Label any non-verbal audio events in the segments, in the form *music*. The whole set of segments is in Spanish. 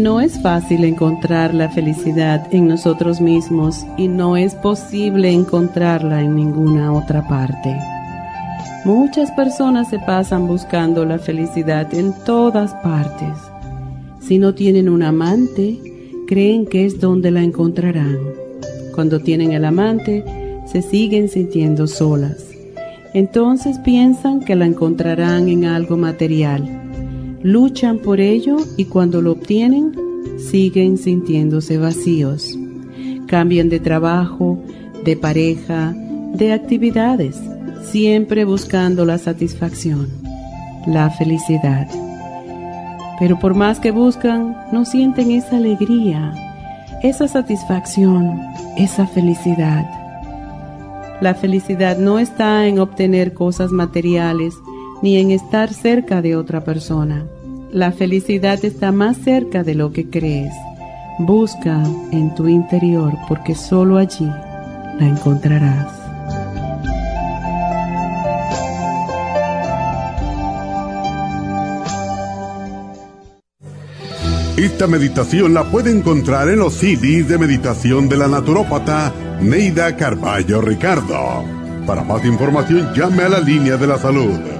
No es fácil encontrar la felicidad en nosotros mismos y no es posible encontrarla en ninguna otra parte. Muchas personas se pasan buscando la felicidad en todas partes. Si no tienen un amante, creen que es donde la encontrarán. Cuando tienen el amante, se siguen sintiendo solas. Entonces piensan que la encontrarán en algo material luchan por ello y cuando lo obtienen siguen sintiéndose vacíos. Cambian de trabajo, de pareja, de actividades, siempre buscando la satisfacción, la felicidad. Pero por más que buscan, no sienten esa alegría, esa satisfacción, esa felicidad. La felicidad no está en obtener cosas materiales, ni en estar cerca de otra persona. La felicidad está más cerca de lo que crees. Busca en tu interior porque solo allí la encontrarás. Esta meditación la puede encontrar en los CDs de meditación de la naturópata Neida Carballo Ricardo. Para más información llame a la línea de la salud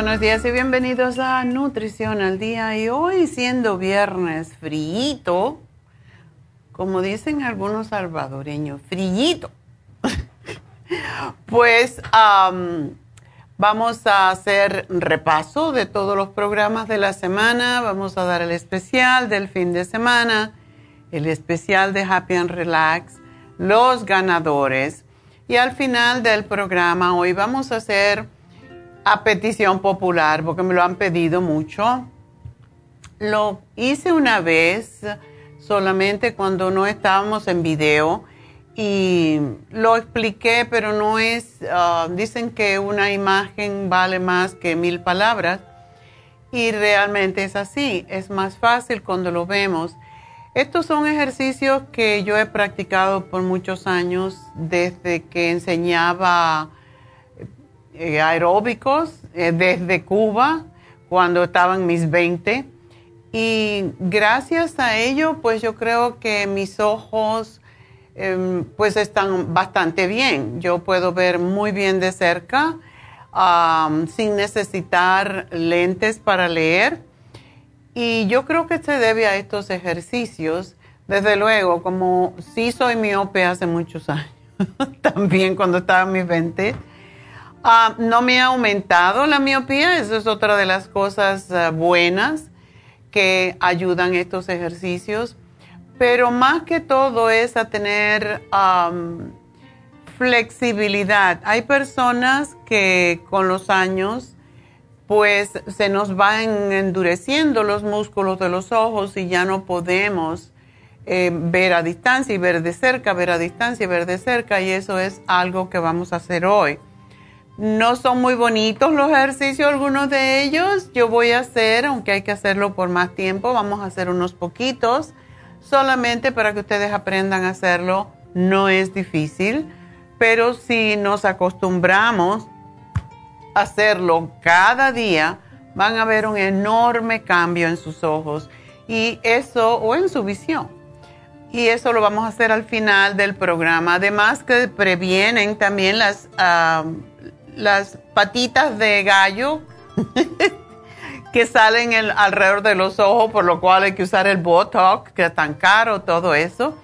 Buenos días y bienvenidos a Nutrición al Día. Y hoy siendo viernes frío, como dicen algunos salvadoreños, frío, *laughs* pues vamos a hacer repaso de todos los programas de la semana. Vamos a dar el especial del fin de semana, el especial de Happy and Relax, los ganadores. Y al final del programa hoy vamos a hacer a petición popular, porque me lo han pedido mucho. Lo hice una vez solamente cuando no estábamos en video y lo expliqué, pero no es, ah, dicen que una imagen vale más que mil palabras y realmente es así, es más fácil cuando lo vemos. Estos son ejercicios que yo he practicado por muchos años desde que enseñaba eh, aeróbicos eh, desde Cuba cuando estaban mis 20 y gracias a ello pues yo creo que mis ojos em, pues están bastante bien. Yo puedo ver muy bien de cerca sin necesitar lentes para leer. Y yo creo que se debe a estos ejercicios. Desde luego, como sí soy miope hace muchos *laughs* años, también cuando estaba mis 20, ah, no me ha aumentado la miopía. Eso es otra de las cosas ah, buenas que ayudan estos ejercicios. Pero más que todo es a tener flexibilidad. Hay personas que con los años pues se nos van endureciendo los músculos de los ojos y ya no podemos eh, ver a distancia y ver de cerca, ver a distancia y ver de cerca y eso es algo que vamos a hacer hoy. No son muy bonitos los ejercicios, algunos de ellos. Yo voy a hacer, aunque hay que hacerlo por más tiempo, vamos a hacer unos poquitos, solamente para que ustedes aprendan a hacerlo. No es difícil pero si nos acostumbramos a hacerlo cada día, van a ver un enorme cambio en sus ojos y eso o en su visión. Y eso lo vamos a hacer al final del programa. Además que previenen también las, las patitas de gallo *laughs* que salen alrededor de los ojos, por lo cual hay que usar el Botox, que es tan caro, todo eso.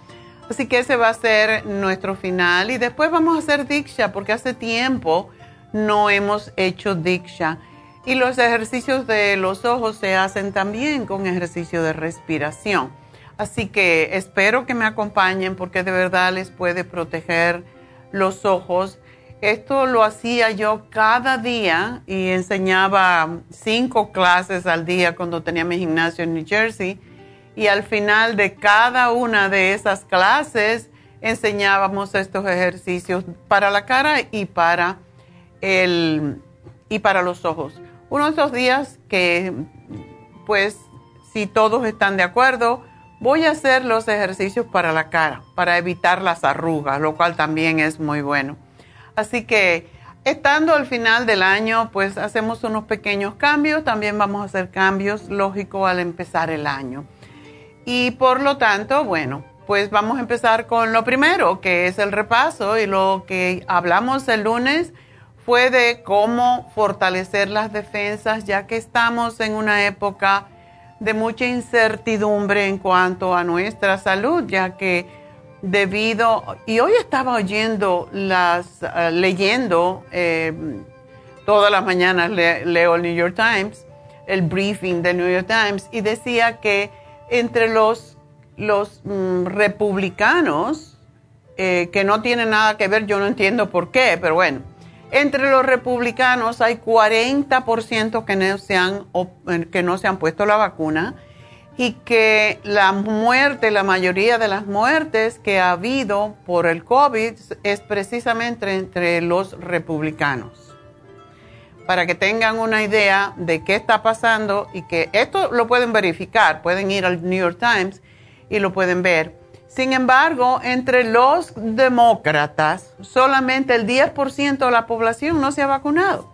Así que ese va a ser nuestro final y después vamos a hacer Diksha porque hace tiempo no hemos hecho Diksha. Y los ejercicios de los ojos se hacen también con ejercicio de respiración. Así que espero que me acompañen porque de verdad les puede proteger los ojos. Esto lo hacía yo cada día y enseñaba cinco clases al día cuando tenía mi gimnasio en New Jersey y al final de cada una de esas clases enseñábamos estos ejercicios para la cara y para, el, y para los ojos. Uno de esos días que, pues, si todos están de acuerdo, voy a hacer los ejercicios para la cara, para evitar las arrugas, lo cual también es muy bueno. Así que, estando al final del año, pues hacemos unos pequeños cambios, también vamos a hacer cambios lógicos al empezar el año. Y por lo tanto, bueno, pues vamos a empezar con lo primero, que es el repaso. Y lo que hablamos el lunes fue de cómo fortalecer las defensas, ya que estamos en una época de mucha incertidumbre en cuanto a nuestra salud, ya que debido, y hoy estaba oyendo las, eh, leyendo, eh, todas las mañanas leo el New York Times, el briefing del New York Times, y decía que entre los, los mm, republicanos, eh, que no tiene nada que ver, yo no entiendo por qué, pero bueno, entre los republicanos hay 40% que no, se han, eh, que no se han puesto la vacuna y que la muerte, la mayoría de las muertes que ha habido por el COVID es precisamente entre los republicanos para que tengan una idea de qué está pasando y que esto lo pueden verificar, pueden ir al New York Times y lo pueden ver. Sin embargo, entre los demócratas, solamente el 10% de la población no se ha vacunado.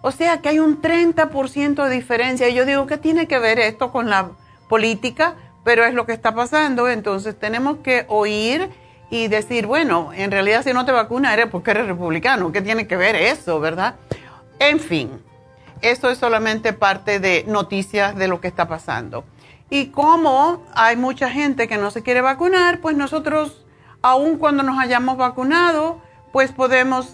O sea que hay un 30% de diferencia. Y yo digo, ¿qué tiene que ver esto con la política? Pero es lo que está pasando. Entonces tenemos que oír y decir, bueno, en realidad si no te vacunas eres porque eres republicano. ¿Qué tiene que ver eso, verdad? En fin, esto es solamente parte de noticias de lo que está pasando. Y como hay mucha gente que no se quiere vacunar, pues nosotros, aun cuando nos hayamos vacunado, pues podemos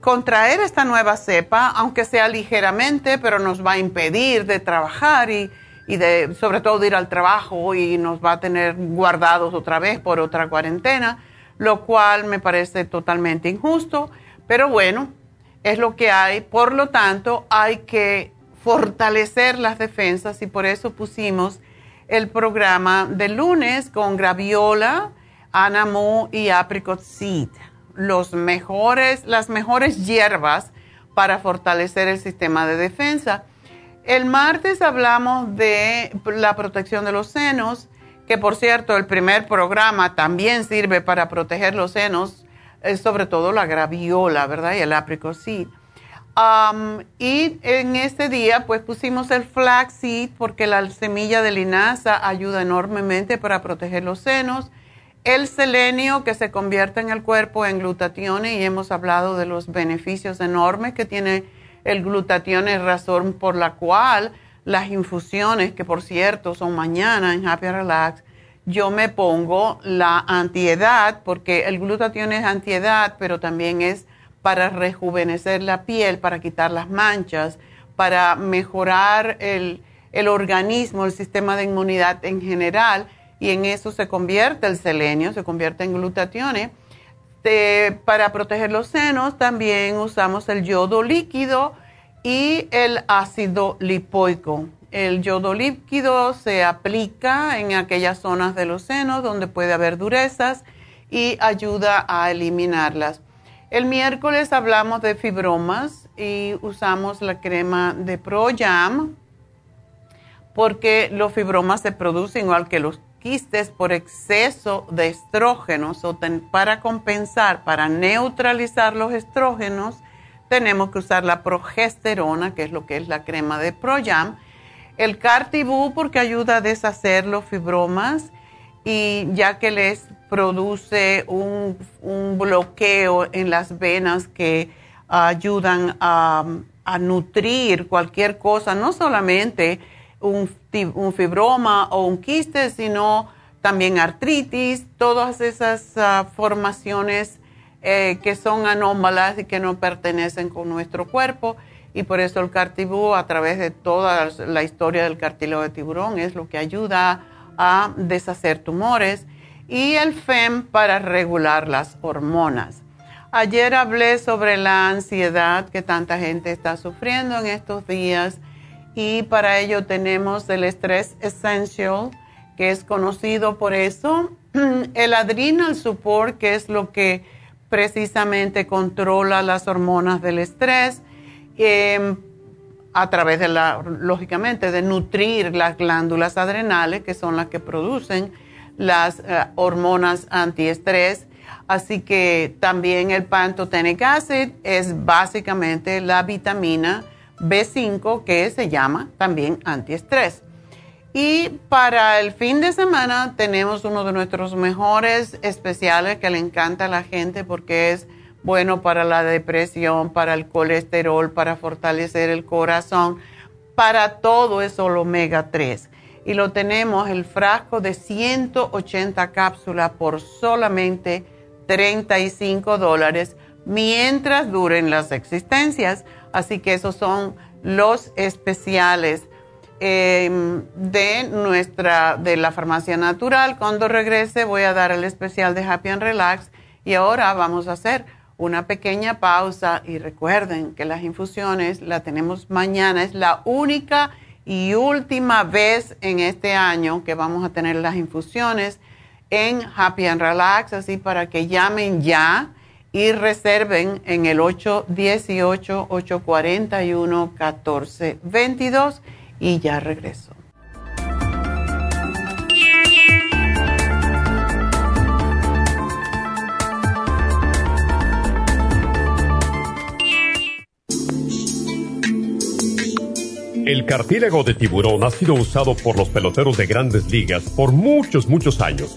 contraer esta nueva cepa, aunque sea ligeramente, pero nos va a impedir de trabajar y, y sobre todo de ir al trabajo y nos va a tener guardados otra vez por otra cuarentena, lo cual me parece totalmente injusto. Pero bueno, es lo que hay, por lo tanto hay que fortalecer las defensas y por eso pusimos el programa de lunes con graviola, anamu y apricot seed, los mejores, las mejores hierbas para fortalecer el sistema de defensa. El martes hablamos de la protección de los senos, que por cierto el primer programa también sirve para proteger los senos es sobre todo la graviola, ¿verdad? Y el apricot seed. y en este día, pues pusimos el flaxseed porque la semilla de linaza ayuda enormemente para proteger los senos. El selenio que se convierte en el cuerpo en glutatión y hemos hablado de los beneficios enormes que tiene el glutatión, es razón por la cual las infusiones, que por cierto son mañana en Happy Relax, yo me pongo la antiedad, porque el glutatión es antiedad, pero también es para rejuvenecer la piel, para quitar las manchas, para mejorar el, el organismo, el sistema de inmunidad en general y en eso se convierte el selenio, se convierte en glutatión. para proteger los senos también usamos el yodo líquido y el ácido lipoico. El yodo líquido se aplica en aquellas zonas de los senos donde puede haber durezas y ayuda a eliminarlas. El miércoles hablamos de fibromas y usamos la crema de ProYam porque los fibromas se producen igual que los quistes por exceso de estrógenos o para compensar, para neutralizar los estrógenos, tenemos que usar la progesterona, que es lo que es la crema de Proyam, el Cartibú porque ayuda a deshacer los fibromas y ya que les produce un, bloqueo en las venas que ayudan a, a nutrir cualquier cosa, no solamente un, fibroma o un quiste, sino también artritis, todas esas ah, formaciones eh, que son anómalas y que no pertenecen con nuestro cuerpo. Y por eso el cartibú, a través de toda la historia del cartílago de tiburón, es lo que ayuda a deshacer tumores. Y el FEM para regular las hormonas. Ayer hablé sobre la ansiedad que tanta gente está sufriendo en estos días y para ello tenemos el Stress Essential, que es conocido por eso, *clears throat* el Adrenal Support, que es lo que precisamente controla las hormonas del estrés, em, a través de la, lógicamente, de nutrir las glándulas adrenales, que son las que producen las eh, hormonas antiestrés. Así que también el pantotenic acid es básicamente la vitamina B5 que se llama también antiestrés. Y para el fin de semana tenemos uno de nuestros mejores especiales que le encanta a la gente porque es bueno para la depresión, para el colesterol, para fortalecer el corazón, para todo eso el omega 3. Y lo tenemos el frasco de 180 cápsulas por solamente 35 dólares mientras duren las existencias. Así que esos son los especiales em, de nuestra, de la farmacia natural. Cuando regrese voy a dar el especial de Happy and Relax y ahora vamos a hacer una pequeña pausa y recuerden que las infusiones la tenemos mañana. Es la única y última vez en este año que vamos a tener las infusiones en Happy and Relax, así para que llamen ya y reserven en el 818-841-1422 y ya regreso. El cartílago de tiburón ha sido usado por los peloteros de grandes ligas por muchos, muchos años.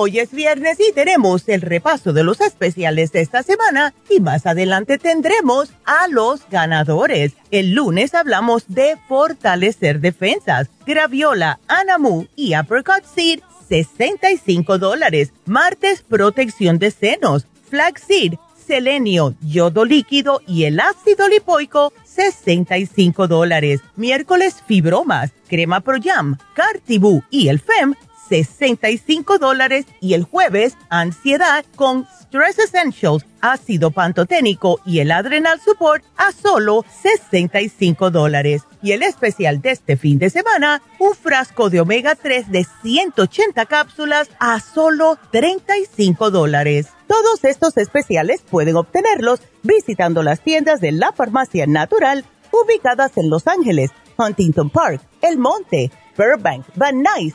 Hoy es viernes y tenemos el repaso de los especiales de esta semana y más adelante tendremos a los ganadores. El lunes hablamos de fortalecer defensas, graviola, anamu y apricot seed, 65 dólares. Martes, protección de senos, flaxseed, selenio, yodo líquido y el ácido lipoico, 65 dólares. Miércoles, fibromas, crema Pro Jam, Cartibú y el FEM, 65 dólares y el jueves ansiedad con Stress Essentials, ácido pantoténico y el Adrenal Support a solo 65 dólares. Y el especial de este fin de semana, un frasco de omega 3 de 180 cápsulas a solo 35 dólares. Todos estos especiales pueden obtenerlos visitando las tiendas de la farmacia natural ubicadas en Los Ángeles, Huntington Park, El Monte, Burbank, Van Nuys,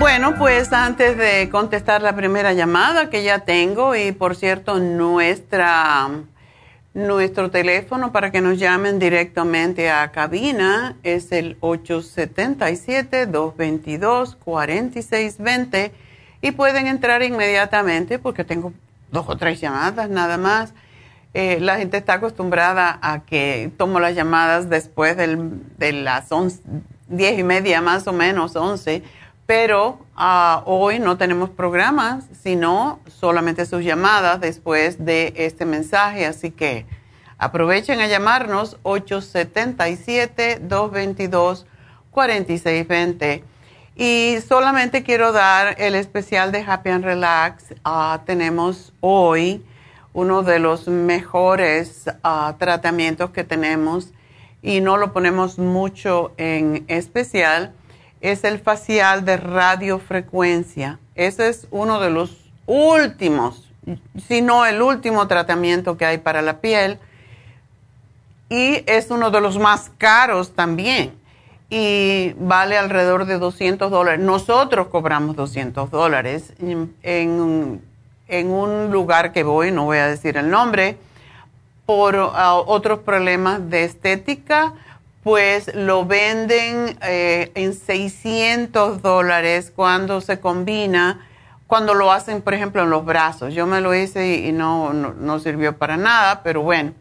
Bueno, pues antes de contestar la primera llamada que ya tengo y por cierto nuestra nuestro teléfono para que nos llamen directamente a cabina es el 877-222-4620 y pueden entrar inmediatamente porque tengo dos o tres llamadas nada más. Eh, la gente está acostumbrada a que tomo las llamadas después de las 11, 10 y media más o menos, 11 pero ah, hoy no tenemos programas, sino solamente sus llamadas después de este mensaje, así que aprovechen a llamarnos 877-222-4620. Y solamente quiero dar el especial de Happy and Relax. Ah, tenemos hoy uno de los mejores ah, tratamientos que tenemos y no lo ponemos mucho en especial es el facial de radiofrecuencia. Ese es uno de los últimos, si no el último tratamiento que hay para la piel. Y es uno de los más caros también. Y vale alrededor de 200 dólares. Nosotros cobramos 200 dólares en, un lugar que voy, no voy a decir el nombre, por ah, otros problemas de estética pues lo venden eh, en 600 dólares cuando se combina, cuando lo hacen, por ejemplo, en los brazos. Yo me lo hice y, no, no, sirvió para nada, pero bueno,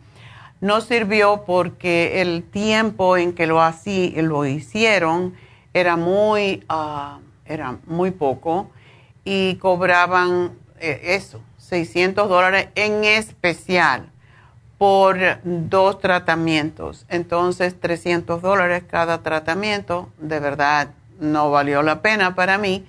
no sirvió porque el tiempo en que lo, así, lo hicieron era muy, ah, era muy poco y cobraban eh, eso, 600 dólares en especial por dos tratamientos. Entonces, 300 dólares cada tratamiento, de verdad no valió la pena para mí,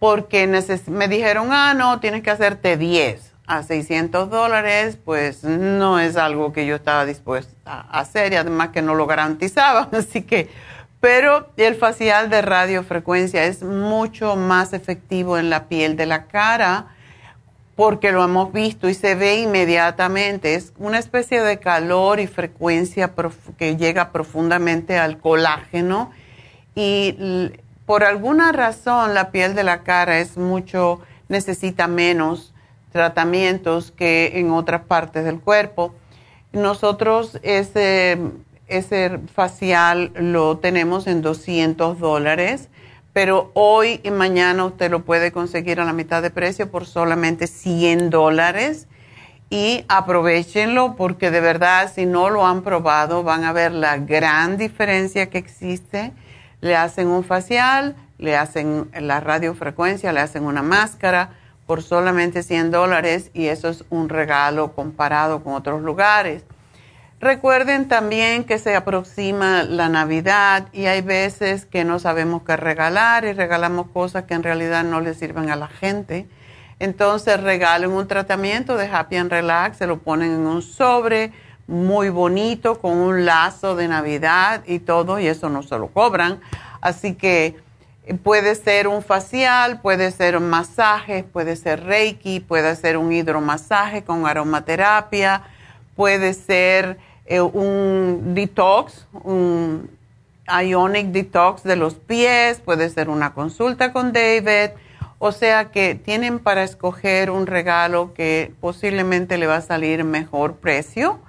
porque me dijeron, ah, no, tienes que hacerte 10 a 600 dólares, pues no es algo que yo estaba dispuesta a hacer y además que no lo garantizaba, *laughs* así que, pero el facial de radiofrecuencia es mucho más efectivo en la piel de la cara porque lo hemos visto y se ve inmediatamente. Es una especie de calor y frecuencia que llega profundamente al colágeno y por alguna razón la piel de la cara es mucho, necesita menos tratamientos que en otras partes del cuerpo. Nosotros ese, ese facial lo tenemos en 200 dólares pero hoy y mañana usted lo puede conseguir a la mitad de precio por solamente 100 dólares. Y aprovechenlo porque de verdad si no lo han probado van a ver la gran diferencia que existe. Le hacen un facial, le hacen la radiofrecuencia, le hacen una máscara por solamente 100 dólares y eso es un regalo comparado con otros lugares. Recuerden también que se aproxima la Navidad y hay veces que no sabemos qué regalar y regalamos cosas que en realidad no le sirven a la gente. Entonces regalen un tratamiento de Happy and Relax, se lo ponen en un sobre muy bonito con un lazo de Navidad y todo y eso no se lo cobran. Así que eh, puede ser un facial, puede ser un masaje, puede ser reiki, puede ser un hidromasaje con aromaterapia, puede ser eh, un detox, un ionic detox de los pies, puede ser una consulta con David. O sea que tienen para escoger un regalo que posiblemente le va a salir mejor precio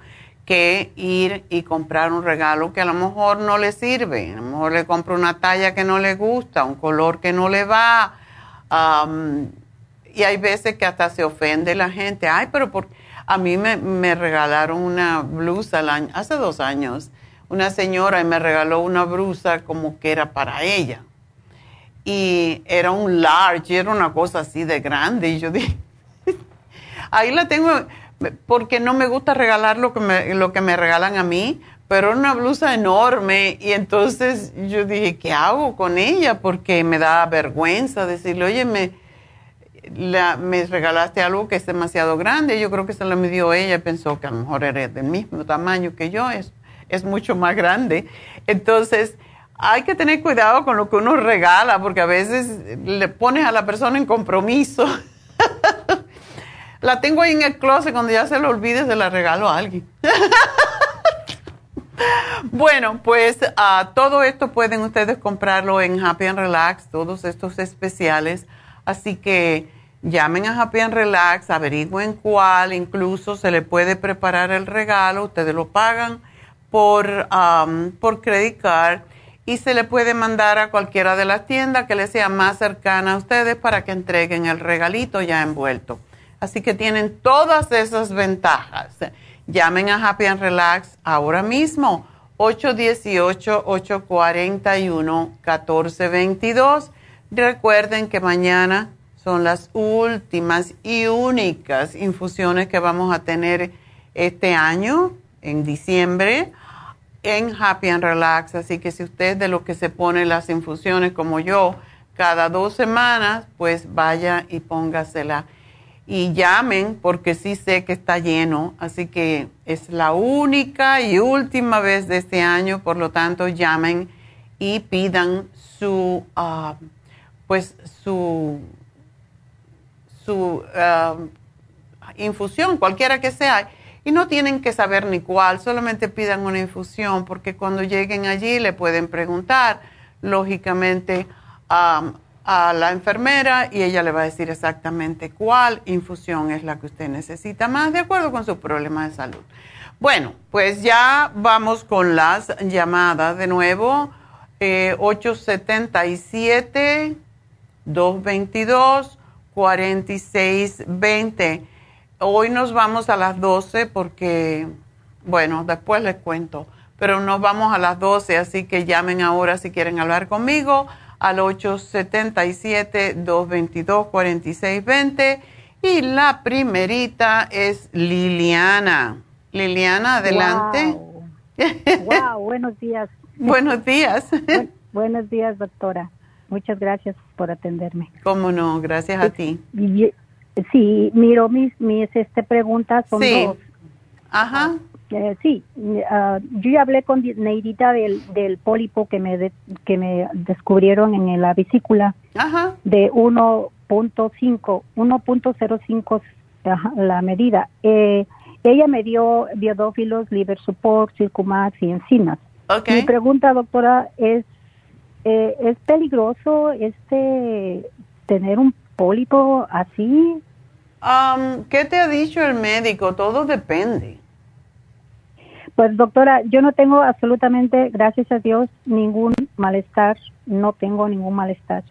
que ir y comprar un regalo que a lo mejor no le sirve. A lo mejor le compra una talla que no le gusta, un color que no le va. y hay veces que hasta se ofende la gente. Ay, pero por, a mí me, regalaron una blusa hace dos años. Una señora me regaló una blusa como que era para ella. Y era un large, era una cosa así de grande. Y yo dije, *laughs* ahí la tengo, porque no me gusta regalar lo que me, lo que me regalan a mí, pero era una blusa enorme. Y entonces yo dije, ¿qué hago con ella? Porque me da vergüenza decirle, oye, me me regalaste algo que es demasiado grande. Yo creo que se lo midió ella. Pensó que a lo mejor era del mismo tamaño que yo. Es, es mucho más grande. Entonces, hay que tener cuidado con lo que uno regala, porque a veces le pones a la persona en compromiso. *laughs* la tengo ahí en el closet, cuando ya se lo olvide, se la regalo a alguien. *laughs* bueno, pues uh, todo esto pueden ustedes comprarlo en Happy and Relax, todos estos especiales. Así que llamen a Happy and Relax, averigüen cuál, incluso se le puede preparar el regalo, ustedes lo pagan por, por credit card y se le puede mandar a cualquiera de las tiendas que les sea más cercana a ustedes para que entreguen el regalito ya envuelto. Así que tienen todas esas ventajas. Llamen a Happy and Relax ahora mismo, 818-841-1422. Recuerden que mañana son las últimas y únicas infusiones que vamos a tener este año, en diciembre, en Happy and Relax. Así que si usted de lo que se pone las infusiones como yo, cada dos semanas, pues vaya y póngasela. Y llamen porque sí sé que está lleno, así que es la única y última vez de este año, por lo tanto llamen y pidan su, ah, pues su su um, infusión, cualquiera que sea, y no tienen que saber ni cuál, solamente pidan una infusión, porque cuando lleguen allí le pueden preguntar, lógicamente, um, a la enfermera y ella le va a decir exactamente cuál infusión es la que usted necesita más, de acuerdo con su problema de salud. Bueno, pues ya vamos con las llamadas de nuevo. Eh, 877 222 4620. Hoy nos vamos a las 12 porque, bueno, después les cuento, pero nos vamos a las 12, así que llamen ahora si quieren hablar conmigo al 877-222-4620. Y la primerita es Liliana. Liliana, adelante. Wow, *laughs* buenos días. buenos días. buenos días, doctora. Muchas gracias por atenderme. ¿Cómo no? Gracias a ti. Sí, miro mis, mis este, preguntas. Son sí. Ajá. Eh, sí, ah, yo ya hablé con Neidita del, del pólipo que me, que me descubrieron en la vesícula Ajá. de 1.5, 1.05 la medida. Eh, ella me dio biodófilos, liver support, circumax y enzimas. Okay. Mi pregunta, doctora, es eh, ¿Es peligroso este tener un pólipo así? Um, ¿Qué te ha dicho el médico? Todo depende. Pues doctora, yo no tengo absolutamente, gracias a Dios, ningún malestar, no tengo ningún malestar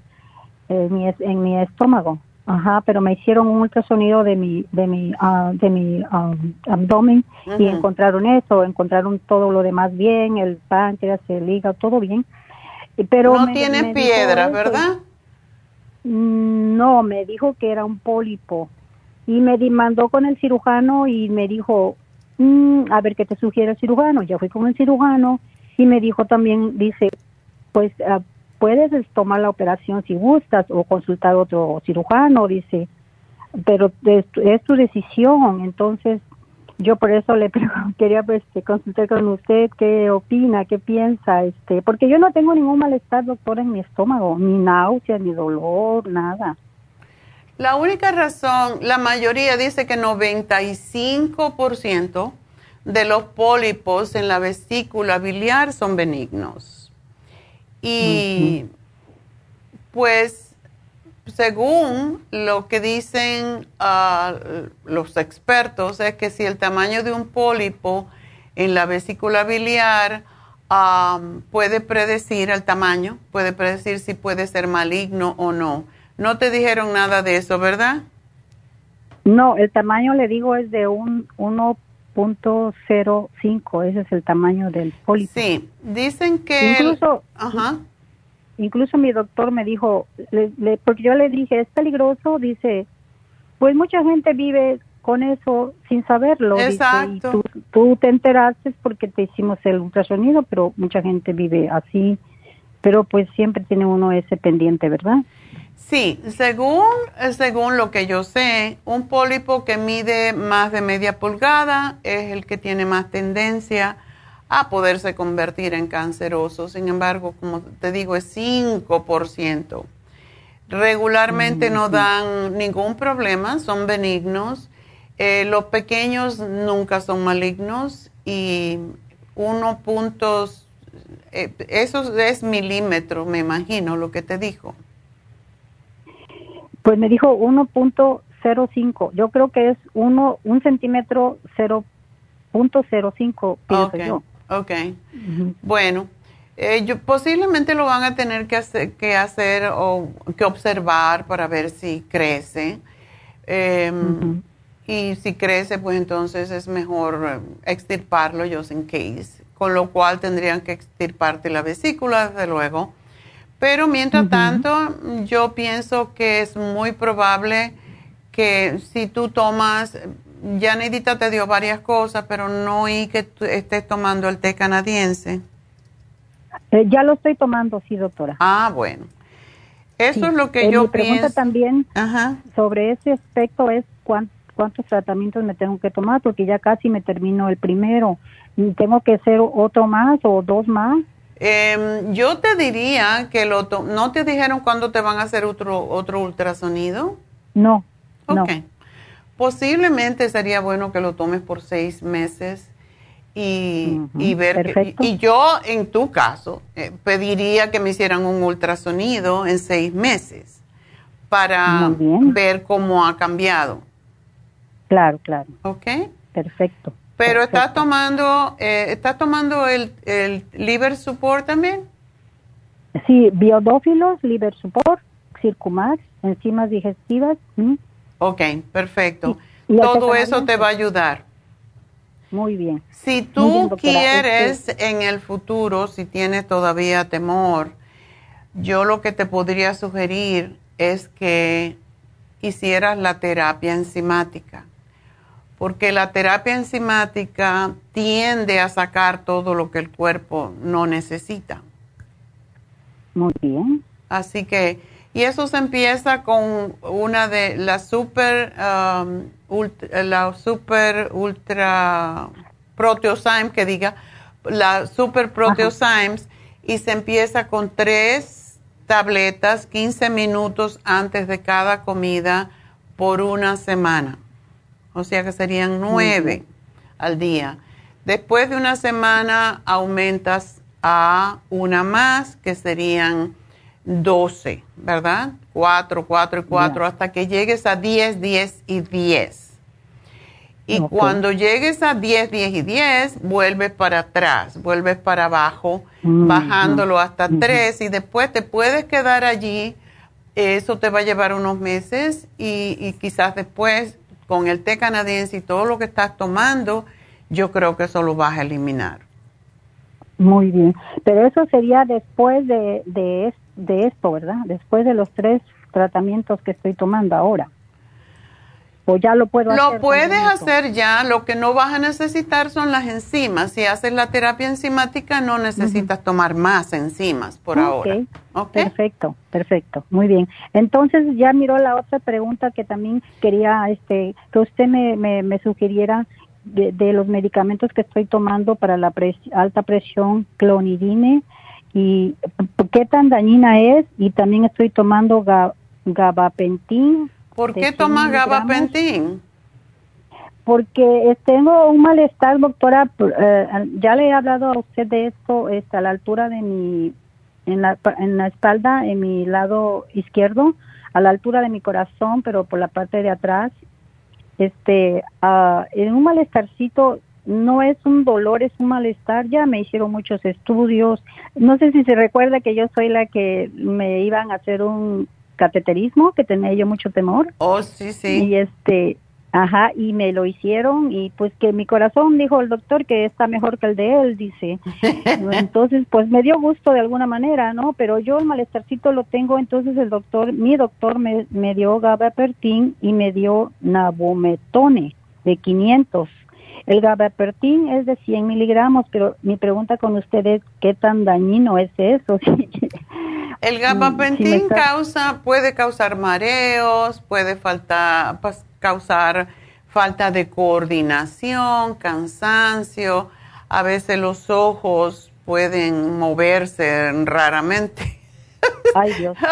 en mi, en mi estómago. Ajá, pero me hicieron un ultrasonido de mi de mi de mi um, abdomen y encontraron eso, encontraron todo lo demás bien, el páncreas, el hígado, todo bien pero no tienes piedras, ¿verdad? Mm, no, me dijo que era un pólipo y me mandó con el cirujano y me dijo, mm, a ver qué te sugiere el cirujano. Ya fui con el cirujano y me dijo también, dice, pues ah, puedes tomar la operación si gustas o consultar a otro cirujano, dice, pero es, es tu decisión. Entonces, yo por eso le *laughs* quería pues, este, consultar con usted qué opina, qué piensa, este, porque yo no tengo ningún malestar, doctor, en mi estómago, ni náusea, ni dolor, nada. La única razón, la mayoría dice que 95% de los pólipos en la vesícula biliar son benignos. Y pues según lo que dicen ah, los expertos es que si el tamaño de un pólipo en la vesícula biliar ah, puede predecir el tamaño, puede predecir si puede ser maligno o no. No te dijeron nada de eso, ¿verdad? No, el tamaño le digo es de un 1.05, ese es el tamaño del pólipo. Sí, dicen que... Incluso, incluso mi doctor me dijo, porque yo le dije, es peligroso, dice, pues mucha gente vive con eso sin saberlo. Exacto. y tú, te enteraste porque te hicimos el ultrasonido, pero mucha gente vive así, pero pues siempre tiene uno ese pendiente, ¿verdad? Sí, según, según lo que yo sé, un pólipo que mide más de media pulgada es el que tiene más tendencia a poderse convertir en canceroso. Sin embargo, como te digo, es 5%. Regularmente no dan ningún problema, son benignos. Eh, los pequeños nunca son malignos y uno puntos, eh, eso es milímetro, me imagino, lo que te dijo. Pues me dijo 1.05. Yo creo que es uno, un centímetro 0.05, pienso yo. Ok. Bueno, eh, posiblemente lo van a tener que hacer, que hacer o que observar para ver si crece. Em, y si crece, pues entonces es mejor eh, extirparlo, just in case. Con lo cual tendrían que extirparte la vesícula, desde luego pero mientras tanto, yo pienso que es muy probable que si tú tomas, ya Nedita te dio varias cosas, pero no oí que estés tomando el té canadiense. Eh, ya lo estoy tomando, sí, doctora. Ah, bueno. Eso es lo que eh, yo mi pregunta también sobre ese aspecto es cuántos tratamientos me tengo que tomar, porque ya casi me termino el primero. ¿Tengo que hacer otro más o dos más? Eh, yo te diría que lo ¿no te dijeron cuándo te van a hacer otro, otro ultrasonido? No. Ok. Posiblemente sería bueno que lo tomes por seis meses y, ver. y, yo, en tu caso, eh, pediría que me hicieran un ultrasonido en seis meses para ver cómo ha cambiado. Claro, claro. Ok. Perfecto. Pero estás tomando, eh, ¿estás tomando el, el liver support también? Sí, biodófilos, liver support, circumax, enzimas digestivas. Ok, perfecto. Todo eso te va a ayudar. Muy bien. Si tú quieres este en el futuro, si tienes todavía temor, yo lo que te podría sugerir es que hicieras la terapia enzimática porque la terapia enzimática tiende a sacar todo lo que el cuerpo no necesita. Muy bien. Así que, y eso se empieza con una de las super, um, ultra, la super ultra que diga, la super proteosymes, y se empieza con tres tabletas 15 minutos antes de cada comida por una semana. O sea que serían nueve al día. Después de una semana aumentas a una más, que serían doce, ¿verdad? Cuatro, cuatro y cuatro, hasta que llegues a diez, diez y diez. Y cuando llegues a diez, diez y diez, vuelves para atrás, vuelves para abajo, bajándolo hasta tres y después te puedes quedar allí. Eso te va a llevar unos meses y, y quizás después con el té canadiense y todo lo que estás tomando, yo creo que eso lo vas a eliminar. Muy bien, pero eso sería después de, de, esto, ¿verdad? Después de los tres tratamientos que estoy tomando ahora. ¿O ya lo puedo hacer? Lo puedes hacer ya. Lo que no vas a necesitar son las enzimas. Si haces la terapia enzimática, no necesitas tomar más enzimas por ahora. Okay. Perfecto, perfecto. Muy bien. Entonces, ya miró la otra pregunta que también quería este, que usted me, me, sugiriera de, los medicamentos que estoy tomando para la alta presión, clonidine, y qué tan dañina es. Y también estoy tomando gabapentin ¿Por qué tomas gabapentin? Porque tengo un malestar, doctora. Eh, ya le he hablado a usted de esto está a la altura de mi, en la, en la espalda, en mi lado izquierdo, a la altura de mi corazón, pero por la parte de atrás. Este, uh, en un malestarcito no es un dolor, es un malestar. Ya me hicieron muchos estudios. No sé si se recuerda que yo soy la que me iban a hacer un cateterismo, que tenía yo mucho temor. Oh, sí, sí. Y este, ajá, y me lo hicieron y pues que mi corazón dijo el doctor que está mejor que el de él, dice. *laughs* entonces, pues me dio gusto de alguna manera, ¿no? Pero yo el malestarcito lo tengo, entonces el doctor, mi doctor me, me dio gabapentin y me dio nabumetone de 500. El gabapentin es de 100 miligramos, pero mi pregunta con ustedes, ¿qué tan dañino es eso? *laughs* El gabapentin causa, puede causar mareos, puede falta, causar falta de coordinación, cansancio, a veces los ojos pueden moverse raramente. *laughs* Ay, Dios. *laughs*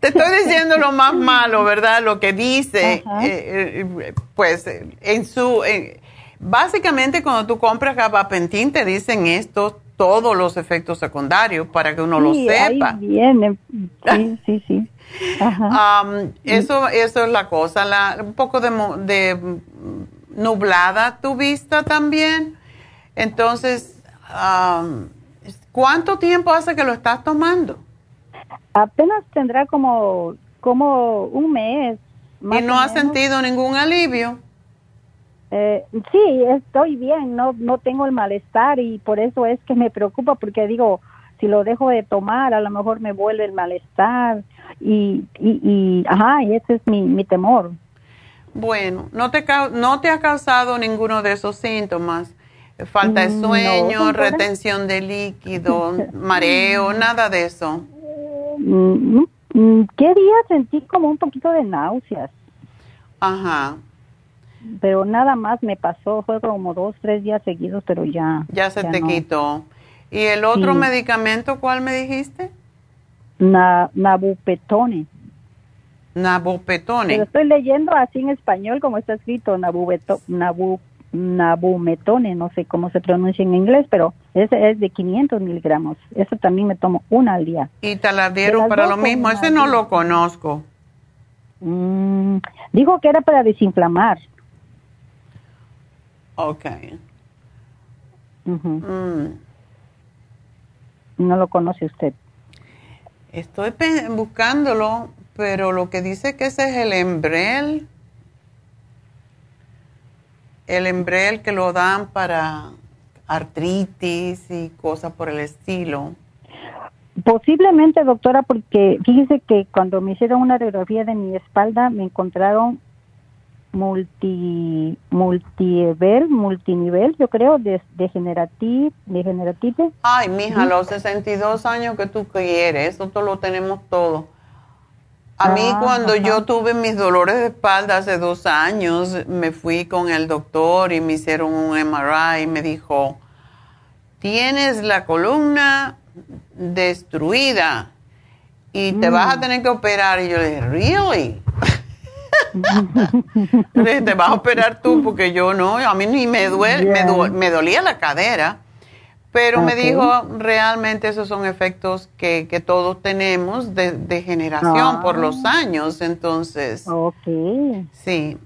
Te estoy diciendo lo más malo, ¿verdad? Lo que dice, eh, eh, pues en su, básicamente cuando tú compras gabapentin te dicen esto todos los efectos secundarios para que uno lo sepa. Ahí *laughs* Sí, sí, sí. Um, eso, eso es la cosa. La, un poco de, de, nublada tu vista también. Entonces, um, ¿cuánto tiempo hace que lo estás tomando? Apenas tendrá como, como un mes. ¿Y no has sentido ningún alivio? Eh, sí, estoy bien, no, no tengo el malestar y por eso es que me preocupa porque digo, si lo dejo de tomar, a lo mejor me vuelve el malestar y, y, y ajá, y ese es mi, mi temor. Bueno, no te, no te ha causado ninguno de esos síntomas, falta de mm, sueño, retención de líquido, *laughs* mareo, nada de eso. Mm, mm, ¿Qué día sentí como un poquito de náuseas? Ajá pero nada más me pasó, fue como dos, tres días seguidos, pero ya. Ya se te quitó. ¿Y el otro medicamento cuál me dijiste? Na, nabupetone. Nabupetone. Lo estoy leyendo así en español como está escrito, nabubeto, nabu, nabumetone, no sé cómo se pronuncia en inglés, pero ese es de 500 miligramos. Eso también me tomo una al día. ¿Y te la dieron para lo mismo? Ese no lo conozco. Mm, dijo que era para desinflamar. Ok. Mm. No lo conoce usted. Estoy buscándolo, pero lo que dice que ese es el embrel. El embrel que lo dan para artritis y cosas por el estilo. Posiblemente, doctora, porque fíjese que cuando me hicieron una radiografía de mi espalda me encontraron multi multinivel, multinivel, yo creo, de degenerative, degenerative. Ay, mija, los 62 años que tú quieres, eso todo lo tenemos todo. A mí ah, cuando yo tuve mis dolores de espalda hace dos años, me fui con el doctor y me hicieron un MRI y me dijo, tienes la columna destruida y te vas a mm. tener que operar. Y yo le dije, ¿really? *laughs* te vas a operar tú porque yo no, a mí ni me duele, me, dolía la cadera, pero me dijo, realmente esos son efectos que, que todos tenemos de, generación por los ah. años, entonces. Sí.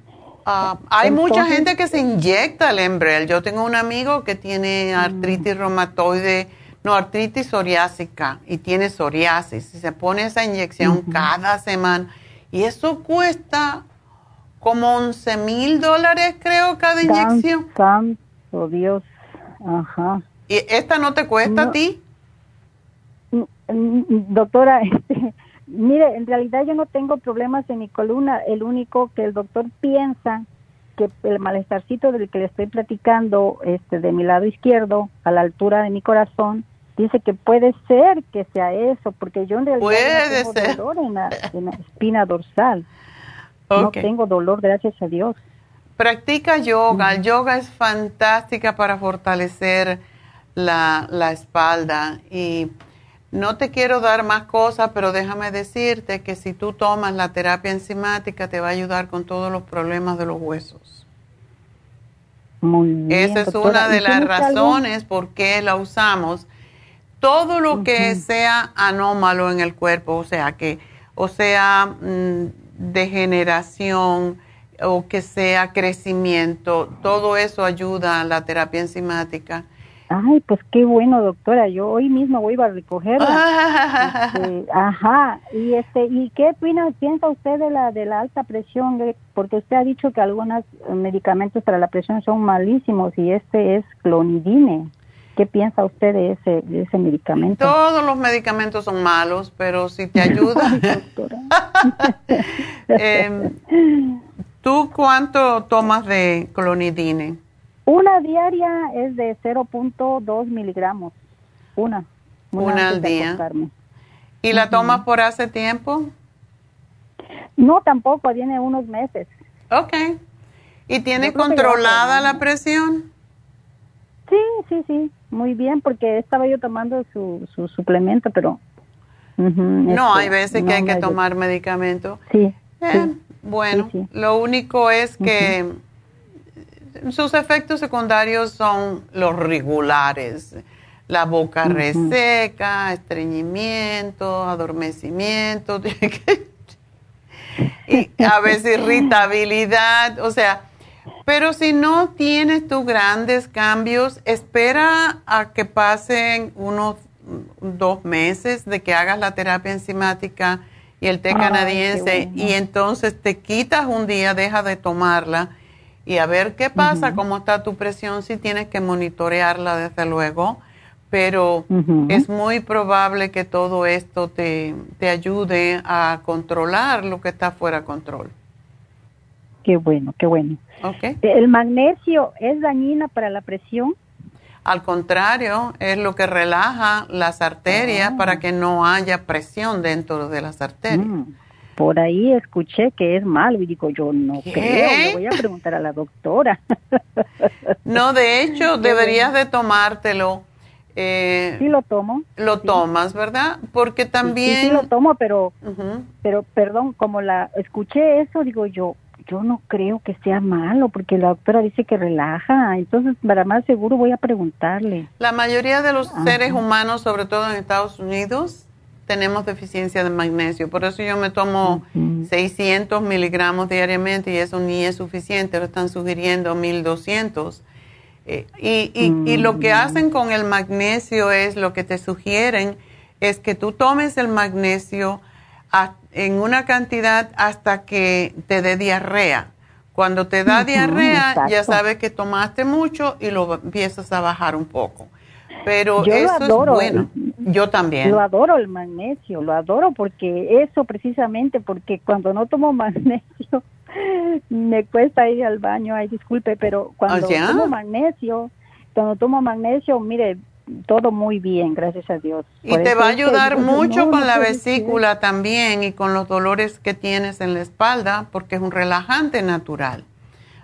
Ah, hay mucha gente que se inyecta el Embrel. Yo tengo un amigo que tiene mm. artritis reumatoide, no, artritis psoriásica y tiene psoriasis. Y se pone esa inyección cada semana y eso cuesta como 11 mil dólares, creo, cada inyección. Santo Dios, ajá. ¿Y esta no te cuesta a ti? Doctora, *laughs* este, mire, en realidad yo no tengo problemas en mi columna. El único que el doctor piensa que el malestarcito del que le estoy platicando, este, de mi lado izquierdo, a la altura de mi corazón, dice que puede ser que sea eso, porque yo en realidad no tengo dolor en la, espina dorsal. No tengo dolor, gracias a Dios. Practica yoga. El yoga es fantástica para fortalecer la, la espalda y no te quiero dar más cosas, pero déjame decirte que si tú tomas la terapia enzimática te va a ayudar con todos los problemas de los huesos. Muy bien, Esa es una de las razones por qué la usamos. Todo lo que sea anómalo en el cuerpo, o sea que, o sea, mm, degeneración o que sea crecimiento, todo eso ayuda a la terapia enzimática Ay, pues qué bueno, doctora. Yo hoy mismo voy a recogerla. *laughs* Este, ajá. Y este, ¿y qué piensa usted de la de la alta presión? Porque usted ha dicho que algunos medicamentos para la presión son malísimos y este es clonidine. ¿Qué piensa usted de ese de ese medicamento? Todos los medicamentos son malos, pero si te *laughs* ayuda. *laughs* eh, ¿Tú cuánto tomas de clonidine? Una diaria es de 0.2 miligramos. Una. Una, al día. ¿Y la tomas por hace tiempo? No, tampoco, tiene unos meses. Ok. ¿Y tiene controlada la presión? Sí, sí, sí, muy bien, porque estaba yo tomando su, su suplemento, pero... no, hay este, veces que hay que tomar medicamento. Sí. Eh, bueno, lo único es que sus efectos secundarios son los regulares. La boca reseca, estreñimiento, adormecimiento, *laughs* y a veces *laughs* irritabilidad, o sea, pero si no tienes tus grandes cambios, espera a que pasen unos dos meses de que hagas la terapia enzimática y el té canadiense y entonces te quitas un día, deja de tomarla y a ver qué pasa, cómo está tu presión, si tienes que monitorearla desde luego, pero es muy probable que todo esto te, te, ayude a controlar lo que está fuera de control. Qué bueno, qué bueno. Okay. ¿El magnesio es dañina para la presión? Al contrario, es lo que relaja las arterias ah. para que no haya presión dentro de las arterias. Por ahí escuché que es malo y digo, yo no creo, le voy a preguntar a la doctora. *laughs* no, de hecho, deberías de tomártelo. Eh, sí lo tomo. Lo tomas, ¿verdad? Porque también... Sí, sí, lo tomo, pero, pero, perdón, como la escuché eso, digo yo, yo no creo que sea malo, porque la doctora dice que relaja, entonces para más seguro voy a preguntarle. La mayoría de los seres humanos, sobre todo en Estados Unidos, tenemos deficiencia de magnesio. Por eso yo me tomo 600 miligramos diariamente y eso ni es suficiente, lo están sugiriendo 1200. Eh, y, y, lo que mm. hacen con el magnesio es, lo que te sugieren, es que tú tomes el magnesio en una cantidad hasta que te dé diarrea. Cuando te da diarrea, ya sabes que tomaste mucho y lo empiezas a bajar un poco. Pero eso es bueno. Yo también. Lo adoro el magnesio, lo adoro porque eso precisamente, porque cuando no tomo *laughs* magnesio me cuesta ir al baño, ay disculpe, pero cuando ¿Ah, tomo magnesio, cuando tomo magnesio, mire, todo muy bien, gracias a Dios. Y te va a ayudar mucho con la vesícula también y con los dolores que tienes en la espalda, porque es un relajante natural.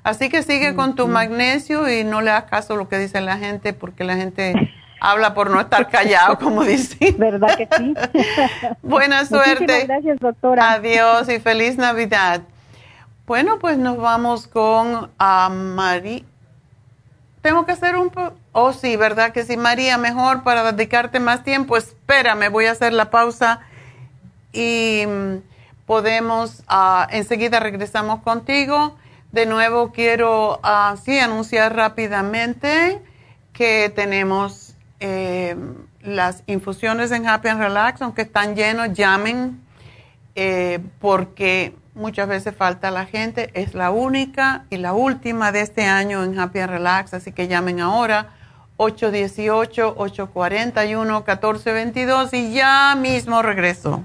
Así que sigue con tu magnesio y no le hagas caso a lo que dice la gente, porque la gente *laughs* habla por no estar callado, como *laughs* dice. ¿Verdad que sí? *laughs* Buena suerte. gracias, doctora. Adiós y feliz Navidad. Bueno, pues nos vamos con a María. Tengo que hacer un... Oh, sí, ¿verdad que sí, María? Mejor para dedicarte más tiempo. Espérame, voy a hacer la pausa y mm, podemos, uh, enseguida regresamos contigo. De nuevo quiero, uh, sí, anunciar rápidamente que tenemos eh, las infusiones en Happy and Relax, aunque están llenos, llamen eh, porque muchas veces falta la gente. Es la única y la última de este año en Happy and Relax, así que llamen ahora 818-841-1422 y ya mismo regreso.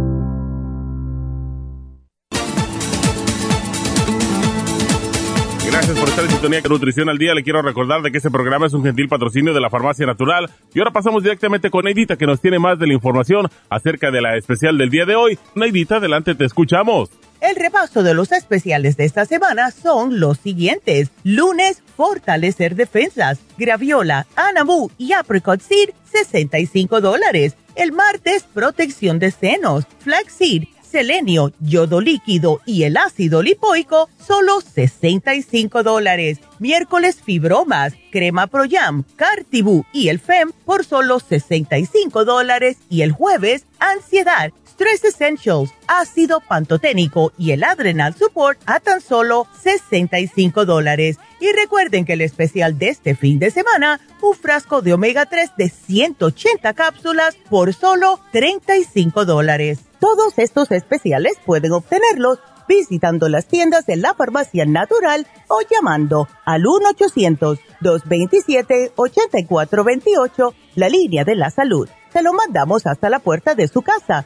Gracias por estar sintonía con Nutrición al Día. Le quiero recordar de que este programa es un gentil patrocinio de la Farmacia Natural. Y ahora pasamos directamente con Neidita, que nos tiene más de la información acerca de la especial del día de hoy. Neidita, adelante, te escuchamos. El repaso de los especiales de esta semana son los siguientes. Lunes, fortalecer defensas, graviola, anabu y apricot seed, 65 dólares. El martes, protección de senos, flaxseed, selenio, yodo líquido y el ácido lipoico, solo 65 dólares. Miércoles, fibromas, crema Proyam, Cartibú y el FEM por solo 65 dólares. Y el jueves, ansiedad, Stress Essentials, ácido pantoténico y el Adrenal Support a tan solo 65 dólares. Y recuerden que el especial de este fin de semana, un frasco de omega 3 de 180 cápsulas por solo 35 dólares. Todos estos especiales pueden obtenerlos visitando las tiendas de la farmacia natural o llamando al 1-800-227-8428, la línea de la salud. Se lo mandamos hasta la puerta de su casa.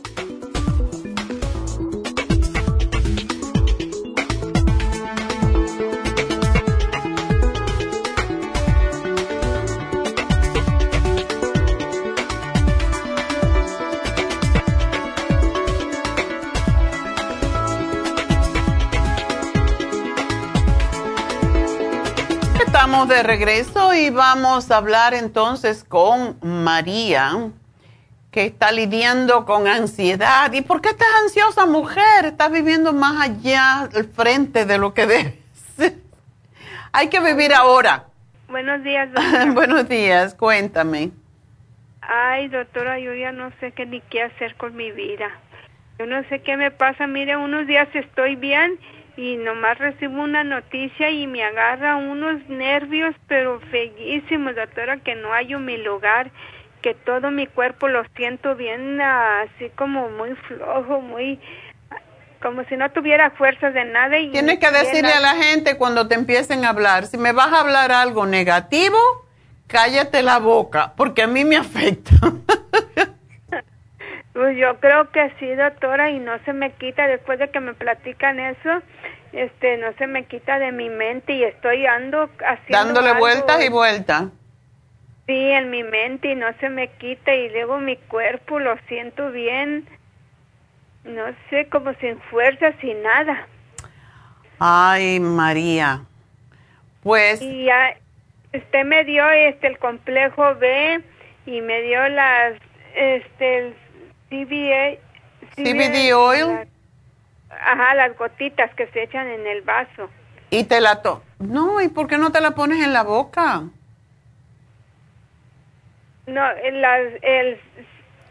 Estamos de regreso y vamos a hablar entonces con María, que está lidiando con ansiedad. ¿Y por qué estás ansiosa, mujer? Estás viviendo más allá, al frente de lo que debes. *laughs* Hay que vivir ahora. Buenos días, *laughs* doctora. Buenos días, cuéntame. Ay, doctora, yo ya no sé qué ni qué hacer con mi vida. Yo no sé qué me pasa. Mire, unos días estoy bien y nomás recibo una noticia y me agarra unos nervios, pero feísimos, doctora, que no hallo mi lugar, que todo mi cuerpo lo siento bien así como muy flojo, muy como si no tuviera fuerzas de nada. Y Tienes que decirle a la gente cuando te empiecen a hablar, si me vas a hablar algo negativo, cállate la boca, porque a mí me afecta. *laughs* Pues yo creo que sí, doctora, y no se me quita después de que me platican eso, este, no se me quita de mi mente y estoy ando haciendo Dándole algo, vueltas y vueltas. Sí, en mi mente y no se me quita y luego mi cuerpo lo siento bien, no sé, como sin fuerza, sin nada. Ay, María. Pues, Y ya, usted me dio este el complejo B y me dio las, este, el CBA, CBD oil. ajá, las gotitas que se echan en el vaso. y te la to... No, ¿y por qué no te la pones en la boca? No, el, las, el,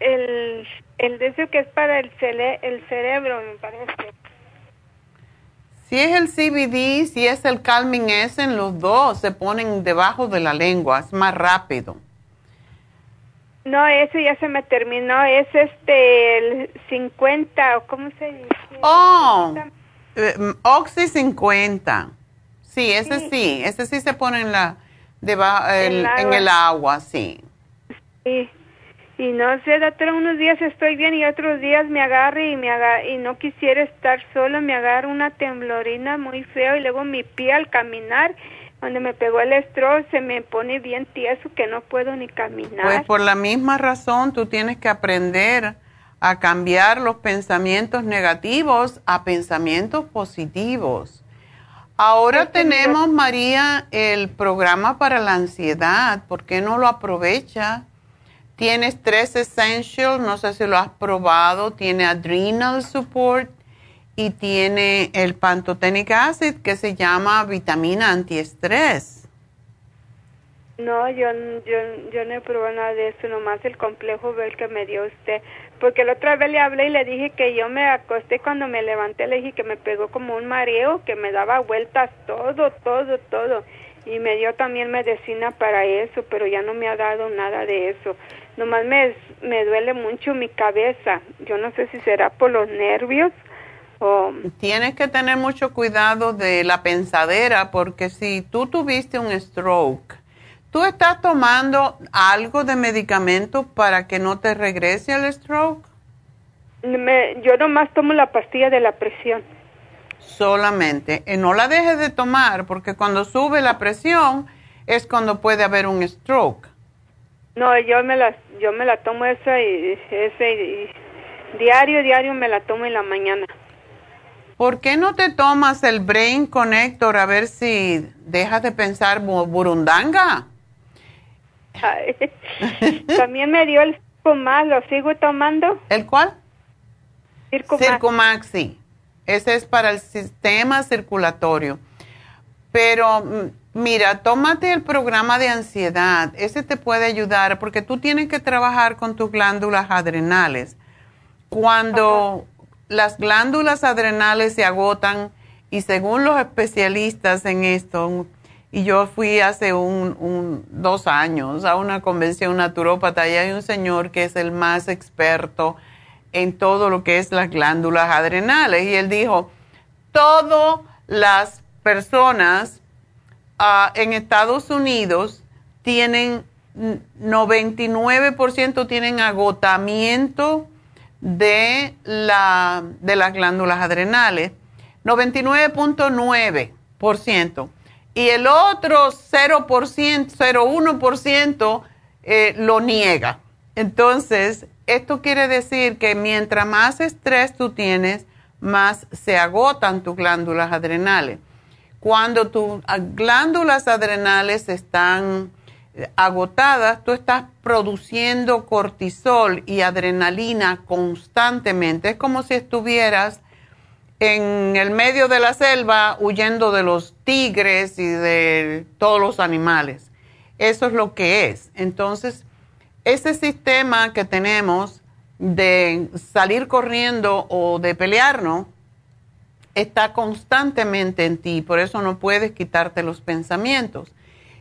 el, el de ese que es para el, cerebro, me parece. Si es el CBD, si es el Calming en los dos se ponen debajo de la lengua, es más rápido. No, ese ya se me terminó, es este el 50, o ¿cómo se dice? Oh, eh, Oxy 50. Sí, ese sí. ese sí se pone en la debajo, en el agua, sí. Sí. Y no sé, doctora, unos días estoy bien y otros días me agarra y me agarra, y no quisiera estar sola, me agarra una temblorina muy feo y luego mi pie al caminar, donde me pegó el estro, se me pone bien tieso que no puedo ni caminar. Pues por la misma razón tú tienes que aprender a cambiar los pensamientos negativos a pensamientos positivos. Ahora tenemos, María, el programa para la ansiedad. ¿Por qué no lo aprovecha? Tiene Stress Essential, no sé si lo has probado, tiene Adrenal Support y tiene el Pantotenic Acid que se llama vitamina antiestrés. No, yo, yo, yo no he probado nada de eso, nomás el complejo B que me dio usted. Porque la otra vez le hablé y le dije que yo me acosté cuando me levanté, le dije que me pegó como un mareo, que me daba vueltas todo, todo, todo. Y me dio también medicina para eso, pero ya no me ha dado nada de eso nomás me, me duele mucho mi cabeza. Yo no sé si será por los nervios o... Tienes que tener mucho cuidado de la pensadera porque si tú tuviste un stroke, ¿tú estás tomando algo de medicamento para que no te regrese el stroke? Me, yo nomás tomo la pastilla de la presión. Solamente. Y no la dejes de tomar porque cuando sube la presión es cuando puede haber un stroke. No, yo me la, yo me la tomo esa y, ese diario, diario me la tomo en la mañana. ¿Por qué no te tomas el Brain Connector a ver si dejas de pensar burundanga? *laughs* también me dio el Circumax, ¿lo sigo tomando? ¿El cuál? Circumax. Circumax, sí. Ese es para el sistema circulatorio. Pero mm, Mira, tómate el programa de ansiedad. Ese te puede ayudar porque tú tienes que trabajar con tus glándulas adrenales. Cuando las glándulas adrenales se agotan, y según los especialistas en esto, y yo fui hace un, dos años a una convención naturópata y hay un señor que es el más experto en todo lo que es las glándulas adrenales. Y él dijo, todas las personas Ah, en Estados Unidos tienen 99% tienen agotamiento de, la, de las glándulas adrenales, 99.9%. Y el otro 0%, 0,1% eh, lo niega. Entonces, esto quiere decir que mientras más estrés tú tienes, más se agotan tus glándulas adrenales. Cuando tus glándulas adrenales están agotadas, tú estás produciendo cortisol y adrenalina constantemente. Es como si estuvieras en el medio de la selva huyendo de los tigres y de todos los animales. Eso es lo que es. Entonces, ese sistema que tenemos de salir corriendo o de pelearnos, está constantemente en ti, por eso no puedes quitarte los pensamientos.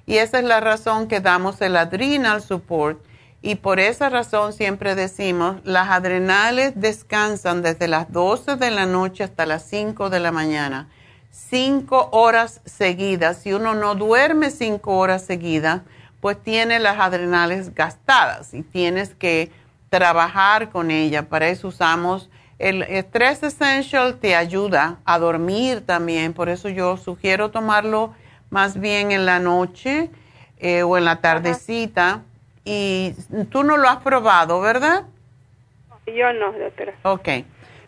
Y esa es la razón que damos el adrenal support. Y por esa razón siempre decimos, las adrenales descansan desde las 12 de la noche hasta las 5 de la mañana. Cinco horas seguidas. Si uno no duerme cinco horas seguidas, pues tiene las adrenales gastadas y tienes que trabajar con ella. Para eso usamos el Stress Essential te ayuda a dormir también, por eso yo sugiero tomarlo más bien en la noche eh, o en la tardecita. Y tú no lo has probado, ¿verdad? Yo no, doctora. Ok.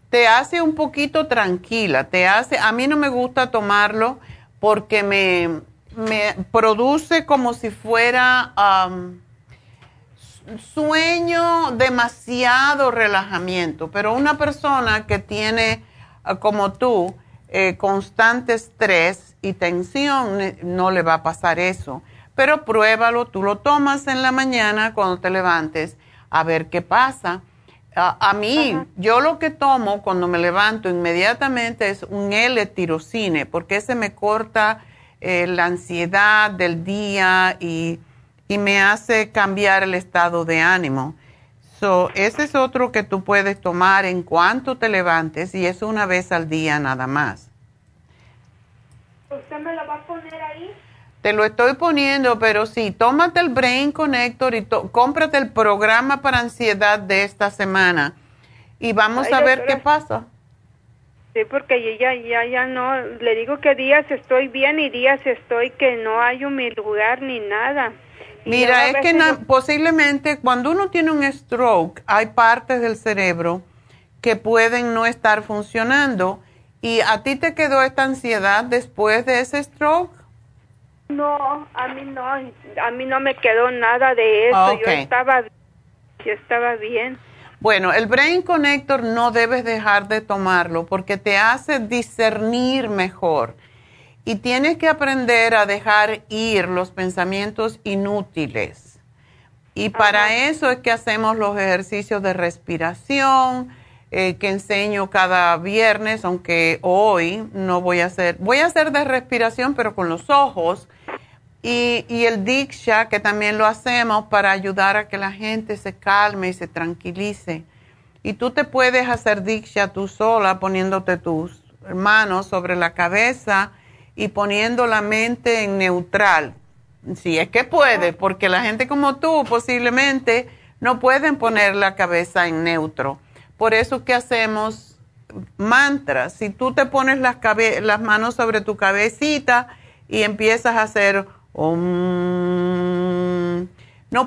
Te hace un poquito tranquila, te hace, a mí no me gusta tomarlo porque me, me produce como si fuera sueño, demasiado relajamiento, pero una persona que tiene, ah, como tú, eh, constante estrés y tensión, no le va a pasar eso. Pero pruébalo, tú lo tomas en la mañana cuando te levantes, a ver qué pasa. A, mí, yo lo que tomo cuando me levanto inmediatamente es un L-tirocine, porque ese me corta eh, la ansiedad del día y, y, me hace cambiar el estado de ánimo. So, ese es otro que tú puedes tomar en cuanto te levantes y es una vez al día nada más. ¿Usted me lo va a poner ahí? Te lo estoy poniendo, pero sí, tómate el Brain Connector y cómprate el programa para ansiedad de esta semana y vamos a ver qué pasa. Sí, porque ya, ya, ya no, le digo que días estoy bien y días estoy que no hay un mi lugar ni nada. Mira, es que posiblemente cuando uno tiene un stroke, hay partes del cerebro que pueden no estar funcionando. ¿Y a ti te quedó esta ansiedad después de ese stroke? No, a mí no, a mí no me quedó nada de eso. Yo estaba, yo estaba bien. Bueno, el Brain Connector no debes dejar de tomarlo porque te hace discernir mejor y tienes que aprender a dejar ir los pensamientos inútiles. Y para eso es que hacemos los ejercicios de respiración eh, que enseño cada viernes, aunque hoy no voy a hacer, voy a hacer de respiración pero con los ojos y, y, el Diksha, que también lo hacemos para ayudar a que la gente se calme y se tranquilice. Y tú te puedes hacer Diksha tú sola poniéndote tus manos sobre la cabeza y poniendo la mente en neutral. Si es que puedes, porque la gente como tú posiblemente no pueden poner la cabeza en neutro. Por eso que hacemos mantras. Si tú te pones las, las manos sobre tu cabecita y empiezas a hacer no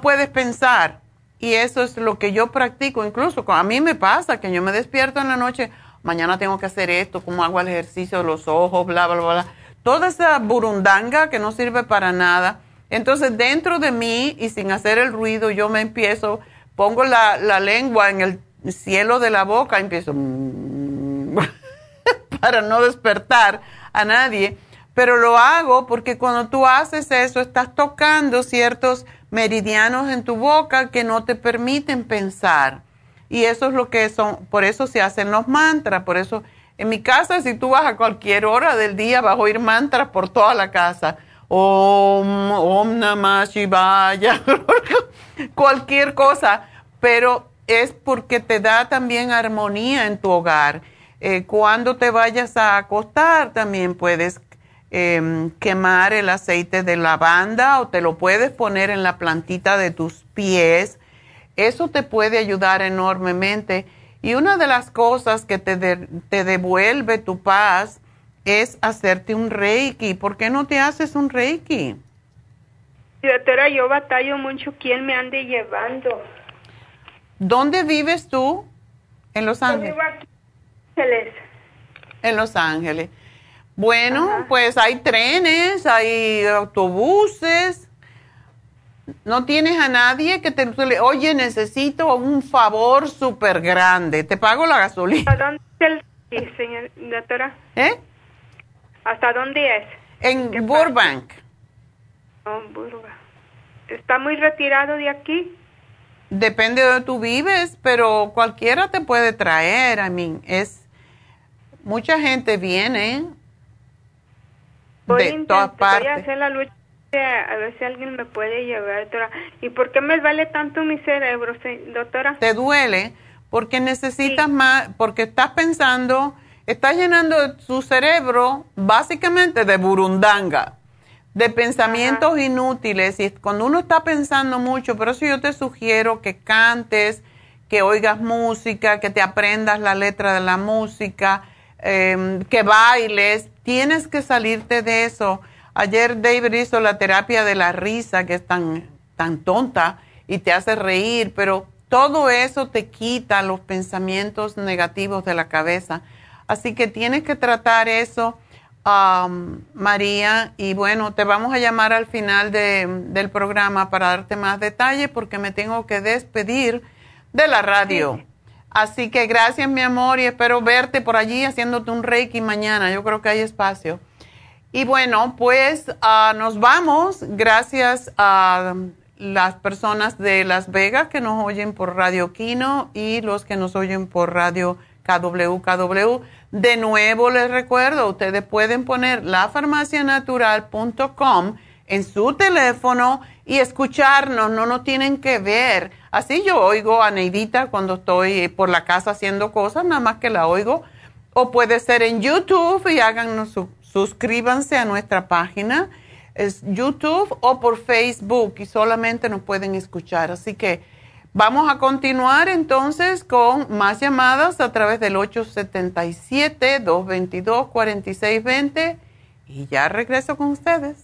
puedes pensar. Y eso es lo que yo practico. Incluso a mí me pasa que yo me despierto en la noche, mañana tengo que hacer esto, cómo hago el ejercicio de los ojos, bla, bla, bla. Toda esa burundanga que no sirve para nada. Entonces, dentro de mí y sin hacer el ruido, yo me empiezo, pongo la lengua en el cielo de la boca, empiezo *laughs* para no despertar a nadie pero lo hago porque cuando tú haces eso estás tocando ciertos meridianos en tu boca que no te permiten pensar. Y eso es lo que son, por eso se hacen los mantras, por eso en mi casa si tú vas a cualquier hora del día vas a oír mantras por toda la casa. Om, Om Namah Shivaya, *laughs* cualquier cosa, pero es porque te da también armonía en tu hogar. Eh, cuando te vayas a acostar también puedes Em, quemar el aceite de lavanda o te lo puedes poner en la plantita de tus pies. Eso te puede ayudar enormemente. Y una de las cosas que te, te devuelve tu paz es hacerte un reiki. ¿Por qué no te haces un reiki? Doctora, yo batallo mucho quién me ande llevando. ¿Dónde vives tú? En Los Ángeles. En Los Ángeles. Bueno, pues hay trenes, hay autobuses. No tienes a nadie que te oye, necesito un favor súper grande. Te pago la gasolina. ¿Hasta dónde es el señor, doctora? ¿Eh? ¿Hasta dónde es? En Burbank. Oh, Burbank. ¿Está muy retirado de aquí? Depende de donde tú vives, pero cualquiera te puede traer. I mean, es. Mucha gente viene voy de todas partes. Voy a hacer la lucha a ver si alguien me puede llevar, doctora. ¿Y por qué me vale tanto mi cerebro, doctora? ¿Te duele? Porque necesitas más, porque estás pensando, estás llenando tu cerebro básicamente de burundanga, de pensamientos inútiles. Y cuando uno está pensando mucho, por eso yo te sugiero que cantes, que oigas música, que te aprendas la letra de la música, em, que bailes, Tienes que salirte de eso. Ayer David hizo la terapia de la risa, que es tan, tan tonta y te hace reír, pero todo eso te quita los pensamientos negativos de la cabeza. Así que tienes que tratar eso, um, María. Y bueno, te vamos a llamar al final del programa para darte más detalles porque me tengo que despedir de la radio. Así que gracias, mi amor, y espero verte por allí haciéndote un reiki mañana. Yo creo que hay espacio. Y bueno, pues ah, nos vamos. Gracias a las personas de Las Vegas que nos oyen por Radio Kino y los que nos oyen por Radio KWKW. De nuevo les recuerdo, ustedes pueden poner lafarmacianatural.com en su teléfono y escucharnos, no nos tienen que ver. Así yo oigo a Neidita cuando estoy por la casa haciendo cosas, nada más que la oigo. O puede ser en YouTube y háganos, suscríbanse a nuestra página es YouTube o por Facebook y solamente nos pueden escuchar. Así que vamos a continuar entonces con más llamadas a través del 877-222-4620 y ya regreso con ustedes.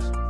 that.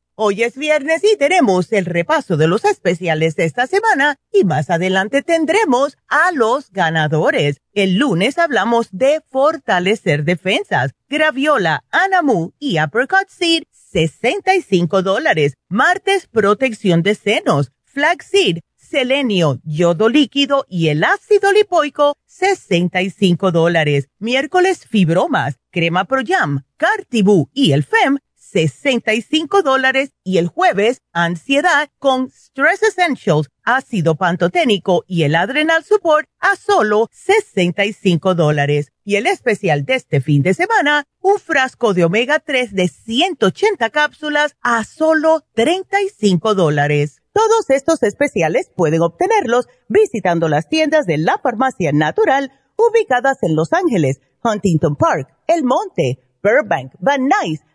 Hoy es viernes y tenemos el repaso de los especiales de esta semana y más adelante tendremos a los ganadores. El lunes hablamos de fortalecer defensas, graviola, anamu y apricot seed, 65 dólares. Martes, protección de senos, flaxseed, selenio, yodo líquido y el ácido lipoico, 65 dólares. Miércoles, fibromas, crema Pro Jam, Cartibú y el FEM, 65 dólares y el jueves ansiedad con Stress Essentials, ácido pantoténico y el Adrenal Support a solo 65 dólares. Y el especial de este fin de semana, un frasco de omega 3 de 180 cápsulas a solo 35 dólares. Todos estos especiales pueden obtenerlos visitando las tiendas de la farmacia natural ubicadas en Los Ángeles, Huntington Park, El Monte, Burbank, Van Nuys,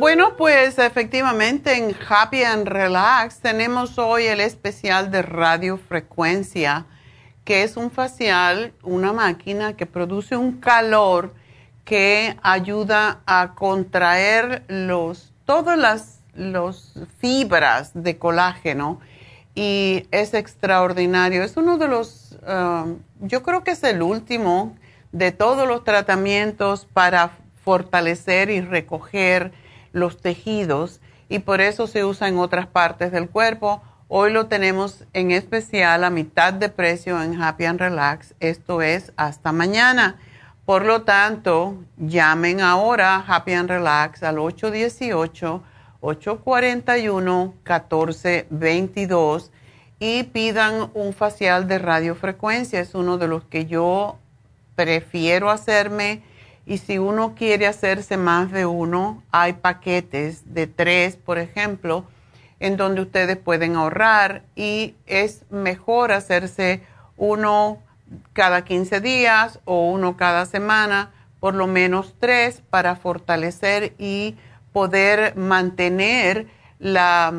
Bueno, pues efectivamente en Happy and Relax tenemos hoy el especial de radiofrecuencia, que es un facial, una máquina que produce un calor que ayuda a contraer los, todas las los fibras de colágeno y es extraordinario. Es uno de los, um, yo creo que es el último de todos los tratamientos para fortalecer y recoger los tejidos y por eso se usa en otras partes del cuerpo. Hoy lo tenemos en especial a mitad de precio en Happy and Relax. Esto es hasta mañana. Por lo tanto, llamen ahora Happy and Relax al 818-841-1422 y pidan un facial de radiofrecuencia. Es uno de los que yo prefiero hacerme y si uno quiere hacerse más de uno, hay paquetes de tres, por ejemplo, en donde ustedes pueden ahorrar y es mejor hacerse uno cada 15 días o uno cada semana, por lo menos tres, para fortalecer y poder mantener la,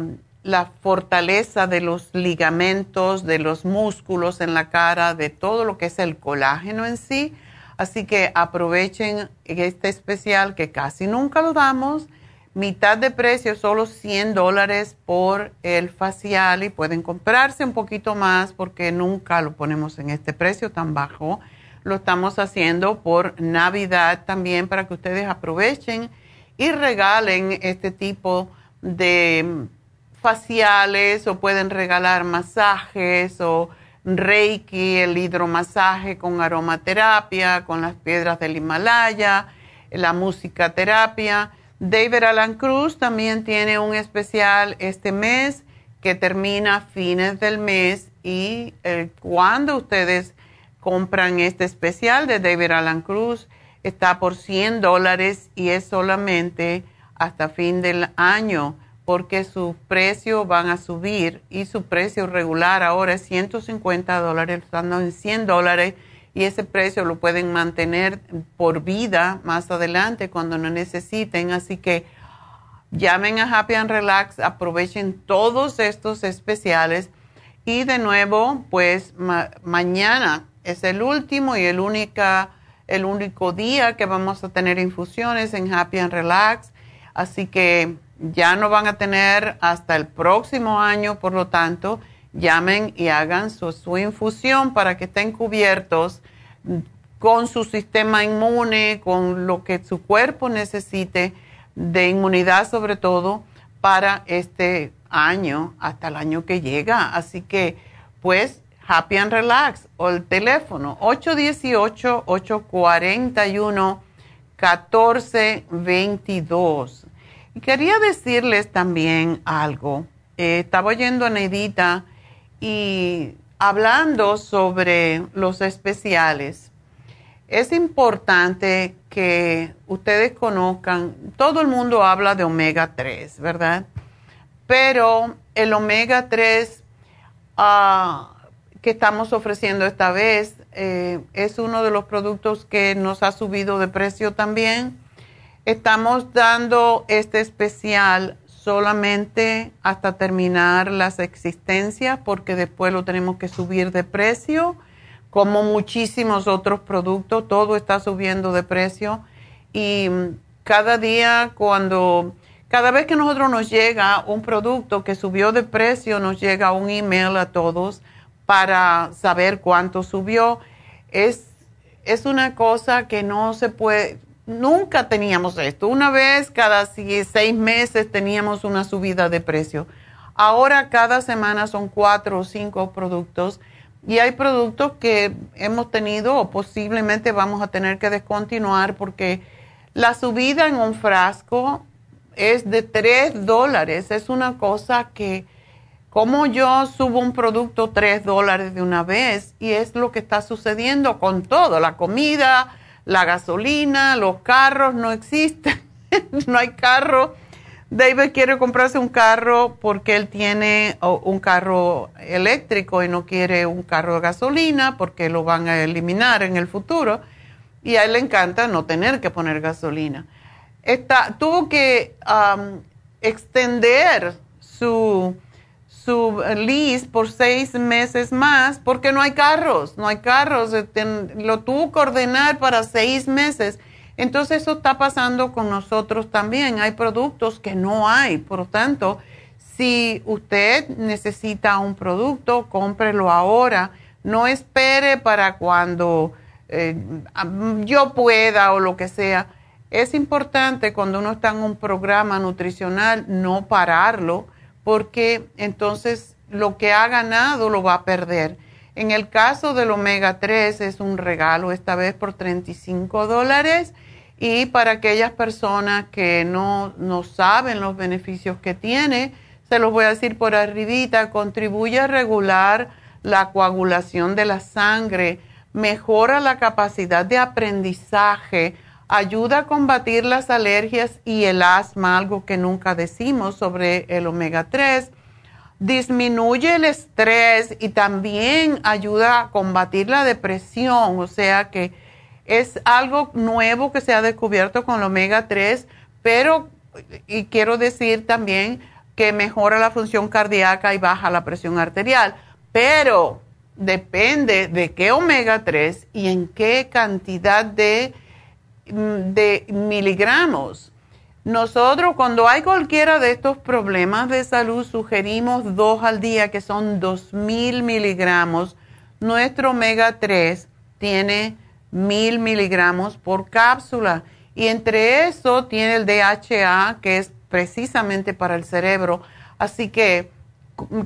la fortaleza de los ligamentos, de los músculos en la cara, de todo lo que es el colágeno en sí Así que aprovechen este especial que casi nunca lo damos. Mitad de precio, solo 100 dólares por el facial y pueden comprarse un poquito más porque nunca lo ponemos en este precio tan bajo. Lo estamos haciendo por Navidad también para que ustedes aprovechen y regalen este tipo de faciales o pueden regalar masajes o Reiki, el hidromasaje con aromaterapia, con las piedras del Himalaya, la música terapia. David Alan Cruz también tiene un especial este mes que termina fines del mes y eh, cuando ustedes compran este especial de David Alan Cruz está por 100 dólares y es solamente hasta fin del año porque sus precios van a subir y su precio regular ahora es 150 dólares, estando en 100 dólares y ese precio lo pueden mantener por vida más adelante cuando no necesiten. Así que llamen a Happy and Relax, aprovechen todos estos especiales y de nuevo, pues mañana es el último y el, única, el único día que vamos a tener infusiones en Happy and Relax. Así que ya no van a tener hasta el próximo año, por lo tanto, llamen y hagan su, infusión para que estén cubiertos con su sistema inmune, con lo que su cuerpo necesite de inmunidad sobre todo para este año, hasta el año que llega. Así que, pues, happy and relax, o el teléfono 818-841-1422. Quería decirles también algo. Eh, estaba oyendo a Neidita y hablando sobre los especiales. Es importante que ustedes conozcan, todo el mundo habla de omega 3, ¿verdad? Pero el omega 3 ah, que estamos ofreciendo esta vez eh, es uno de los productos que nos ha subido de precio también Estamos dando este especial solamente hasta terminar las existencias porque después lo tenemos que subir de precio, como muchísimos otros productos, todo está subiendo de precio y cada día cuando, cada vez que nosotros nos llega un producto que subió de precio, nos llega un email a todos para saber cuánto subió. Es, es una cosa que no se puede, nunca teníamos esto. Una vez cada seis meses teníamos una subida de precio. Ahora cada semana son cuatro o cinco productos y hay productos que hemos tenido o posiblemente vamos a tener que descontinuar porque la subida en un frasco es de 3 dólares. Es una cosa que, como yo subo un producto 3 dólares de una vez, y es lo que está sucediendo con todo, la comida, la gasolina, los carros no existen, *laughs* no hay carro. David quiere comprarse un carro porque él tiene un carro eléctrico y no quiere un carro de gasolina porque lo van a eliminar en el futuro. Y a él le encanta no tener que poner gasolina tuvo que extender su, su lease por seis meses más porque no hay carros, no hay carros, eh, lo tuvo que ordenar para seis meses. Entonces eso está pasando con nosotros también. Hay productos que no hay. Por lo tanto, si usted necesita un producto, cómprelo ahora. No espere para cuando eh, yo pueda o lo que sea es importante cuando uno está en un programa nutricional no pararlo porque entonces lo que ha ganado lo va a perder. En el caso del omega 3 es un regalo esta vez por 35 dólares y para aquellas personas que no, no saben los beneficios que tiene, se los voy a decir por arribita, contribuye a regular la coagulación de la sangre, mejora la capacidad de aprendizaje, ayuda a combatir las alergias y el asma, algo que nunca decimos sobre el omega 3, disminuye el estrés y también ayuda a combatir la depresión, o sea que es algo nuevo que se ha descubierto con el omega 3, pero, y quiero decir también que mejora la función cardíaca y baja la presión arterial, pero depende de qué omega 3 y en qué cantidad de de miligramos. Nosotros cuando hay cualquiera de estos problemas de salud sugerimos dos al día que son 2000 miligramos. Nuestro omega 3 tiene 1000 miligramos por cápsula y entre eso tiene el DHA que es precisamente para el cerebro. Así que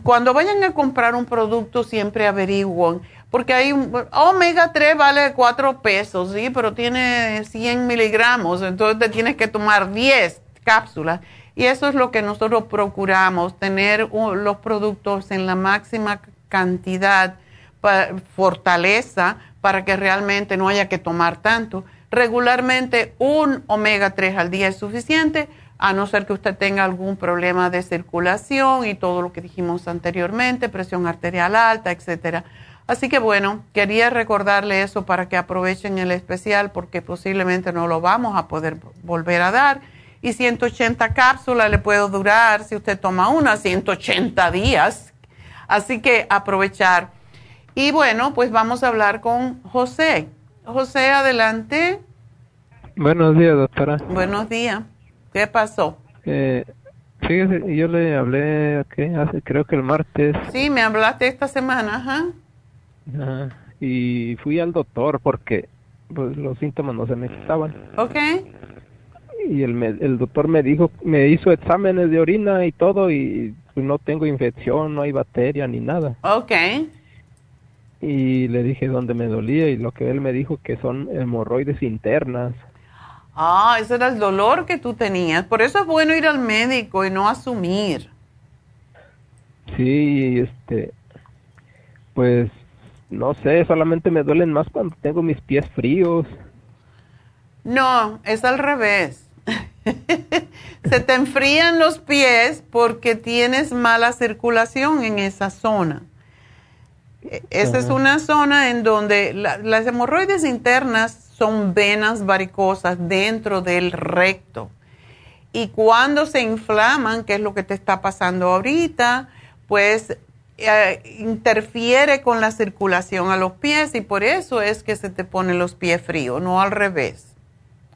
cuando vayan a comprar un producto siempre averigüen porque hay omega 3 vale 4 pesos, sí, pero tiene 100 miligramos, entonces te tienes que tomar 10 cápsulas. Y eso es lo que nosotros procuramos, tener los productos en la máxima cantidad, fortaleza, para que realmente no haya que tomar tanto. Regularmente un omega 3 al día es suficiente, a no ser que usted tenga algún problema de circulación y todo lo que dijimos anteriormente, presión arterial alta, etcétera Así que bueno, quería recordarle eso para que aprovechen el especial porque posiblemente no lo vamos a poder volver a dar. Y 180 cápsulas le puedo durar, si usted toma una, 180 días. Así que aprovechar. Y bueno, pues vamos a hablar con José. José, adelante. Buenos días, doctora. Buenos días. ¿Qué pasó? Eh, fíjese, yo le hablé, ¿qué? Hace, creo que el martes. Sí, me hablaste esta semana, ajá y fui al doctor porque pues, los síntomas no se me quitaban. Ok. Y el, el doctor me dijo, me hizo exámenes de orina y todo y pues, no tengo infección, no hay bacteria ni nada. Ok. Y le dije dónde me dolía y lo que él me dijo que son hemorroides internas. Ah, ese era el dolor que tú tenías. Por eso es bueno ir al médico y no asumir. Sí, este, pues no sé, solamente me duelen más cuando tengo mis pies fríos. No, es al revés. *laughs* Se te enfrían los pies porque tienes mala circulación en esa zona. E, esa es una zona en donde las hemorroides internas son venas varicosas dentro del recto. Y cuando se inflaman, que es lo que te está pasando ahorita, pues eh, interfiere con la circulación a los pies y por eso es que se te ponen los pies fríos, no al revés.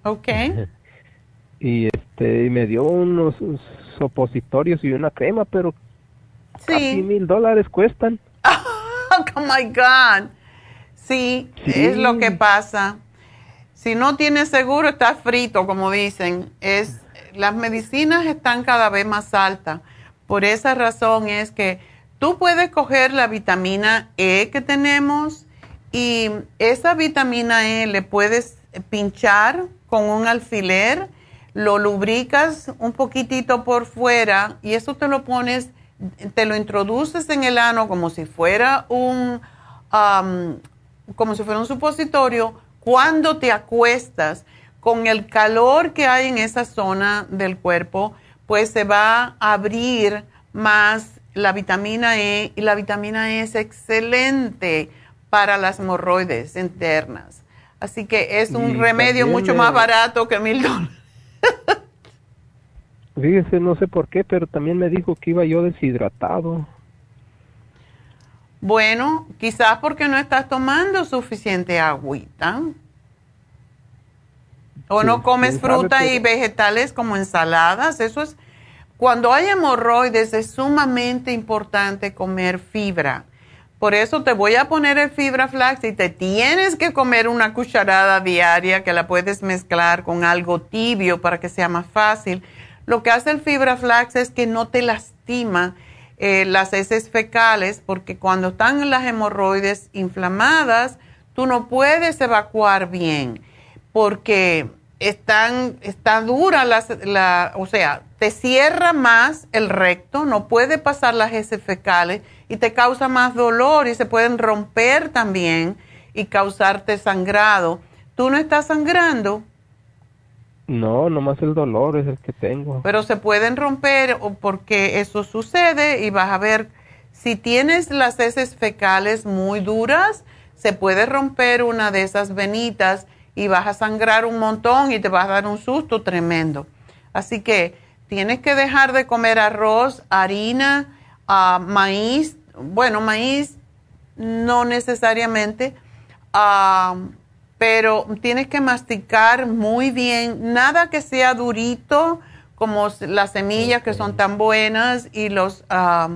¿Ok? *laughs* Y este, me dio unos opositorios y una crema, pero sí. casi mil dólares cuestan. *laughs* oh my God. Sí, es lo que pasa. Si no tienes seguro, estás frito, como dicen. Es, las medicinas están cada vez más altas. Por esa razón es que tú puedes coger la vitamina E que tenemos y esa vitamina E le puedes pinchar con un alfiler, lo lubricas un poquitito por fuera y eso te lo pones, te lo introduces en el ano como si fuera un, como si fuera un supositorio. Cuando te acuestas con el calor que hay en esa zona del cuerpo, pues se va a abrir más la vitamina E y la vitamina E es excelente para las hemorroides internas. Así que es un remedio mucho más barato que mil dólares. *laughs* Fíjese, no sé por qué, pero también me dijo que iba yo deshidratado. Bueno, quizás porque no estás tomando suficiente agüita. O no comes fruta y vegetales como ensaladas. Eso es, cuando hay hemorroides es sumamente importante comer fibra. Por eso te voy a poner el fibra flax y te tienes que comer una cucharada diaria que la puedes mezclar con algo tibio para que sea más fácil. Lo que hace el fibra flax es que no te lastima eh, las heces fecales porque cuando están las hemorroides inflamadas, tú no puedes evacuar bien porque están, está dura la, o sea, te cierra más el recto, no puede pasar las heces fecales y te causa más dolor y se pueden romper también y causarte sangrado. ¿Tú no estás sangrando? No, nomás el dolor es el que tengo. Pero se pueden romper porque eso sucede y vas a ver, si tienes las heces fecales muy duras, se puede romper una de esas venitas y vas a sangrar un montón y te vas a dar un susto tremendo. Así que tienes que dejar de comer arroz, harina, uh, maíz, bueno, maíz no necesariamente, ah, pero tienes que masticar muy bien, nada que sea durito como las semillas que son tan buenas y los ah,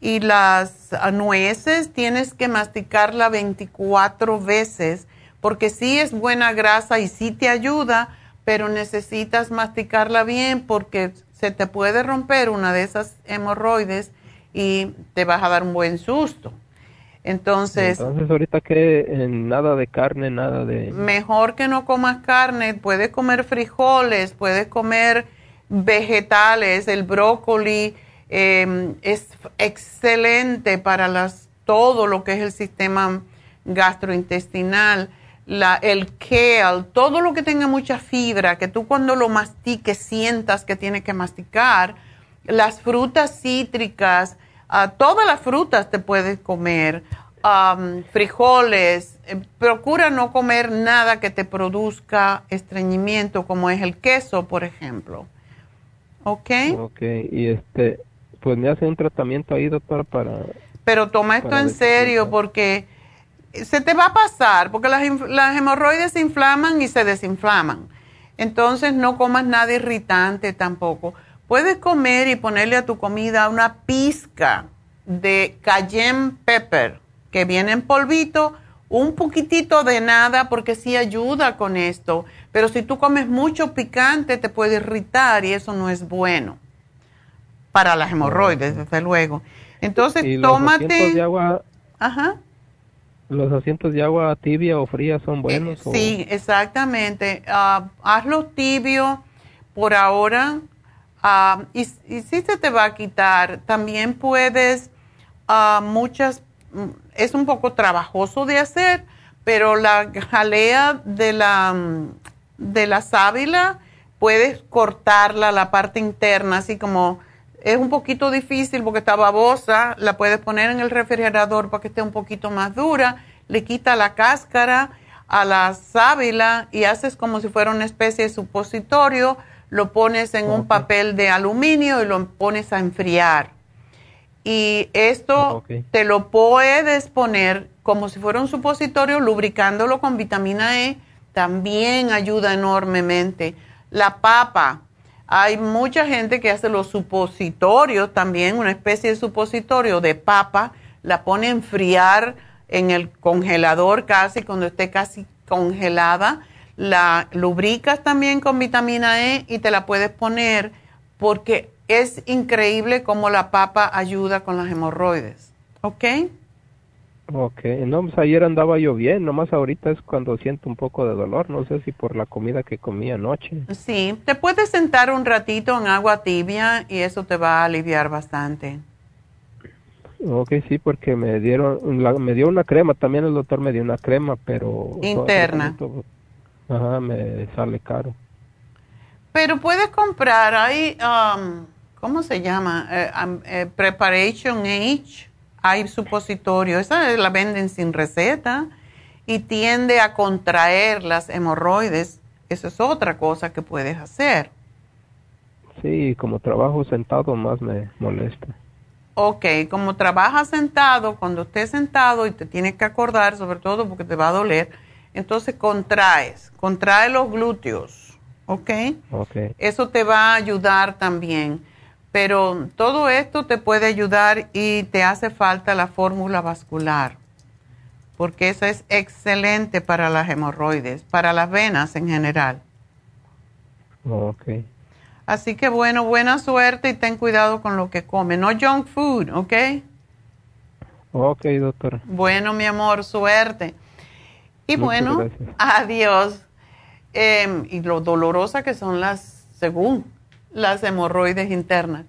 y las nueces. Tienes que masticarla 24 veces porque sí es buena grasa y sí te ayuda, pero necesitas masticarla bien porque se te puede romper una de esas hemorroides y te vas a dar un buen susto. Entonces, Entonces ahorita que nada de carne, nada de... Mejor que no comas carne, puedes comer frijoles, puedes comer vegetales, el brócoli em, es excelente para las, todo lo que es el sistema gastrointestinal, la, el kale, todo lo que tenga mucha fibra, que tú cuando lo mastiques sientas que tienes que masticar, las frutas cítricas, uh, todas las frutas te puedes comer, um, frijoles, eh, procura no comer nada que te produzca estreñimiento, como es el queso, por ejemplo. ¿Ok? Ok, y este, pues me hace un tratamiento ahí, doctora, para... Pero toma esto en serio porque se te va a pasar, porque las, las hemorroides se inflaman y se desinflaman. Entonces no comas nada irritante tampoco. Puedes comer y ponerle a tu comida una pizca de cayenne pepper que viene en polvito, un poquitito de nada porque sí ayuda con esto. Pero si tú comes mucho picante te puede irritar y eso no es bueno para las hemorroides, desde luego. Entonces, ¿Y tómate. De agua, Ajá. ¿Los asientos de agua tibia o fría son buenos? sí, exactamente. Uh, hazlo tibio por ahora Ah, y, si se te va a quitar, también puedes, uh, muchas, mm, es un poco trabajoso de hacer, pero la jalea de la, mm, de la sábila, puedes cortarla, la parte interna, así como es un poquito difícil porque está babosa, la puedes poner en el refrigerador para que esté un poquito más dura, le quita la cáscara a la sábila y haces como si fuera una especie de supositorio. Lo pones en un papel de aluminio y lo pones a enfriar. Y esto te lo puedes poner como si fuera un supositorio, lubricándolo con vitamina E, también ayuda enormemente. La papa, hay mucha gente que hace los supositorios también, una especie de supositorio de papa, la pone a enfriar en el congelador casi, cuando esté casi congelada la lubricas también con vitamina E y te la puedes poner porque es increíble cómo la papa ayuda con las hemorroides. ¿Ok? Ok, no, pues ayer andaba yo bien, nomás ahorita es cuando siento un poco de dolor, no sé si por la comida que comí anoche. Sí, te puedes sentar un ratito en agua tibia y eso te va a aliviar bastante. Ok, sí, porque me dieron, la, me dio una crema, también el doctor me dio una crema, pero... Interna. Ajá, me sale caro. Pero puedes comprar, hay, um, ¿cómo se llama? Eh, eh, Preparation Age hay supositorio, esa la venden sin receta y tiende a contraer las hemorroides. Eso es otra cosa que puedes hacer. Sí, como trabajo sentado más me molesta. Ok, como trabajas sentado, cuando estés sentado y te tienes que acordar, sobre todo porque te va a doler, entonces contraes, contrae los glúteos, ¿ok? Ok. Eso te va a ayudar también. Pero todo esto te puede ayudar y te hace falta la fórmula vascular, porque esa es excelente para las hemorroides, para las venas en general. Ok. Así que bueno, buena suerte y ten cuidado con lo que come. No junk food, ¿ok? Ok, doctora. Bueno, mi amor, suerte. Y bueno, *laughs* adiós. Em, y lo dolorosa que son las, según las hemorroides internas.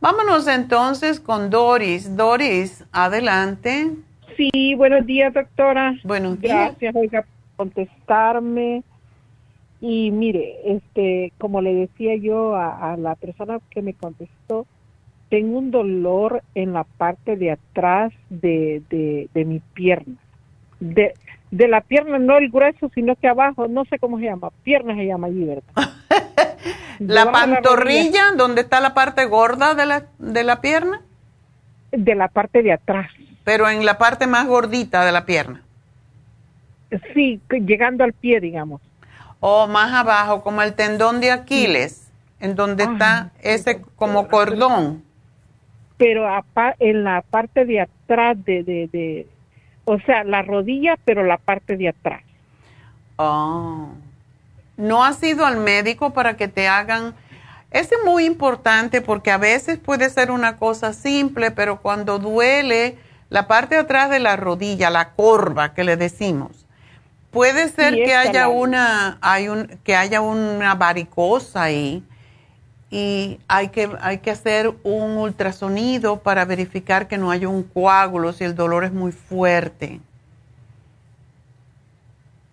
Vámonos entonces con Doris. Doris, adelante. Sí, buenos días, doctora. Buenos días. Gracias, oiga, por contestarme. Y mire, este, como le decía yo a, la persona que me contestó, tengo un dolor en la parte de atrás de, de, de mi pierna. De, de la pierna, no el grueso, sino que abajo, no sé cómo se llama, pierna se llama allí, ¿verdad? *laughs* ¿La pantorrilla, donde está la parte gorda de la, de la pierna? De la parte de atrás. Pero en la parte más gordita de la pierna. Sí, llegando al pie, digamos. O más abajo, como el tendón de Aquiles, en donde está ese como cordón. Pero en la parte de atrás de, de, de, o sea, la rodilla, pero la parte de atrás. Oh no has ido al médico para que te hagan... Es muy importante porque a veces puede ser una cosa simple, pero cuando duele la parte de atrás de la rodilla, la corva que le decimos, puede ser que haya una, hay un, que haya una varicosa ahí y hay que, hay que hacer un ultrasonido para verificar que no haya un coágulo si el dolor es muy fuerte.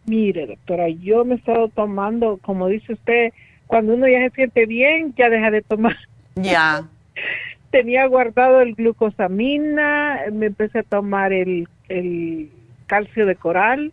Mire, doctora, yo me he estado tomando, como dice usted, cuando uno ya se siente bien, ya deja de tomar. Ya. *laughs* Tenía guardado el glucosamina, me empecé a tomar el, el calcio de coral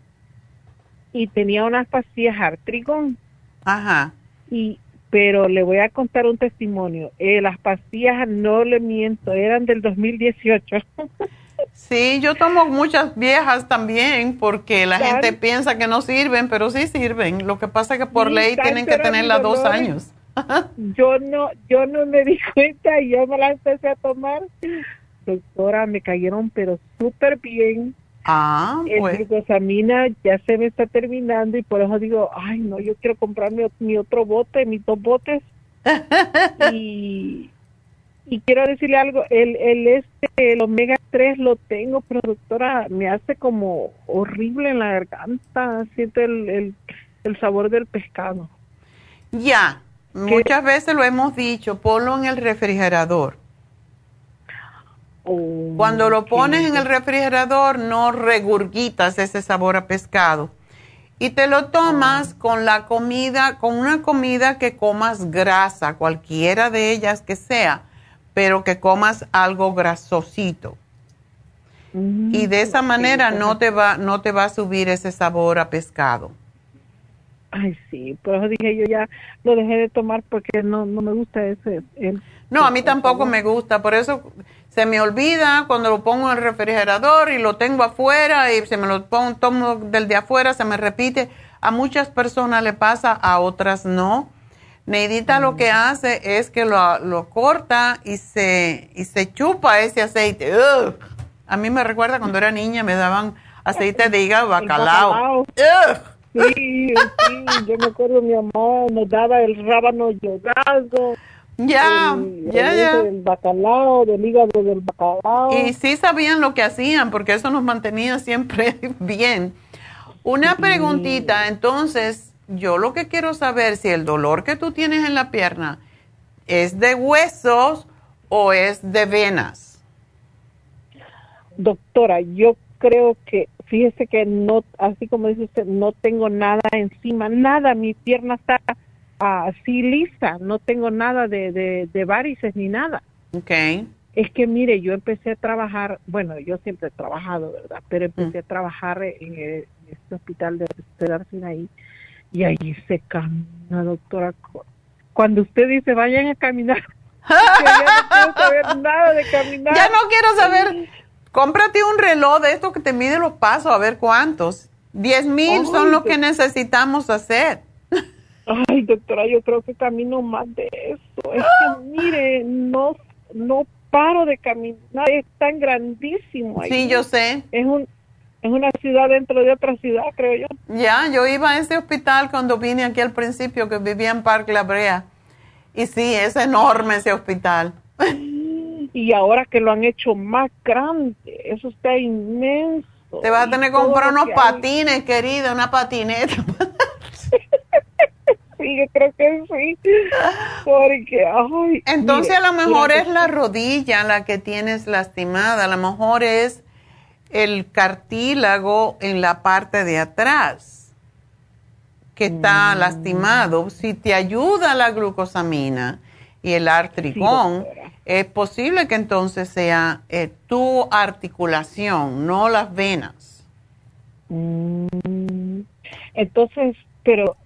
y tenía unas pastillas artrigón. Ajá. Y pero le voy a contar un testimonio. Eh, las pastillas no le miento, eran del 2018. *laughs* Sí, yo tomo muchas viejas también porque la gente piensa que no sirven, pero sí sirven. Lo que pasa es que por ley tienen que tenerlas dos años. *laughs* yo no, yo no me di cuenta y yo me las empecé a tomar. Doctora, me cayeron pero súper bien. Ah, pues. El glucosamina ya se me está terminando y por eso digo, ay, no, yo quiero comprarme mi otro bote, mis dos botes. *laughs* y y quiero decirle algo, el, el, este, el omega 3 lo tengo, pero doctora, me hace como horrible en la garganta, siento el, el, sabor del pescado. Ya, muchas veces lo hemos dicho, ponlo en el refrigerador. Oh, Cuando lo pones en el refrigerador, no regurgitas ese sabor a pescado. Y te lo tomas ah. con la comida, con una comida que comas grasa, cualquiera de ellas que sea pero que comas algo grasosito. Y de esa manera no te va no te va a subir ese sabor a pescado. Ay, sí, por eso dije yo ya lo dejé de tomar porque no, no me gusta ese. no, a mí tampoco me gusta, por eso se me olvida cuando lo pongo en el refrigerador y lo tengo afuera y se me lo pongo, tomo del de afuera, se me repite. A muchas personas le pasa, a otras no. Neidita lo que hace es que lo, corta y se, y se chupa ese aceite. A mí me recuerda cuando era niña, me daban aceite de hígado bacalao. Sí, sí, yo me acuerdo mi mamá nos daba el rábano yodado. Ya, ya, ya. Del bacalao, del hígado del bacalao. Y sí sabían lo que hacían, porque eso nos mantenía siempre *laughs* bien. Una preguntita, entonces, yo lo que quiero saber si el dolor que tú tienes en la pierna es de huesos o es de venas. Doctora, yo creo que, fíjese que no, así como dice usted, no tengo nada encima, nada, mi pierna está así lisa, no tengo nada de, de, de varices ni nada. Ok. Es que mire, yo empecé a trabajar, bueno, yo siempre he trabajado, ¿verdad? Pero empecé a trabajar en, el- en este hospital de Cedar Sinaí y ahí se camina, doctora. Cuando usted dice vayan a caminar, que *laughs* yo no quiero saber nada de caminar. *laughs* Ya no quiero saber. Cómprate un reloj de esto que te mide los pasos, a ver cuántos. Diez mil son los que necesitamos hacer. Ay, doctora, yo creo que camino más de eso. Es que mire, no, no paro de caminar, es tan grandísimo. ahí. Sí, yo sé. Es un, es una ciudad dentro de otra ciudad, creo yo. Ya, yo iba a ese hospital cuando vine aquí al principio, que vivía en Parque La Brea. Y sí, es enorme ese hospital. Y ahora que lo han hecho más grande, eso está inmenso. Te vas a tener que comprar unos que hay. patines, querida, una patineta. *laughs* Sí, yo creo que sí. Porque, ay. Entonces a lo mejor es la rodilla la que tienes lastimada, a lo mejor es el cartílago en la parte de atrás que está Mm. lastimado. Si te ayuda la glucosamina y el artrigón, es posible que entonces sea eh, tu articulación, no las venas. Mm, Entonces, pero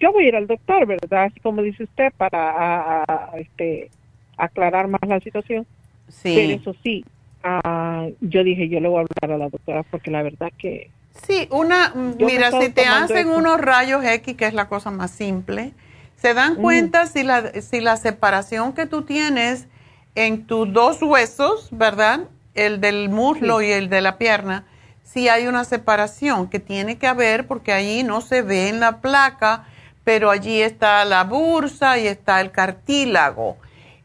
yo voy a ir al doctor, ¿verdad? Así como dice usted, para a- a- este, aclarar más la situación. Sí. Pero eso sí, ah, yo dije, yo le voy a hablar a la doctora porque la verdad que... Sí, una, mira, si te hacen eso. unos rayos X, que es la cosa más simple, se dan Mm. cuenta si la, si la separación que tú tienes en tus dos huesos, ¿verdad? El del muslo Sí. y el de la pierna, si hay una separación que tiene que haber porque ahí no se ve en la placa, pero allí está la bursa y está el cartílago.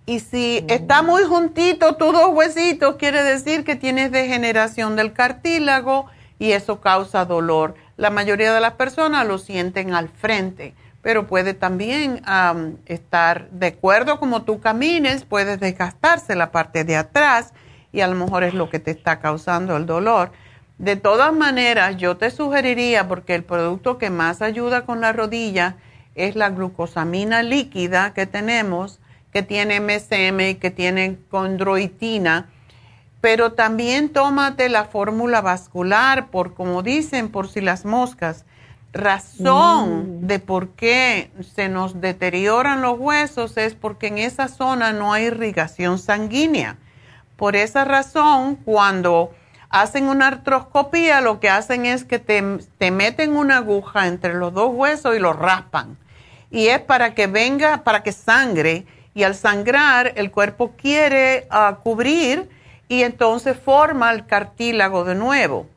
Y si está muy juntito tus dos huesitos, quiere decir que tienes degeneración del cartílago y eso causa dolor. La mayoría de las personas lo sienten al frente, pero puede también am, estar de acuerdo como tú camines, puede desgastarse la parte de atrás y a lo mejor es lo que te está causando el dolor. De todas maneras, yo te sugeriría, porque el producto que más ayuda con la rodilla es la glucosamina líquida que tenemos, que tiene MSM y que tiene condroitina, pero también tómate la fórmula vascular, por como dicen, por si las moscas. Razón de por qué se nos deterioran los huesos es porque en esa zona no hay irrigación sanguínea. Por esa razón, cuando hacen una artroscopía, lo que hacen es que te, te meten una aguja entre los dos huesos y los raspan. Y es para que venga, para que sangre. Y al sangrar, el cuerpo quiere ah, cubrir y entonces forma el cartílago de nuevo.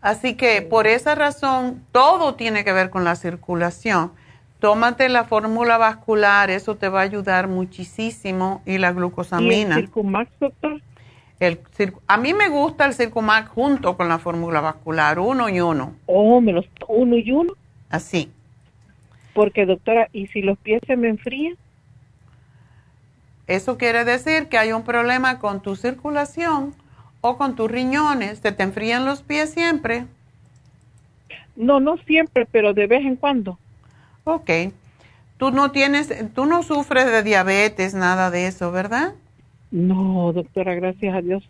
Así que por esa razón, todo tiene que ver con la circulación. Tómate la fórmula vascular, eso te va a ayudar muchísimo y la ¿Y el glucosamina. Circumax, doctor? El cir- a mí me gusta el Circumax junto con la fórmula vascular, uno y uno, Oh, me los uno y uno. así. Porque, doctora, ¿y si los pies se me enfrían? Eso quiere decir que hay un problema con tu circulación o con tus riñones. ¿Se te enfrían los pies siempre? No, no siempre, pero de vez en cuando. Ok. Tú no tienes, tú no sufres de diabetes, nada de eso, ¿verdad? No, doctora, gracias a Dios.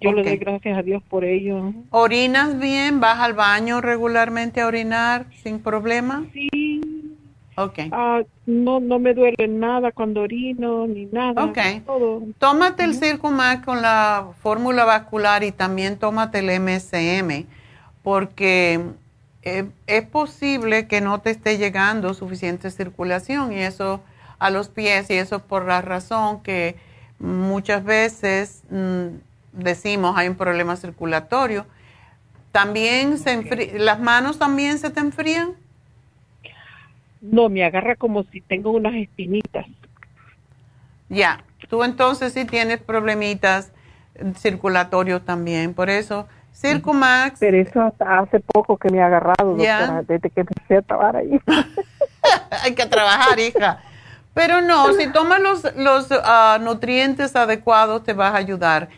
Yo le doy gracias a Dios por ello. ¿Orinas bien? ¿Vas al baño regularmente a orinar sin problema? Sí. Ok. Ah, no, no me duele nada cuando orino ni nada. Ok. Todo. Tómate el Circumax con la fórmula vascular y también tómate el MSM, porque eh, es posible que no te esté llegando suficiente circulación y eso a los pies, y eso es por la razón que muchas veces mm, decimos hay un problema circulatorio. También se enfri- las manos también se te enfrían. No, me agarra como si tengo unas espinitas. Ya, tú entonces sí tienes problemitas circulatorios también, por eso Circumax. Pero eso hasta hace poco que me ha agarrado, doctora, desde que empecé a trabajar ahí. *laughs* Hay que trabajar, hija. Pero no, si tomas los, los ah, nutrientes adecuados te vas a ayudar.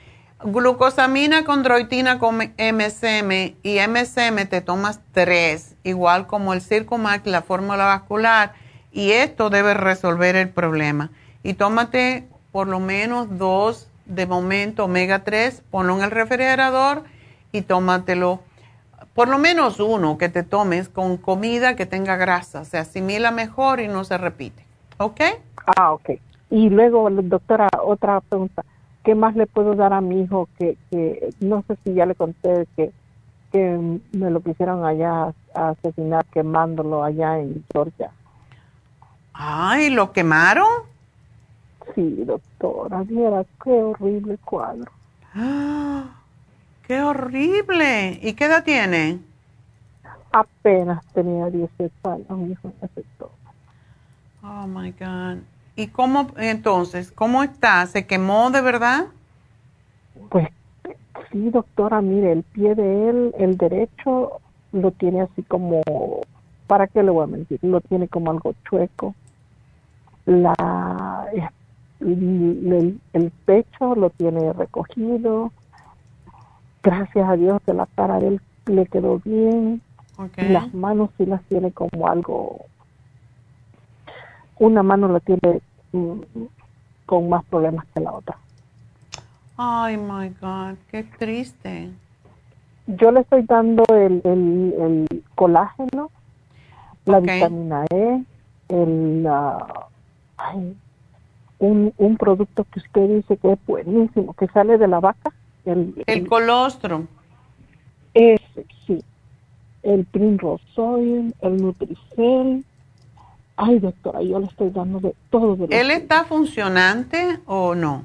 Glucosamina, condroitina con MSM y MSM te tomas tres, igual como el Circumax, la fórmula vascular, y esto debe resolver el problema. Y tómate por lo menos dos de momento omega 3, ponlo en el refrigerador y tómatelo, por lo menos uno que te tomes con comida que tenga grasa, se asimila mejor y no se repite. ¿Ok? Ah, ok. Y luego, doctora, otra pregunta. ¿Qué más le puedo dar a mi hijo que, que no sé si ya le conté que, que me lo quisieron allá a asesinar quemándolo allá en Georgia? Ay, ¿lo quemaron? Sí, doctora, mira, qué horrible cuadro. ¡Ah! ¡Qué horrible! ¿Y qué edad tiene? Apenas tenía 18 años, mi hijo aceptó. Oh my God. ¿Y cómo entonces? ¿Cómo está? ¿Se quemó de verdad? Pues sí, doctora, mire, el pie de él, el derecho, lo tiene así como, ¿para qué le voy a mentir? Lo tiene como algo chueco. La, el, el pecho lo tiene recogido gracias a Dios que la cara de él le quedó bien. Las manos sí las tiene como algo, una mano la tiene mm, con más problemas que la otra. Ay, my God, qué triste. Yo le estoy dando el, el, colágeno, la vitamina E, el, un, un producto que usted dice que es buenísimo, que sale de la vaca el, el, colostrum. Ese, sí. El Primrose el Nutricel. Ay, doctora, yo le estoy dando de todo. De ¿Él está funcionante o no?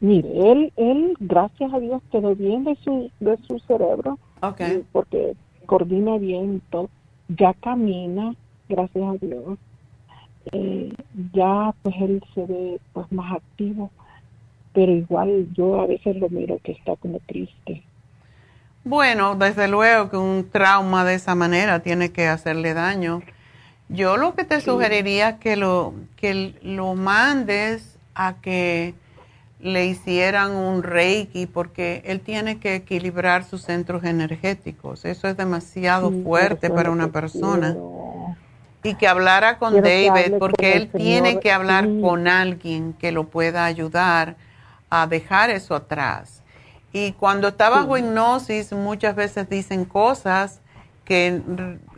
Mire, él, él, gracias a Dios, quedó bien de su, de su cerebro. Okay. Porque coordina bien todo. Ya camina, gracias a Dios. Eh, ya, pues él se ve pues más activo pero igual yo a veces lo miro que está como triste. Bueno, desde luego que un trauma de esa manera tiene que hacerle daño. Yo lo que te sugeriría es que lo, que lo mandes a que le hicieran un reiki porque él tiene que equilibrar sus centros energéticos. Eso es demasiado fuerte para una persona. Y que hablara con David porque él tiene que hablar con alguien que lo pueda ayudar a dejar eso atrás. Y cuando está bajo hipnosis, muchas veces dicen cosas que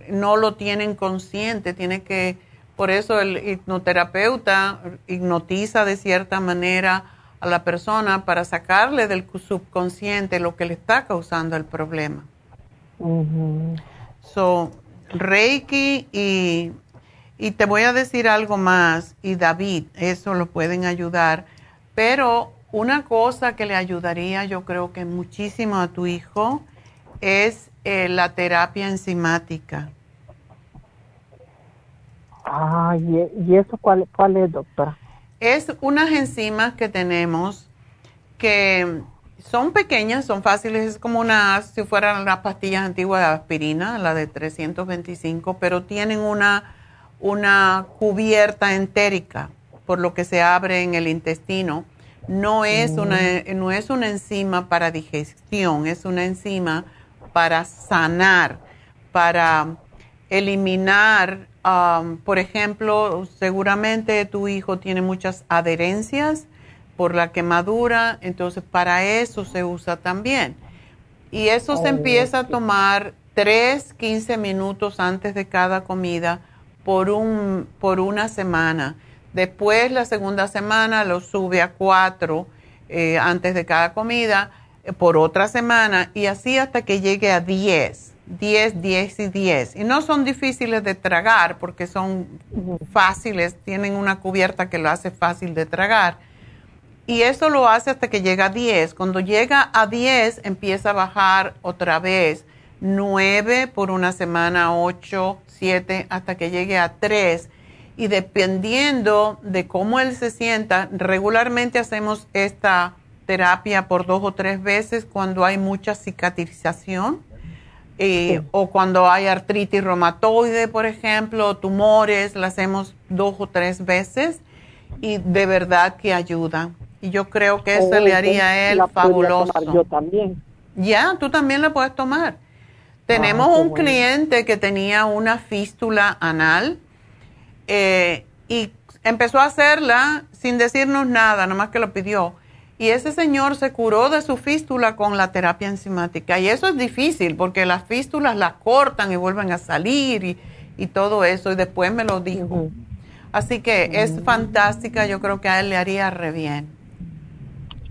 no lo tienen consciente, tiene que, por eso el hipnoterapeuta hipnotiza de cierta manera a la persona para sacarle del subconsciente lo que le está causando el problema. So, Reiki y, y te voy a decir algo más, y David, eso lo pueden ayudar, pero una cosa que le ayudaría, yo creo que muchísimo a tu hijo, es eh, la terapia enzimática. Ah, ¿y, eso cuál, cuál es, doctora? Es unas enzimas que tenemos que son pequeñas, son fáciles, es como una, si fueran las pastillas antiguas de aspirina, la de 325, pero tienen una, una cubierta entérica, por lo que se abre en el intestino no es, una, mm. no es una enzima para digestión, es una enzima para sanar, para eliminar, um, por ejemplo, seguramente tu hijo tiene muchas adherencias por la quemadura, entonces para eso se usa también. Y eso se empieza a tomar 3, 15 minutos antes de cada comida por, un, por una semana Después, la segunda semana, lo sube a cuatro eh, antes de cada comida eh, por otra semana y así hasta que llegue a 10. 10, 10 y 10. Y no son difíciles de tragar porque son fáciles, tienen una cubierta que lo hace fácil de tragar. Y eso lo hace hasta que llega a 10. Cuando llega a 10 empieza a bajar otra vez. 9 por una semana, 8, 7, hasta que llegue a 3 y dependiendo de cómo él se sienta, regularmente hacemos esta terapia por dos o tres veces cuando hay mucha cicatrización eh, o cuando hay artritis reumatoide, por ejemplo, tumores, la hacemos dos o tres veces y de verdad que ayuda. Y yo creo que eso le haría a él fabuloso. yo también. Ya, tú también la puedes tomar. Tenemos ah, un cliente que tenía una fístula anal eh, y empezó a hacerla sin decirnos nada, nomás que lo pidió. Y ese señor se curó de su fístula con la terapia enzimática. Y eso es difícil porque las fístulas las cortan y vuelven a salir y, y todo eso. Y después me lo dijo. Así que es fantástica. Yo creo que a él le haría re bien.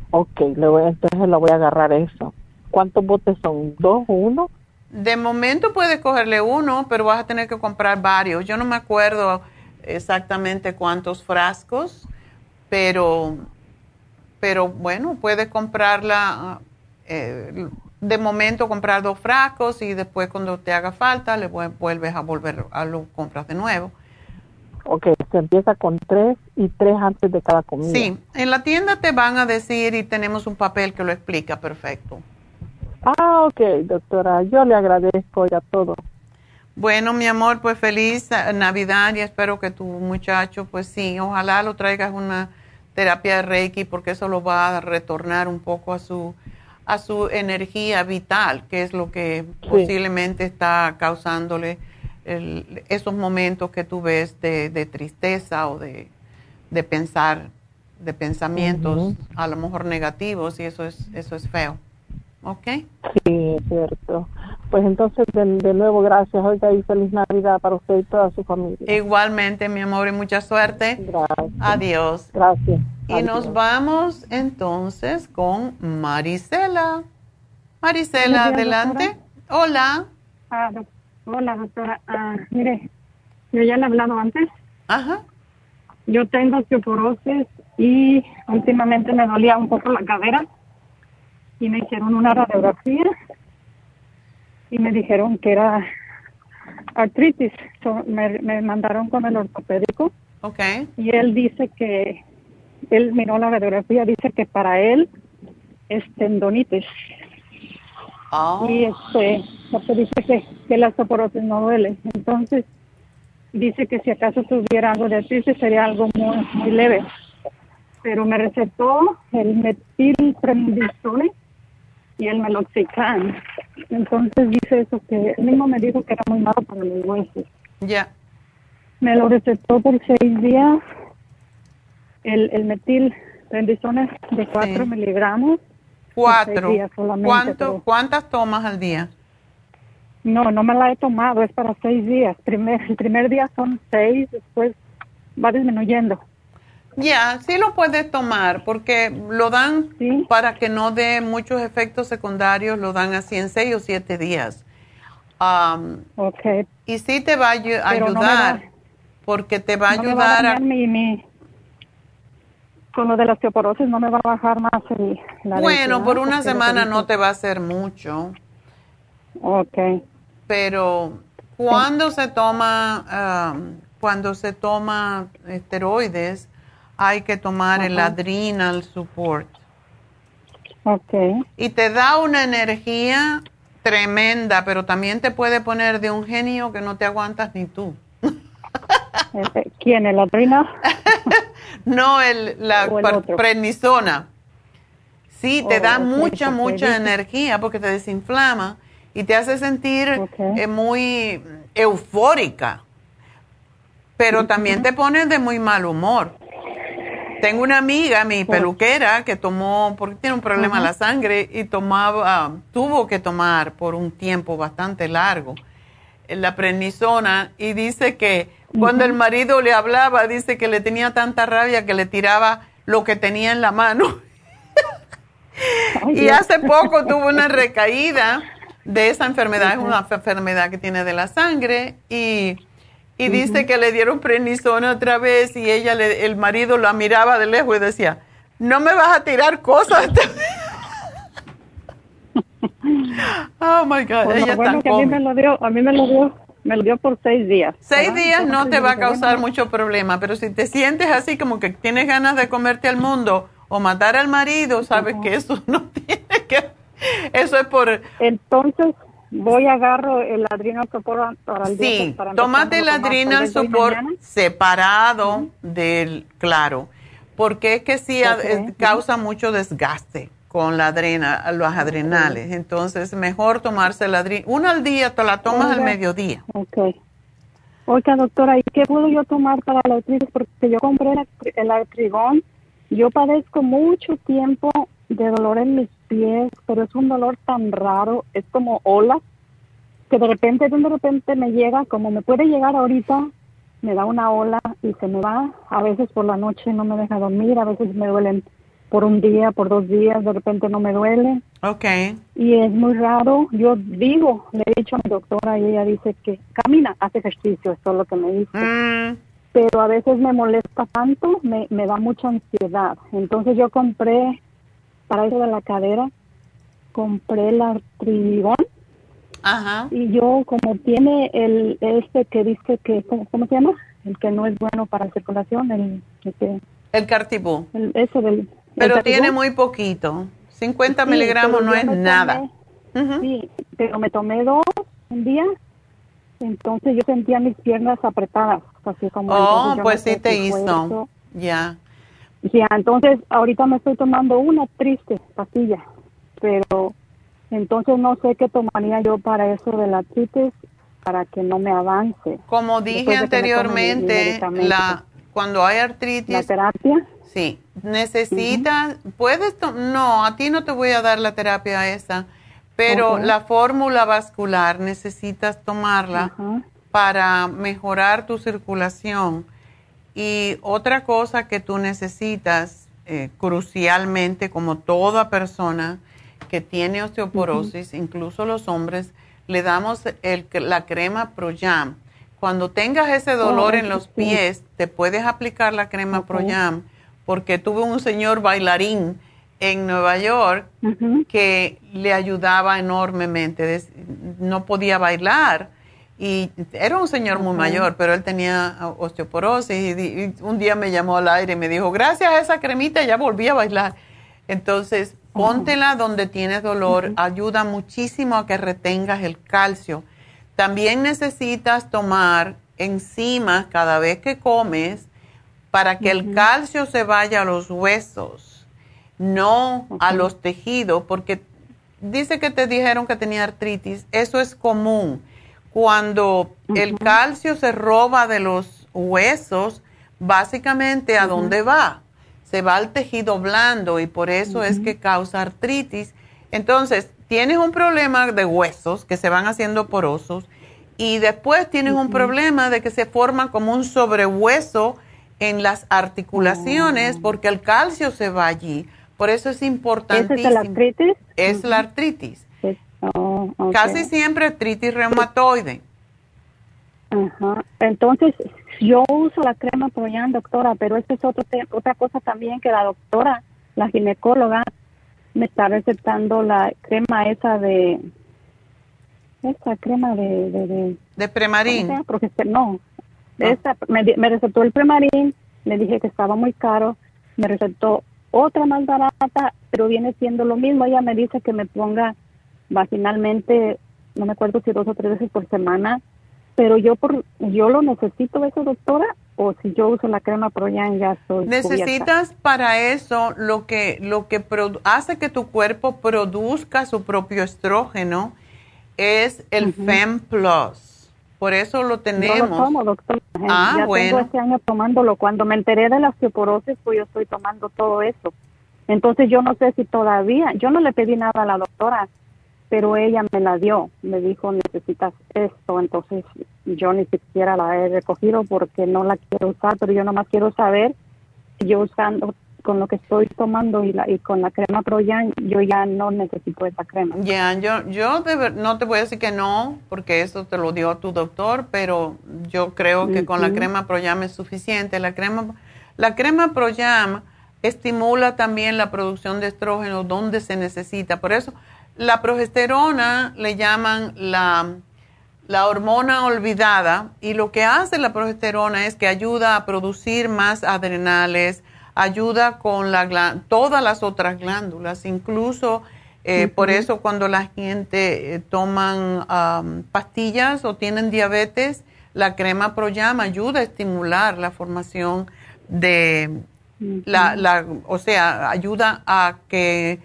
Ok, le voy, entonces le voy a agarrar eso. ¿Cuántos botes son? ¿Dos o uno? De momento puedes cogerle uno, pero vas a tener que comprar varios. Yo no me acuerdo exactamente cuántos frascos, pero pero bueno, puedes comprarla, eh, de momento comprar dos frascos y después cuando te haga falta le vuelves a volver a lo compras de nuevo. Ok, se empieza con tres y tres antes de cada comida. Sí, en la tienda te van a decir y tenemos un papel que lo explica perfecto. Ah, ok, doctora, yo le agradezco ya todo. Bueno, mi amor, pues feliz Navidad y espero que tu muchacho, pues sí, ojalá lo traigas una terapia de Reiki porque eso lo va a retornar un poco a su a su energía vital, que es lo que posiblemente está causándole esos momentos que tú ves de, tristeza o de, pensar, de pensamientos a lo mejor negativos y eso es, eso es feo. ¿Ok? Sí, es cierto. Pues entonces, de, nuevo, gracias. Oiga, y feliz Navidad para usted y toda su familia. Igualmente, mi amor, y mucha suerte. Gracias. Adiós. Gracias. Y nos vamos entonces con Marisela. Marisela, adelante. Hola. Ah, hola, doctora. Ah, mire, yo ya le he hablado antes. Ajá. Yo tengo osteoporosis y últimamente me dolía un poco la cadera y me hicieron una radiografía y me dijeron que era artritis. me, mandaron con el ortopédico. Okay. Y él dice que, él miró la radiografía, dice que para él es tendonitis. Oh. Y este, dice que, que la osteoporosis no duele. Entonces, dice que si acaso tuviera algo de artritis sería algo muy, muy leve. Pero me recetó el metilprednisone y el meloxicam. Entonces dice eso que él mismo me dijo que era muy malo para los huesos. Ya. Me lo recetó por seis días. El, el metil de cuatro miligramos. Cuatro. ¿Cuánto, ¿Cuántas tomas al día? No, no me la he tomado, es para seis días. Primer, el primer día son seis, después va disminuyendo. Ya, sí lo puedes tomar porque lo dan para que no dé muchos efectos secundarios, lo dan así en seis o siete días. Um, okay. Y sí te va a ayudar porque te va a ayudar a... con lo de la osteoporosis no me va a bajar más el, la Bueno, por una semana no te va a hacer mucho. Ok. Pero cuando se toma, um, cuando se toma esteroides, hay que tomar el adrenal support. Ok. Y te da una energía tremenda, pero también te puede poner de un genio que no te aguantas ni tú. *laughs* ¿Quién? ¿El adrenal? *laughs* no, el, la prednisona. Sí, te da oh, mucha, mucha energía porque te desinflama y te hace sentir eh, muy eufórica, pero también te pone de muy mal humor. Tengo una amiga, mi peluquera, que tomó, porque tiene un problema en la sangre, y tomaba, tuvo que tomar por un tiempo bastante largo. La prednisona y dice que cuando el marido le hablaba, dice que le tenía tanta rabia que le tiraba lo que tenía en la mano. *laughs* y hace poco *laughs* tuvo una recaída de esa enfermedad, es una enfermedad que tiene de la sangre y y dice que le dieron prednisona otra vez y ella, le, el marido la miraba de lejos y decía, no me vas a tirar cosas. *laughs* oh my God, ella bueno, que a mí me lo dio, a mí me lo dio me lo dio por seis días. Seis días no te va a causar mucho problema, pero si te sientes así como que tienes ganas de comerte al mundo o matar al marido, sabes que eso *laughs* no tiene que... Eso es por... Entonces, voy a agarro el ladrino sopor para el Sí, tómate el adrenal sopor separado del claro, porque es que sí causa mucho desgaste con la adrena, los adrenales. Entonces, mejor tomarse el adrenal. Una al día, te la tomas al mediodía. Ok. Oiga, doctora, ¿y qué puedo yo tomar para la artritis? Porque yo compré el artrigón. Yo padezco mucho tiempo de dolor en mis pies, pero es un dolor tan raro, es como olas, que de repente, de repente me llega, como me puede llegar ahorita, me da una ola y se me va. A veces por la noche no me deja dormir, a veces me duelen por un día, por dos días, de repente no me duele. Ok. Y es muy raro. Yo digo, le he dicho a mi doctora y ella dice que camina, hace ejercicio, eso es lo que me dice. Mm. Pero a veces me molesta tanto, me, me da mucha ansiedad. Entonces yo compré, para eso de la cadera, compré el artrigón. Ajá. Y yo, como tiene el este que dice que, ¿cómo, cómo se llama? El que no es bueno para la circulación, el... El, el cartibú. El, eso del pero tiene muy poquito. 50 miligramos no es nada. Sí, pero me tomé dos un día, entonces yo sentía mis piernas apretadas, así como... Oh, pues sí te hizo, ya. Ya, entonces ahorita me estoy tomando una triste pastilla, pero entonces no sé qué tomaría yo para eso de la artritis, para que no me avance. Como dije anteriormente, la cuando hay artritis... La terapia. Sí, necesitas, puedes, no, a ti no te voy a dar la terapia esa, pero la fórmula vascular necesitas tomarla para mejorar tu circulación. Y otra cosa que tú necesitas eh, crucialmente, como toda persona que tiene osteoporosis, incluso los hombres, le damos el, la crema ProYam. Cuando tengas ese dolor en los pies, te puedes aplicar la crema ProYam porque tuve un señor bailarín en Nueva York que le ayudaba enormemente. No podía bailar y era un señor muy mayor, pero él tenía osteoporosis y, un día me llamó al aire y me dijo, gracias a esa cremita ya volví a bailar. Entonces, póntela donde tienes dolor, ayuda muchísimo a que retengas el calcio. También necesitas tomar enzimas cada vez que comes para que el calcio se vaya a los huesos, no a los tejidos, porque dice que te dijeron que tenía artritis, eso es común. Cuando el calcio se roba de los huesos, básicamente a dónde va? Se va al tejido blando y por eso es que causa artritis. Entonces, tienes un problema de huesos que se van haciendo porosos y después tienes un problema de que se forma como un sobrehueso en las articulaciones oh. porque el calcio se va allí. Por eso es importantísimo. ¿Es la artritis? Es la artritis. Oh, Casi siempre artritis reumatoide. Ajá. Entonces, yo uso la crema Proyan, doctora, pero esa es otro otra cosa también que la doctora, la ginecóloga, me está recetando la crema esa de... Esa crema de... De, de, premarín. No, me, me, recetó el Premarin, le dije que estaba muy caro, me recetó otra más barata, pero viene siendo lo mismo. Ella me dice que me ponga vaginalmente, no me acuerdo si dos o tres veces por semana, pero yo por yo lo necesito eso, doctora, o si yo uso la crema Proyan ya estoy Necesitas para eso lo que lo que hace que tu cuerpo produzca su propio estrógeno es el Fem Plus. Por eso lo tenemos. Yo lo tomo, doctor. Ah, ya bueno. tengo este año tomándolo. Cuando me enteré de la osteoporosis, pues yo estoy tomando todo eso. Entonces yo no sé si todavía, yo no le pedí nada a la doctora, pero ella me la dio. Me dijo, necesitas esto. Entonces yo ni siquiera la he recogido porque no la quiero usar, pero yo nomás quiero saber si yo usando con lo que estoy tomando y, la, y con la crema Proyan, yo ya no necesito esa crema. Ya, yo, yo no te voy a decir que no, porque eso te lo dio tu doctor, pero yo creo que con la crema Proyam es suficiente. La crema, la crema Proyam estimula también la producción de estrógeno donde se necesita. Por eso, la progesterona le llaman la, la hormona olvidada y lo que hace la progesterona es que ayuda a producir más adrenales, ayuda con la, todas las otras glándulas, incluso eh, por eso cuando la gente eh, toman pastillas o tienen diabetes, la crema Proyama ayuda a estimular la formación de la, la, o sea, ayuda a que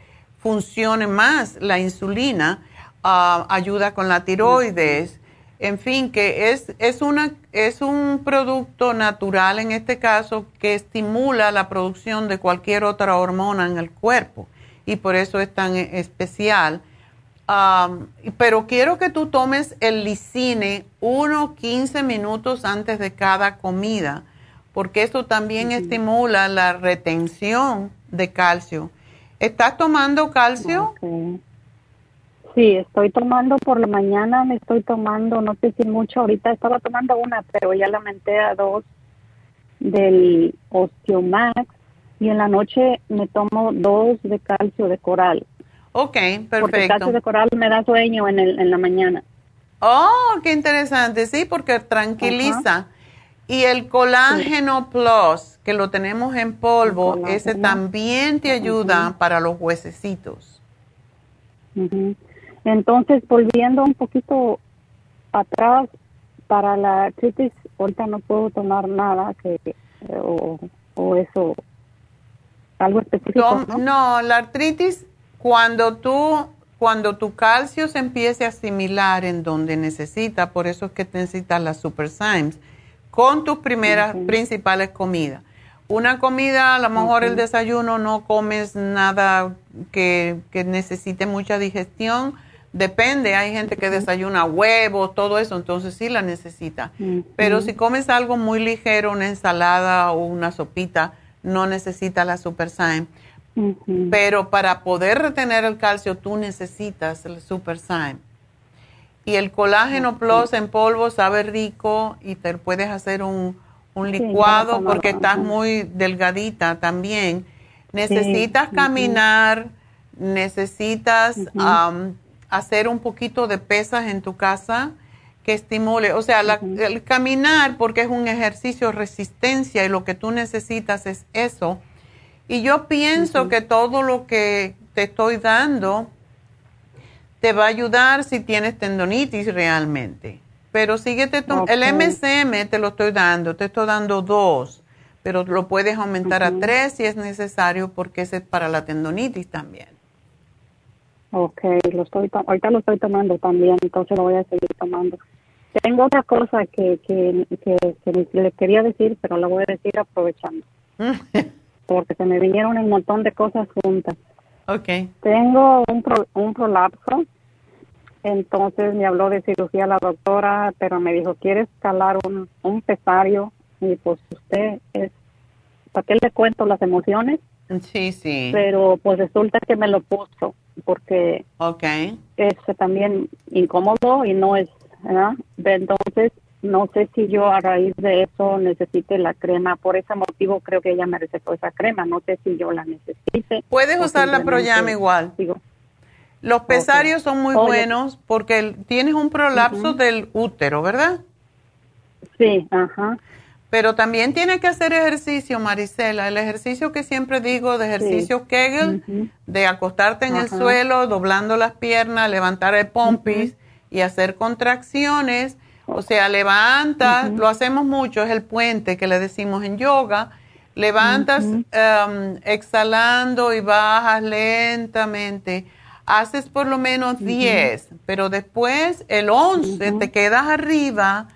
funcione más la insulina, ah, ayuda con la tiroides, en fin, que es, es, una, es un producto natural en este caso que estimula la producción de cualquier otra hormona en el cuerpo y por eso es tan especial. pero quiero que tú tomes el licine 1 15 minutos antes de cada comida, porque esto también estimula la retención de calcio. ¿Estás tomando calcio? Sí, estoy tomando por la mañana, me estoy tomando, no sé si mucho, ahorita estaba tomando una, pero ya la aumenté a dos del Osteomax y en la noche me tomo dos de calcio de coral. Ok, perfecto. Porque el calcio de coral me da sueño en, el, en la mañana. Oh, qué interesante, sí, porque tranquiliza. Y el colágeno plus, que lo tenemos en polvo, ese también te ayuda para los huesecitos. Entonces, volviendo un poquito atrás, para la artritis, ahorita no puedo tomar nada que o, eso, algo específico. ¿no? la artritis, cuando tú, cuando tu calcio se empiece a asimilar en donde necesita, por eso es que necesitas las Super Symes, con tus primeras principales comidas. Una comida, a lo mejor el desayuno no comes nada que, que necesite mucha digestión, Depende, hay gente que desayuna huevos, todo eso, entonces sí la necesita. Pero si comes algo muy ligero, una ensalada o una sopita, no necesita la Super Sign. Pero para poder retener el calcio, tú necesitas el Super Sign. Y el colágeno plus en polvo sabe rico y te puedes hacer un, licuado porque estás muy delgadita también. Necesitas caminar, necesitas hacer un poquito de pesas en tu casa que estimule, o sea, el caminar porque es un ejercicio de resistencia y lo que tú necesitas es eso. Y yo pienso que todo lo que te estoy dando te va a ayudar si tienes tendonitis realmente. Pero síguete, el MCM te lo estoy dando, te estoy dando dos, pero lo puedes aumentar a tres si es necesario porque ese es para la tendonitis también. Ok, lo estoy ahorita lo estoy tomando también, entonces lo voy a seguir tomando. Tengo otra cosa que, que, que, le quería decir, pero la voy a decir aprovechando. *laughs* porque se me vinieron un montón de cosas juntas. Ok. Tengo un, un prolapso, entonces me habló de cirugía la doctora, pero me dijo, ¿quieres calar un, un pesario? Y pues usted es, ¿para qué le cuento las emociones? Sí, sí. Pero pues resulta que me lo puso porque okay. es también incómodo y no es, ¿verdad? Entonces, no sé si yo a raíz de eso necesite la crema. Por ese motivo creo que ella me recetó esa crema. No sé si yo la necesite. Puedes usar la Proyama igual. Los pesarios son muy buenos porque tienes un prolapso del útero, ¿verdad? Sí, ajá. Pero también tiene que hacer ejercicio, Marisela. El ejercicio que siempre digo de ejercicio Kegel, de acostarte en el suelo, doblando las piernas, levantar el pompis y hacer contracciones. O sea, levanta, lo hacemos mucho, es el puente que le decimos en yoga. Levantas em, exhalando y bajas lentamente. Haces por lo menos 10, pero después el 11 te quedas arriba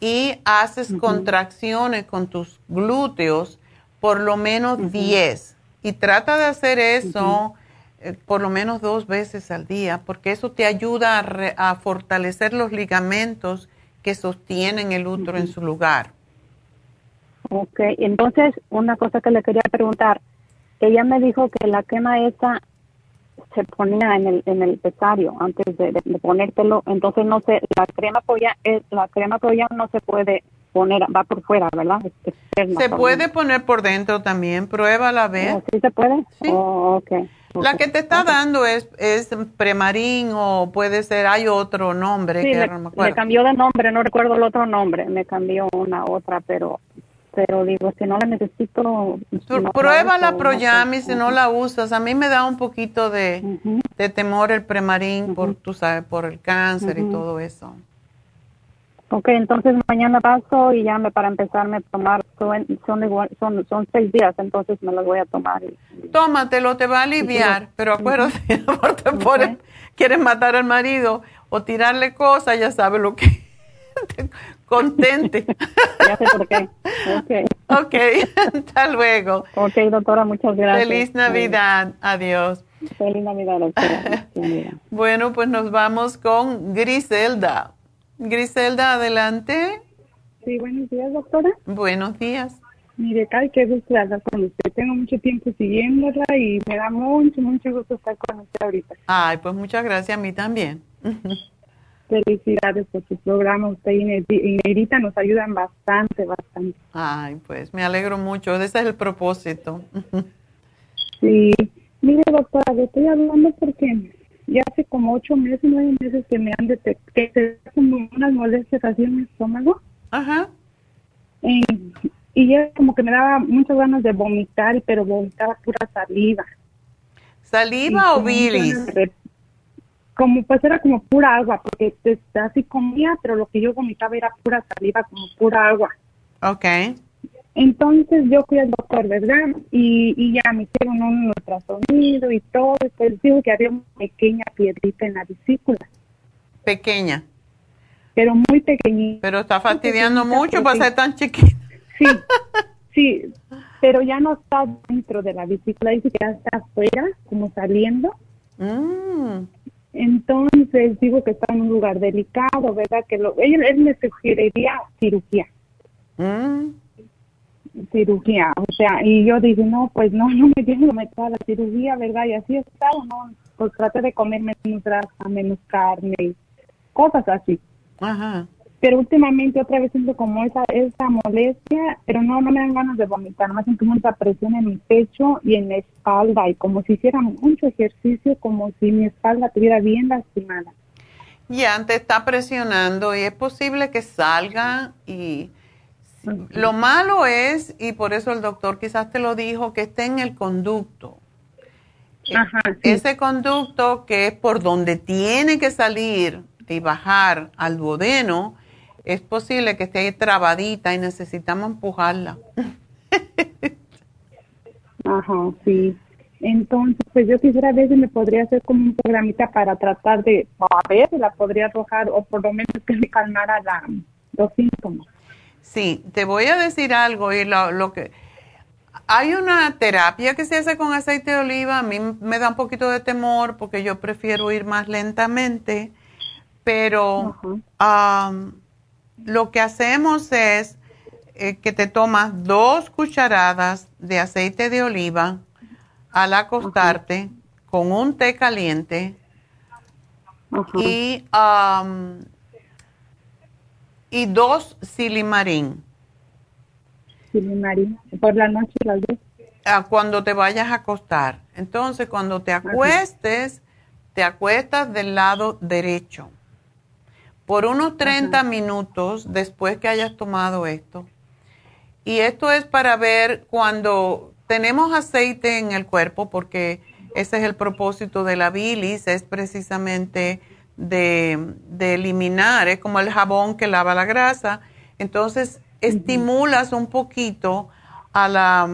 y haces contracciones con tus glúteos por lo menos 10 y trata de hacer eso eh, por lo menos dos veces al día porque eso te ayuda a, fortalecer los ligamentos que sostienen el útero en su lugar. Ok, entonces una cosa que le quería preguntar, ella me dijo que la quema esa se ponía en el, en el pesario antes de, ponértelo. Entonces, no sé, la crema polla, eh, la crema polla no se puede poner, va por fuera, ¿verdad? se puede poner por dentro también, prueba a vez. ¿Sí se puede? Sí. Oh, okay. La que te está dando es, es Premarín o puede ser, hay otro nombre Sí, que me, no me me acuerdo. cambió de nombre, no recuerdo el otro nombre, me cambió una otra, pero pero digo, si no la necesito... si no Prueba la Proyami si no la usas. A mí me da un poquito de, de temor el Premarín por, tú sabes, por el cáncer y Ujú. todo eso. Ok, entonces mañana paso y ya me para empezarme a tomar, son, son, son, seis días, entonces me los voy a tomar. y- Tómatelo, te va a aliviar, pero acuérdate, *laughs* te pones- quieres matar al marido o tirarle cosas, ya sabes lo que te *laughs* contente. Ya sé por qué. Ok. Ok, *laughs* hasta luego. Ok, doctora, muchas gracias. Feliz Navidad, adiós. Feliz Navidad, doctora. Feliz Navidad. Bueno, pues nos vamos con Griselda. Griselda, adelante. Sí, buenos días, doctora. Buenos días. Mire, Kai, qué gusto hablar con usted. Tengo mucho tiempo siguiéndola y me da mucho, mucho gusto estar con usted ahorita. Ay, pues muchas gracias a mí también. *laughs* Felicidades por su programa. Usted y Nerita nos ayudan bastante, bastante. Ay, pues me alegro mucho. Ese es el propósito. *laughs* Sí. Mire, doctora, le estoy hablando porque ya hace como ocho meses, nueve meses que me han detectado que se como unas molestias así en mi estómago. Ajá. Eh, y ya como que me daba muchas ganas de vomitar, pero vomitaba pura saliva. ¿Saliva Y o bilis? de- Como pues era como pura agua, porque así comía, pero lo que yo vomitaba era pura saliva, como pura agua. Ok. Entonces yo fui al doctor, ¿verdad? Y, y ya me hicieron un ultrasonido y todo, y pues dijo que había una pequeña piedrita en la vesícula, Pequeña. pero muy pequeñita. Pero está fastidiando pequeñita, mucho para ser tan chiquita. Sí, sí, pero ya no está dentro de la vesícula, dice que ya está afuera, como saliendo. Mm. Entonces digo que está en un lugar delicado, ¿verdad? Que lo, él, él me sugeriría cirugía. Mm. Cirugía, o sea, y yo dije, no, pues no, *laughs* no me quiero meter a la cirugía, ¿verdad? Y así estado, ¿no? Pues traté de comer menos grasa, menos carne, cosas así. Ajá. Pero últimamente otra vez siento como esa, esa molestia, pero no, no me dan ganas de vomitar, más siento mucha presión en mi pecho y en la espalda, y como si hiciera mucho ejercicio, como si mi espalda estuviera bien lastimada. Ya te está presionando y es posible que salga y lo malo es, y por eso el doctor quizás te lo dijo, que esté en el conducto. Ajá, Ese conducto que es por donde tiene que salir y bajar al duodeno, es posible que esté ahí trabadita y necesitamos empujarla. *laughs* Ajá, sí. Entonces, pues yo quisiera ver si me podría hacer como un programita para tratar de, a ver si la podría arrojar o por lo menos que me calmara la, los síntomas. Sí, te voy a decir algo y lo, lo que hay una terapia que se hace con aceite de oliva, a mí me da un poquito de temor porque yo prefiero ir más lentamente, pero am, lo que hacemos es eh, que te tomas dos cucharadas de aceite de oliva al acostarte con un té caliente y am, y dos silimarín. Silimarín, por la noche las dos. a cuando te vayas a acostar. Entonces, cuando te acuestes, te acuestas del lado derecho. Por unos 30 minutos después que hayas tomado esto. Y esto es para ver cuando tenemos aceite en el cuerpo, porque ese es el propósito de la bilis, es precisamente de, de eliminar, es como el jabón que lava la grasa. Entonces, estimulas un poquito a la,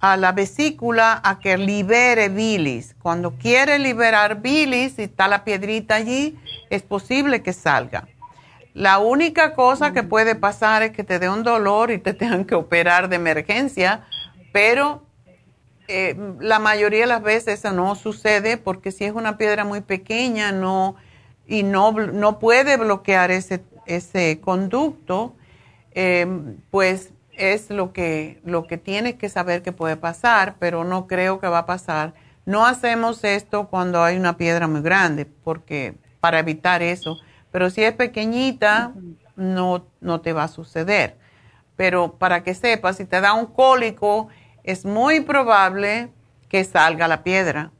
a la vesícula a que libere bilis. Cuando quiere liberar bilis y está la piedrita allí, es posible que salga. La única cosa que puede pasar es que te dé un dolor y te tengan que operar de emergencia, pero eh, la mayoría de las veces eso no sucede porque si es una piedra muy pequeña no, y no, no puede bloquear ese, ese conducto, eh, pues es lo que, lo que tienes que saber que puede pasar, pero no creo que va a pasar. No hacemos esto cuando hay una piedra muy grande, porque para evitar eso. Pero si es pequeñita, no, no te va a suceder. Pero para que sepas, si te da un cólico, es muy probable que salga la piedra.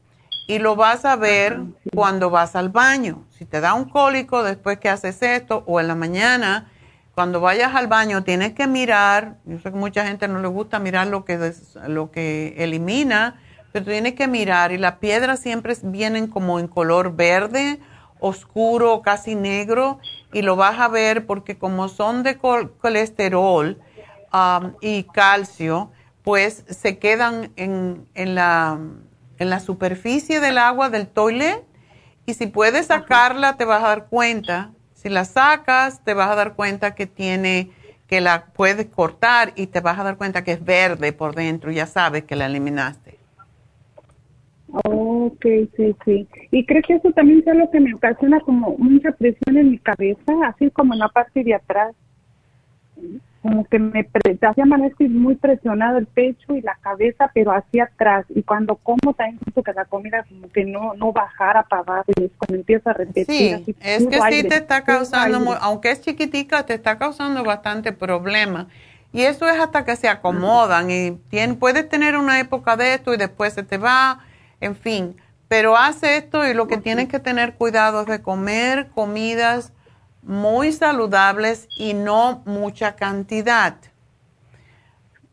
Y lo vas a ver cuando vas al baño. Si te da un cólico después que haces esto o en la mañana, cuando vayas al baño tienes que mirar, yo sé que mucha gente no le gusta mirar lo que, lo que elimina, pero tienes que mirar y las piedras siempre vienen como en color verde, oscuro, casi negro y lo vas a ver porque como son de colesterol um, y calcio, pues se quedan en, en, la, en la superficie del agua del toilet y si puedes sacarla te vas a dar cuenta. Si la sacas te vas a dar cuenta que tiene, que la puedes cortar y te vas a dar cuenta que es verde por dentro. Ya sabes que la eliminaste. Ok, sí, sí. Y creo que eso también es lo que me ocasiona como mucha presión en mi cabeza, así como en la parte de atrás como que me hacía amanezco muy presionado el pecho y la cabeza, pero hacia atrás. Y cuando como también siento que la comida como que no, no bajara para abajo y cuando empieza a repetir. Sí, es que sí te está causando, aunque es chiquitica, te está causando bastante problema. Y eso es hasta que se acomodan y tienen, puedes tener una época de esto y después se te va, en fin. Pero hace esto y lo que tienes que tener cuidado es de comer comidas muy saludables y no mucha cantidad.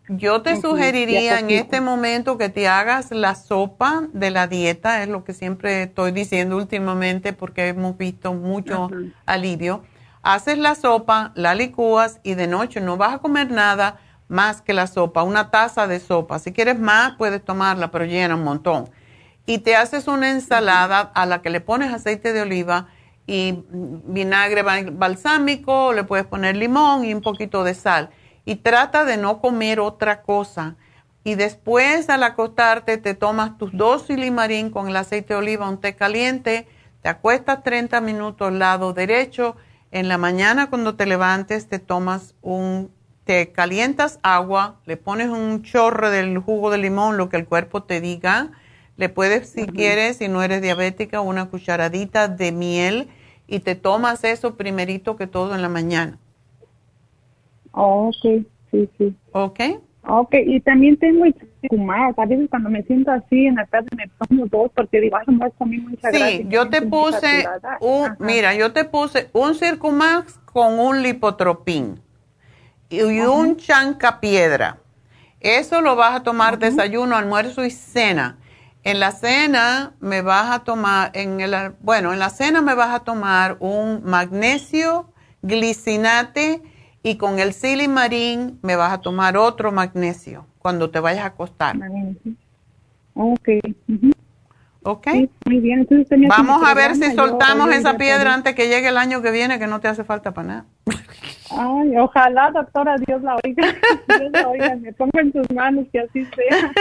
Yo te sugeriría en este momento que te hagas la sopa de la dieta, es lo que siempre estoy diciendo últimamente porque hemos visto mucho alivio. Haces la sopa, la licúas y de noche no vas a comer nada más que la sopa, una taza de sopa. Si quieres más, puedes tomarla, pero llena un montón. Y te haces una ensalada a la que le pones aceite de oliva y vinagre balsámico, le puedes poner limón y un poquito de sal. Y trata de no comer otra cosa. Y después al acostarte te tomas tus dos silimarín con el aceite de oliva, un té caliente, te acuestas 30 minutos lado derecho. En la mañana cuando te levantes te tomas un, te calientas agua, le pones un chorro del jugo de limón, lo que el cuerpo te diga. Le puedes, si quieres, si no eres diabética, una cucharadita de miel y te tomas eso primerito que todo en la mañana. ok, sí, sí. Ok. Ok, y también tengo el circumax. A veces cuando me siento así en la tarde me tomo dos porque digo, ay, no a comer mucha Sí, yo te puse un, mira, yo te puse un circumax con un lipotropín y, un chanca piedra. Eso lo vas a tomar desayuno, almuerzo y cena. En la cena me vas a tomar, en el, bueno, en la cena me vas a tomar un magnesio, glicinate y con el silimarín me vas a tomar otro magnesio cuando te vayas a acostar. Ok. muy bien. Vamos a ver si soltamos esa piedra antes que llegue el año que viene, que no te hace falta para nada. Ay, ojalá, doctora, Dios la oiga. *laughs* Dios la oiga, me pongo en sus manos que así sea.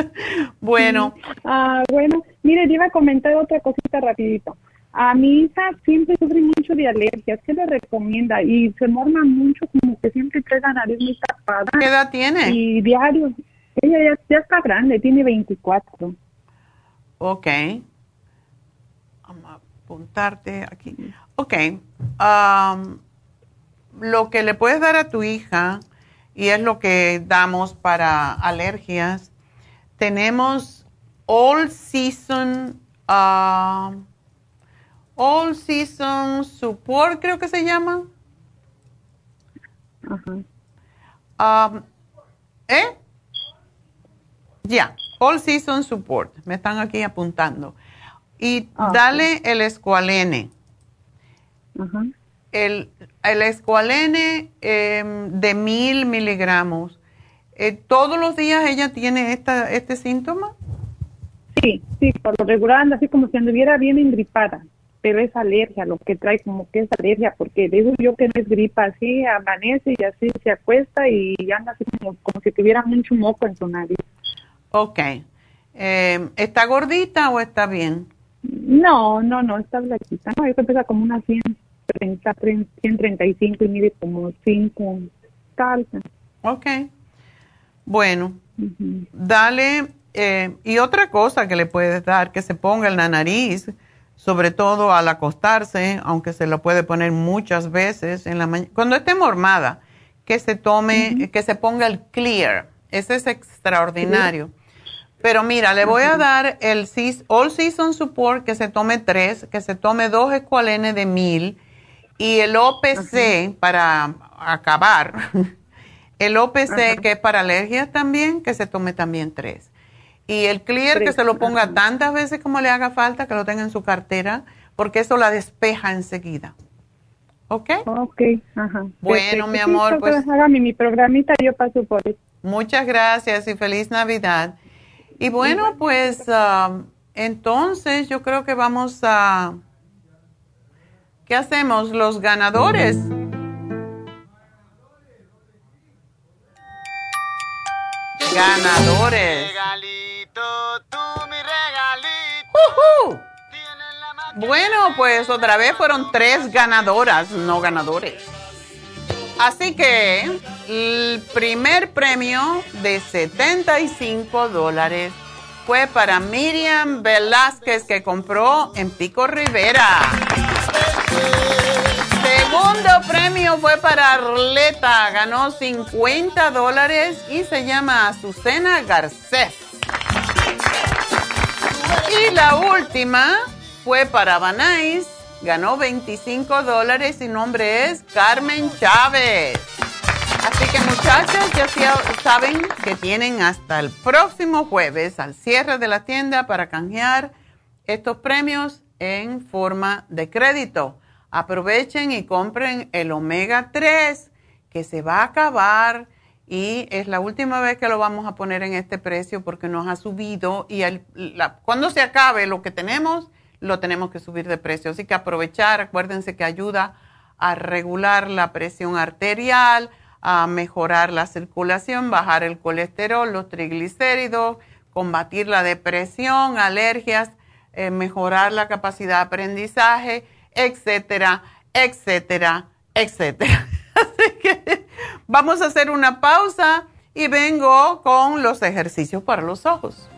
*laughs* bueno. Ah, bueno, mire, yo iba a comentar otra cosita rapidito. A mi hija siempre sufre mucho de alergias. ¿Qué le recomienda? Y se morma mucho, como que siempre trae la nariz muy tapada. ¿Qué edad tiene? Y diario. Ella ya, ya está grande, tiene 24. Ok. Vamos a apuntarte aquí. Ok. Um, lo que le puedes dar a tu hija, y es lo que damos para alergias, tenemos All Season, uh, All Season Support, creo que se llama. Um, ¿Eh? Ya, All Season Support. Me están aquí apuntando. Y ah, dale el escualene. El, el escualene em, de mil miligramos. Eh, ¿Todos los días ella tiene esta, este síntoma? Sí, sí, por lo regular anda así como si anduviera bien engripada, pero es alergia, lo que trae como que es alergia, porque digo yo que no es gripa, así amanece y así se acuesta y anda así como, como si tuviera mucho moco en su nariz. Ok. Eh, ¿Está gordita o está bien? No, no, no, está blanquita. No, yo pesa como una 130, 135 y mide como 5. Calza. Ok. Bueno, dale. Eh, y otra cosa que le puedes dar, que se ponga en la nariz, sobre todo al acostarse, aunque se lo puede poner muchas veces en la mañana. Cuando esté mormada, que se tome, que se ponga el clear. Ese es extraordinario Pero mira, le voy a dar el All Season Support que se tome tres, que se tome dos escualenes de mil y el OPC para acabar. *laughs* El OPC que es para alergias también, que se tome también tres. Y el Clear que se lo ponga tantas veces como le haga falta, que lo tenga en su cartera, porque eso la despeja enseguida. ¿Ok? Ok, ajá. Bueno, mi amor, pues... Hágame mi programita, yo paso por eso. Muchas gracias y feliz Navidad. Y bueno, pues um, entonces yo creo que vamos a... ¿Qué hacemos? Los ganadores. Ganadores. Regalito, tú mi regalito. Bueno, pues otra vez fueron tres ganadoras, no ganadores. Así que el primer premio de 75 dólares fue para Miriam Velázquez que compró en Pico Rivera. Segundo premio fue para Arleta, ganó 50 dólares y se llama Azucena Garcés. Y la última fue para Banais, ganó 25 dólares y nombre es Carmen Chávez. Así que muchachas, ya saben que tienen hasta el próximo jueves al cierre de la tienda para canjear estos premios en forma de crédito. Aprovechen y compren el omega 3 que se va a acabar y es la última vez que lo vamos a poner en este precio porque nos ha subido y cuando se acabe lo que tenemos lo tenemos que subir de precio. Así que aprovechar, acuérdense que ayuda a regular la presión arterial, a mejorar la circulación, bajar el colesterol, los triglicéridos, combatir la depresión, alergias, eh, mejorar la capacidad de aprendizaje, etcétera, etcétera, etcétera. *laughs* Así que vamos a hacer una pausa y vengo con los ejercicios para los ojos.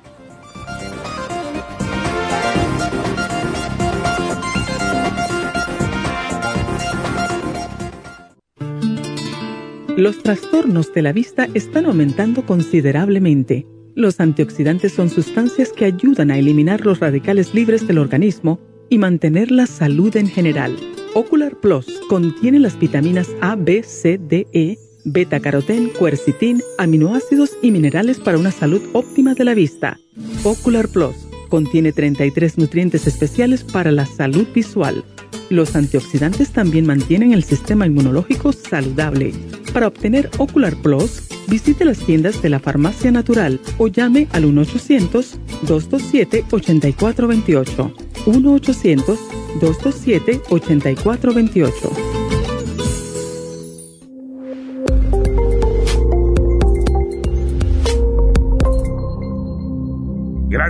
Los trastornos de la vista están aumentando considerablemente. Los antioxidantes son sustancias que ayudan a eliminar los radicales libres del organismo y mantener la salud en general. Ocular Plus contiene las vitaminas A, B, C, D, E, beta carotén, cuercitín, aminoácidos y minerales para una salud óptima de la vista. Ocular Plus contiene 33 nutrientes especiales para la salud visual. Los antioxidantes también mantienen el sistema inmunológico saludable. Para obtener Ocular Plus, visite las tiendas de la Farmacia Natural o llame al 1-800-227-8428. 1-800-227-8428.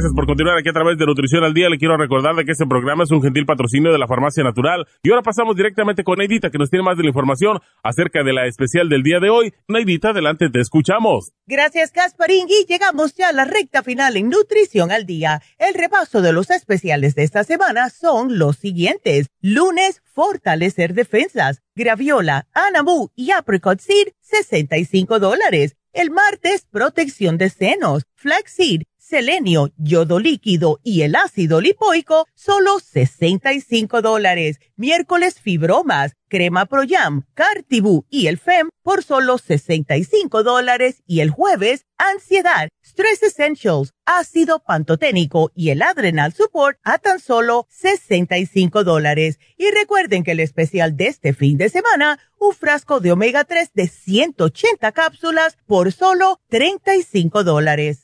Gracias por continuar aquí a través de Nutrición al Día. Le quiero recordar de que este programa es un gentil patrocinio de la Farmacia Natural. Y ahora pasamos directamente con Neidita, que nos tiene más de la información acerca de la especial del día de hoy. Neidita, adelante, te escuchamos. Gracias, Gasparín. Y llegamos ya a la recta final en Nutrición al Día. El repaso de los especiales de esta semana son los siguientes. Lunes, fortalecer defensas. Graviola, Anamu y Apricot Seed, 65 dólares. El martes, protección de senos. Flaxseed, selenio, yodo líquido y el ácido lipoico, solo 65 dólares. Miércoles fibromas, crema Proyam, Cartibú y el FEM por solo 65 dólares. Y el jueves, ansiedad, Stress Essentials, ácido pantoténico y el Adrenal Support a tan solo 65 dólares. Y recuerden que el especial de este fin de semana, un frasco de omega 3 de 180 cápsulas por solo 35 dólares.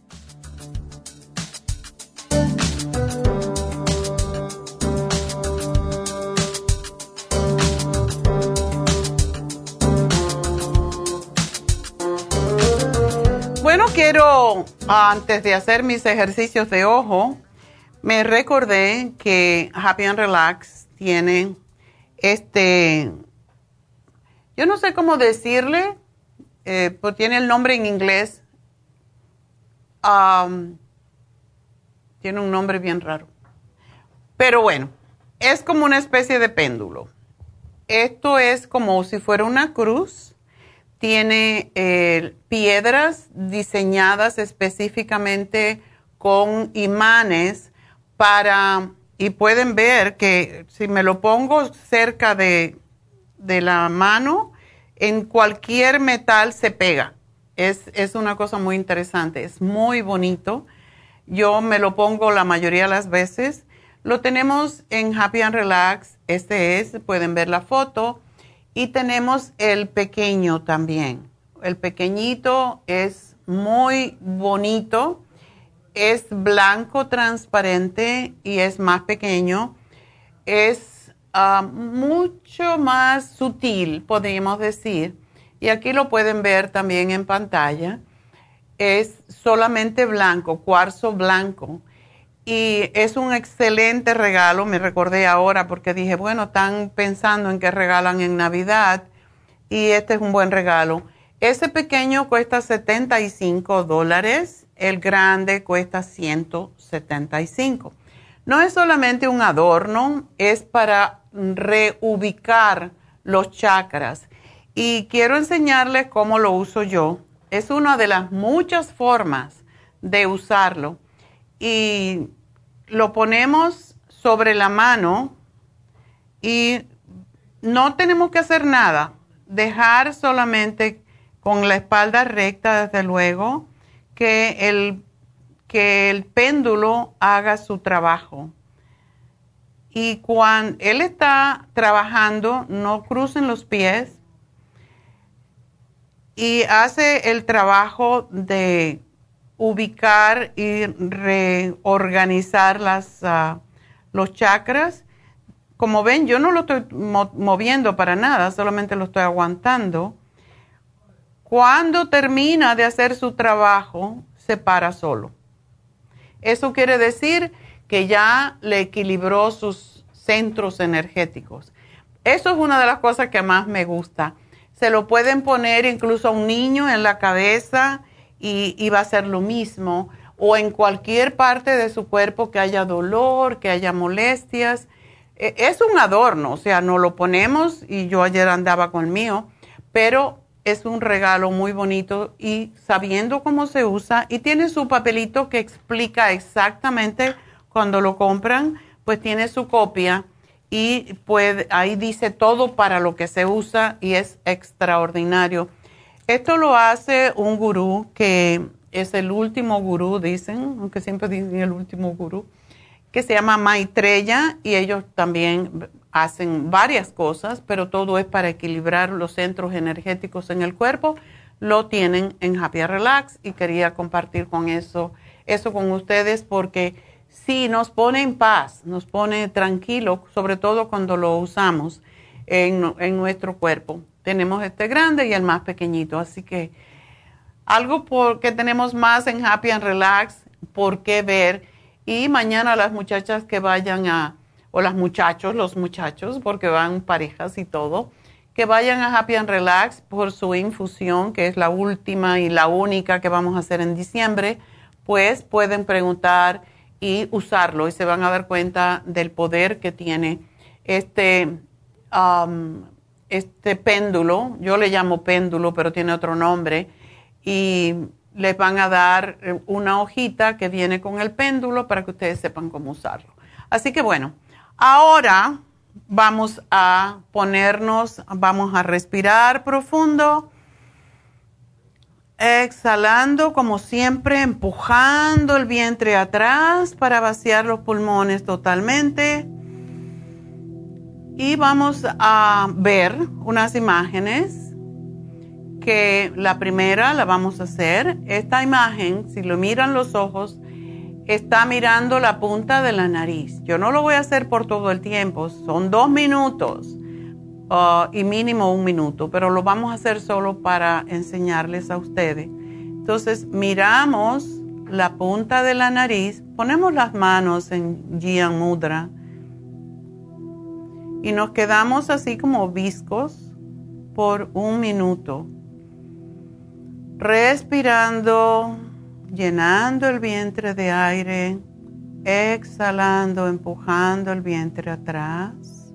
Quiero, antes de hacer mis ejercicios de ojo, me recordé que Happy and Relax tiene este, yo no sé cómo decirle, eh, pues tiene el nombre en inglés. tiene un nombre bien raro. Pero bueno, es como una especie de péndulo. Esto es como si fuera una cruz. Tiene eh, piedras diseñadas específicamente con imanes para, y pueden ver que si me lo pongo cerca de, de la mano, en cualquier metal se pega. Es, es, una cosa muy interesante, es muy bonito. Yo me lo pongo la mayoría de las veces lo tenemos en Happy and Relax, este es, pueden ver la foto. Y tenemos el pequeño también. El pequeñito es muy bonito, es blanco transparente y es más pequeño. Es ah, mucho más sutil, podríamos decir. Y aquí lo pueden ver también en pantalla. Es solamente blanco, cuarzo blanco y es un excelente regalo, me recordé ahora porque dije, bueno, están pensando en que regalan en Navidad y este es un buen regalo. Ese pequeño cuesta 75 dólares, el grande cuesta 175. No es solamente un adorno, es para reubicar los chakras. Y quiero enseñarles cómo lo uso yo. Es una de las muchas formas de usarlo y lo ponemos sobre la mano y no tenemos que hacer nada, dejar solamente con la espalda recta, desde luego, que el, que el péndulo haga su trabajo. Y cuando él está trabajando, no crucen los pies y hace el trabajo de ubicar y reorganizar las, ah, los chakras. Como ven, yo no lo estoy moviendo para nada, solamente lo estoy aguantando. Cuando termina de hacer su trabajo, se para solo. Eso quiere decir que ya le equilibró sus centros energéticos. Eso es una de las cosas que más me gusta. Se lo pueden poner incluso a un niño en la cabeza y, va a ser lo mismo, o en cualquier parte de su cuerpo que haya dolor, que haya molestias. E, es un adorno, o sea, no lo ponemos y yo ayer andaba con el mío, pero es un regalo muy bonito y sabiendo cómo se usa y tiene su papelito que explica exactamente cuando lo compran, pues tiene su copia y pues ahí dice todo para lo que se usa y es extraordinario. Esto lo hace un gurú que es el último gurú, dicen, aunque siempre dicen el último gurú, que se llama Maitreya y ellos también hacen varias cosas, pero todo es para equilibrar los centros energéticos en el cuerpo. Lo tienen en Happy Relax y quería compartir con eso, eso con ustedes porque sí nos pone en paz, nos pone tranquilo, sobre todo cuando lo usamos en, en nuestro cuerpo. Tenemos este grande y el más pequeñito, así que algo que tenemos más en Happy and Relax, por qué ver. Y mañana las muchachas que vayan a, o las muchachos, los muchachos, porque van parejas y todo, que vayan a Happy and Relax por su infusión, que es la última y la única que vamos a hacer en diciembre, pues pueden preguntar y usarlo y se van a dar cuenta del poder que tiene este um, este péndulo, yo le llamo péndulo, pero tiene otro nombre, y les van a dar eh, una hojita que viene con el péndulo para que ustedes sepan cómo usarlo. Así que bueno, ahora vamos a ponernos, vamos a respirar profundo, exhalando como siempre, empujando el vientre atrás para vaciar los pulmones totalmente y vamos a ver unas imágenes que la primera la vamos a hacer. Esta imagen, si lo miran los ojos, está mirando la punta de la nariz. Yo no lo voy a hacer por todo el tiempo, son dos minutos uh, y mínimo un minuto, pero lo vamos a hacer solo para enseñarles a ustedes. Entonces miramos la punta de la nariz, ponemos las manos en Jian Mudra y nos quedamos así como viscos por un minuto, respirando, llenando el vientre de aire, exhalando, empujando el vientre atrás.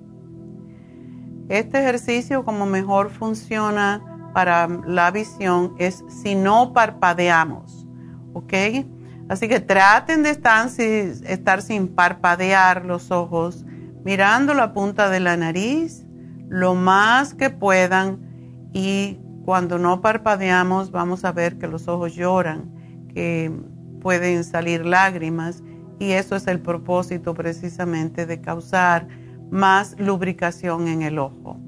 Este ejercicio como mejor funciona para la visión es si no parpadeamos, ¿ok? Así que traten de estar, estar sin parpadear los ojos, mirando la punta de la nariz lo más que puedan y cuando no parpadeamos vamos a ver que los ojos lloran, que pueden salir lágrimas y eso es el propósito precisamente de causar más lubricación en el ojo.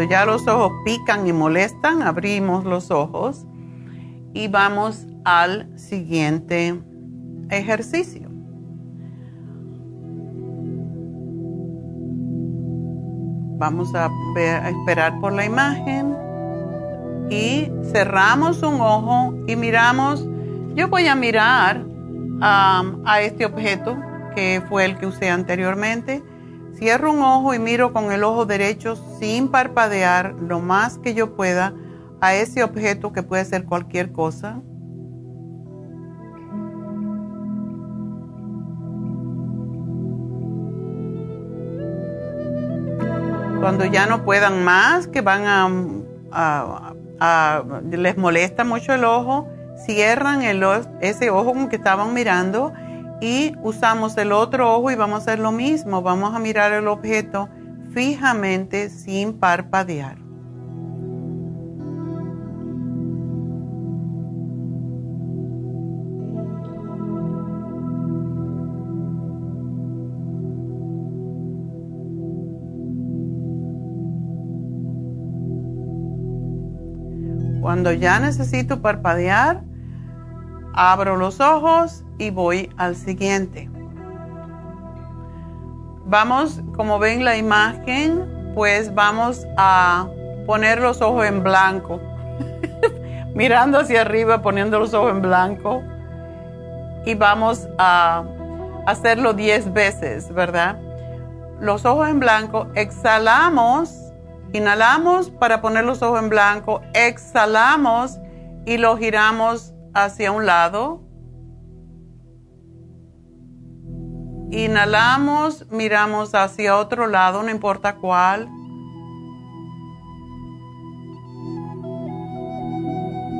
Cuando ya los ojos pican y molestan, abrimos los ojos y vamos al siguiente ejercicio. Vamos a, esperar por la imagen y cerramos un ojo y miramos. Yo voy a mirar a este objeto que fue el que usé anteriormente Cierro un ojo y miro con el ojo derecho sin parpadear lo más que yo pueda a ese objeto que puede ser cualquier cosa. Cuando ya no puedan más, que van a, les molesta mucho el ojo, cierran el, ese ojo con que estaban mirando y usamos el otro ojo y vamos a hacer lo mismo. Vamos a mirar el objeto fijamente sin parpadear. Cuando ya necesito parpadear, abro los ojos y voy al siguiente. Vamos, como ven la imagen, pues vamos a poner los ojos en blanco. *laughs* Mirando hacia arriba, poniendo los ojos en blanco. Y vamos a hacerlo 10 veces, ¿verdad? Los ojos en blanco, exhalamos, inhalamos para poner los ojos en blanco, exhalamos y lo giramos hacia un lado Inhalamos, miramos hacia otro lado, no importa cuál.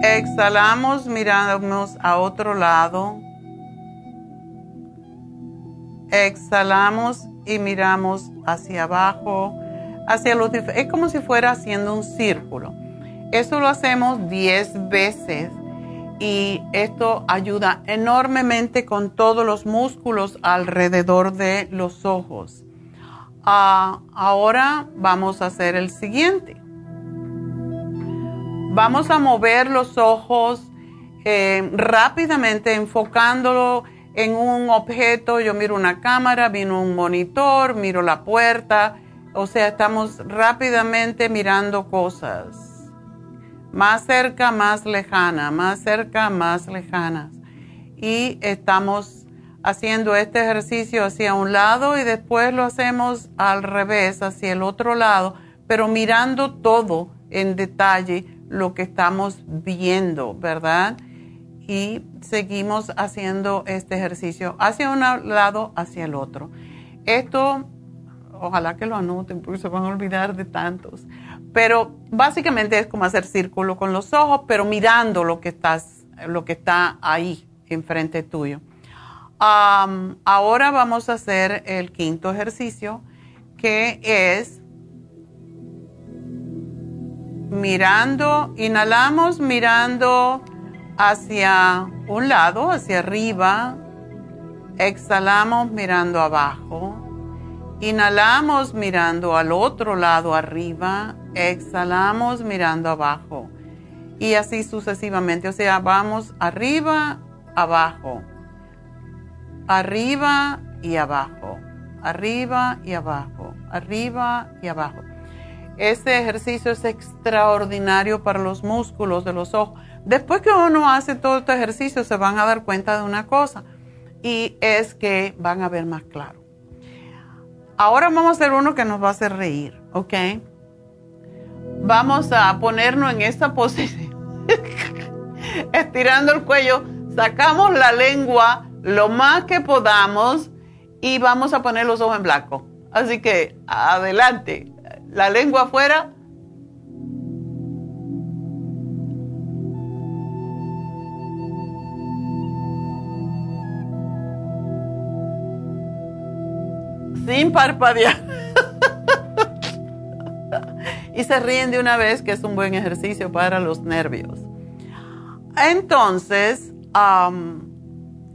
Exhalamos, miramos a otro lado. Exhalamos y miramos hacia abajo, hacia los Es como si fuera haciendo un círculo. Eso lo hacemos 10 veces y esto ayuda enormemente con todos los músculos alrededor de los ojos. Ah, ahora vamos a hacer el siguiente. Vamos a mover los ojos eh, rápidamente enfocándolo en un objeto. Yo miro una cámara, miro un monitor, miro la puerta. O sea, estamos rápidamente mirando cosas más cerca, más lejana, más cerca, más lejanas. Y estamos haciendo este ejercicio hacia un lado y después lo hacemos al revés, hacia el otro lado, pero mirando todo en detalle lo que estamos viendo, ¿verdad? Y seguimos haciendo este ejercicio hacia un lado, hacia el otro. Esto, ojalá que lo anoten porque se van a olvidar de tantos. Pero básicamente es como hacer círculo con los ojos, pero mirando lo que, estás, lo que está ahí enfrente tuyo. ahora vamos a hacer el quinto ejercicio, que es mirando, inhalamos mirando hacia un lado, hacia arriba, exhalamos mirando abajo Inhalamos mirando al otro lado arriba, exhalamos mirando abajo y así sucesivamente. O sea, vamos arriba, abajo, arriba y abajo, arriba y abajo, arriba y abajo. Este ejercicio es extraordinario para los músculos de los ojos. Después que uno hace todo este ejercicio se van a dar cuenta de una cosa y es que van a ver más claro. Ahora vamos a hacer uno que nos va a hacer reír, ¿ok? Vamos a ponernos en esta posición, *laughs* estirando el cuello, sacamos la lengua lo más que podamos y vamos a poner los ojos en blanco. Así que adelante, la lengua afuera. Sin parpadear. y se ríen de una vez, que es un buen ejercicio para los nervios. Entonces,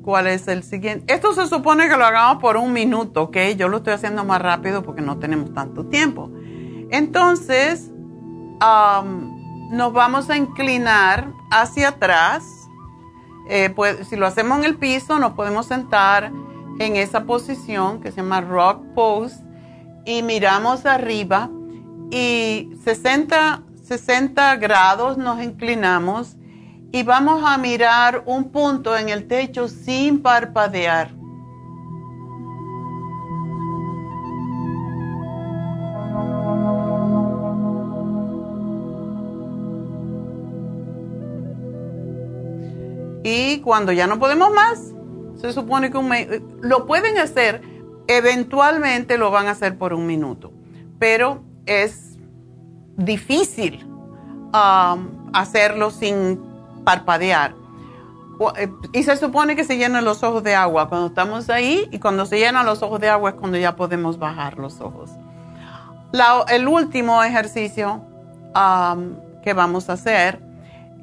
¿cuál es el siguiente? Esto se supone que lo hagamos por un minuto, ¿ok? Yo lo estoy haciendo más rápido porque no tenemos tanto tiempo. Entonces, nos vamos a inclinar hacia atrás. Eh, pues, si lo hacemos en el piso, nos podemos sentar en esa posición que se llama rock pose y miramos arriba y 60, 60 grados nos inclinamos y vamos a mirar un punto en el techo sin parpadear. Y cuando ya no podemos más, se supone que lo pueden hacer, eventualmente lo van a hacer por un minuto, pero es difícil um, hacerlo sin parpadear. Eh, y se supone que se llenan los ojos de agua cuando estamos ahí y cuando se llenan los ojos de agua es cuando ya podemos bajar los ojos. el último ejercicio um, que vamos a hacer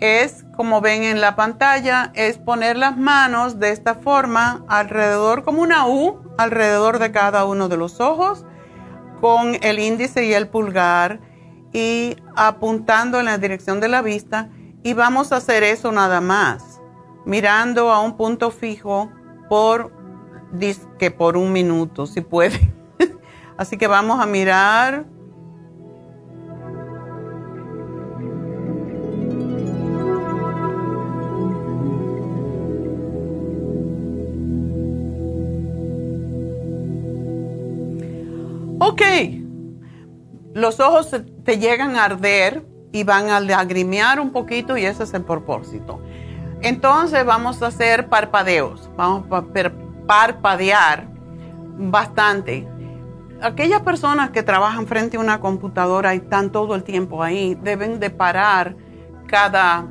es, como ven en la pantalla, es poner las manos de esta forma alrededor, como una U, alrededor de cada uno de los ojos, con el índice y el pulgar y apuntando en la dirección de la vista. Y vamos a hacer eso nada más, mirando a un punto fijo por, que por un minuto, si puede. *laughs* Así que vamos a mirar Ok, los ojos te llegan a arder y van a lagrimear un poquito y ese es el propósito. Entonces vamos a hacer parpadeos, vamos a parpadear bastante. Aquellas personas que trabajan frente a una computadora y están todo el tiempo ahí, deben de parar cada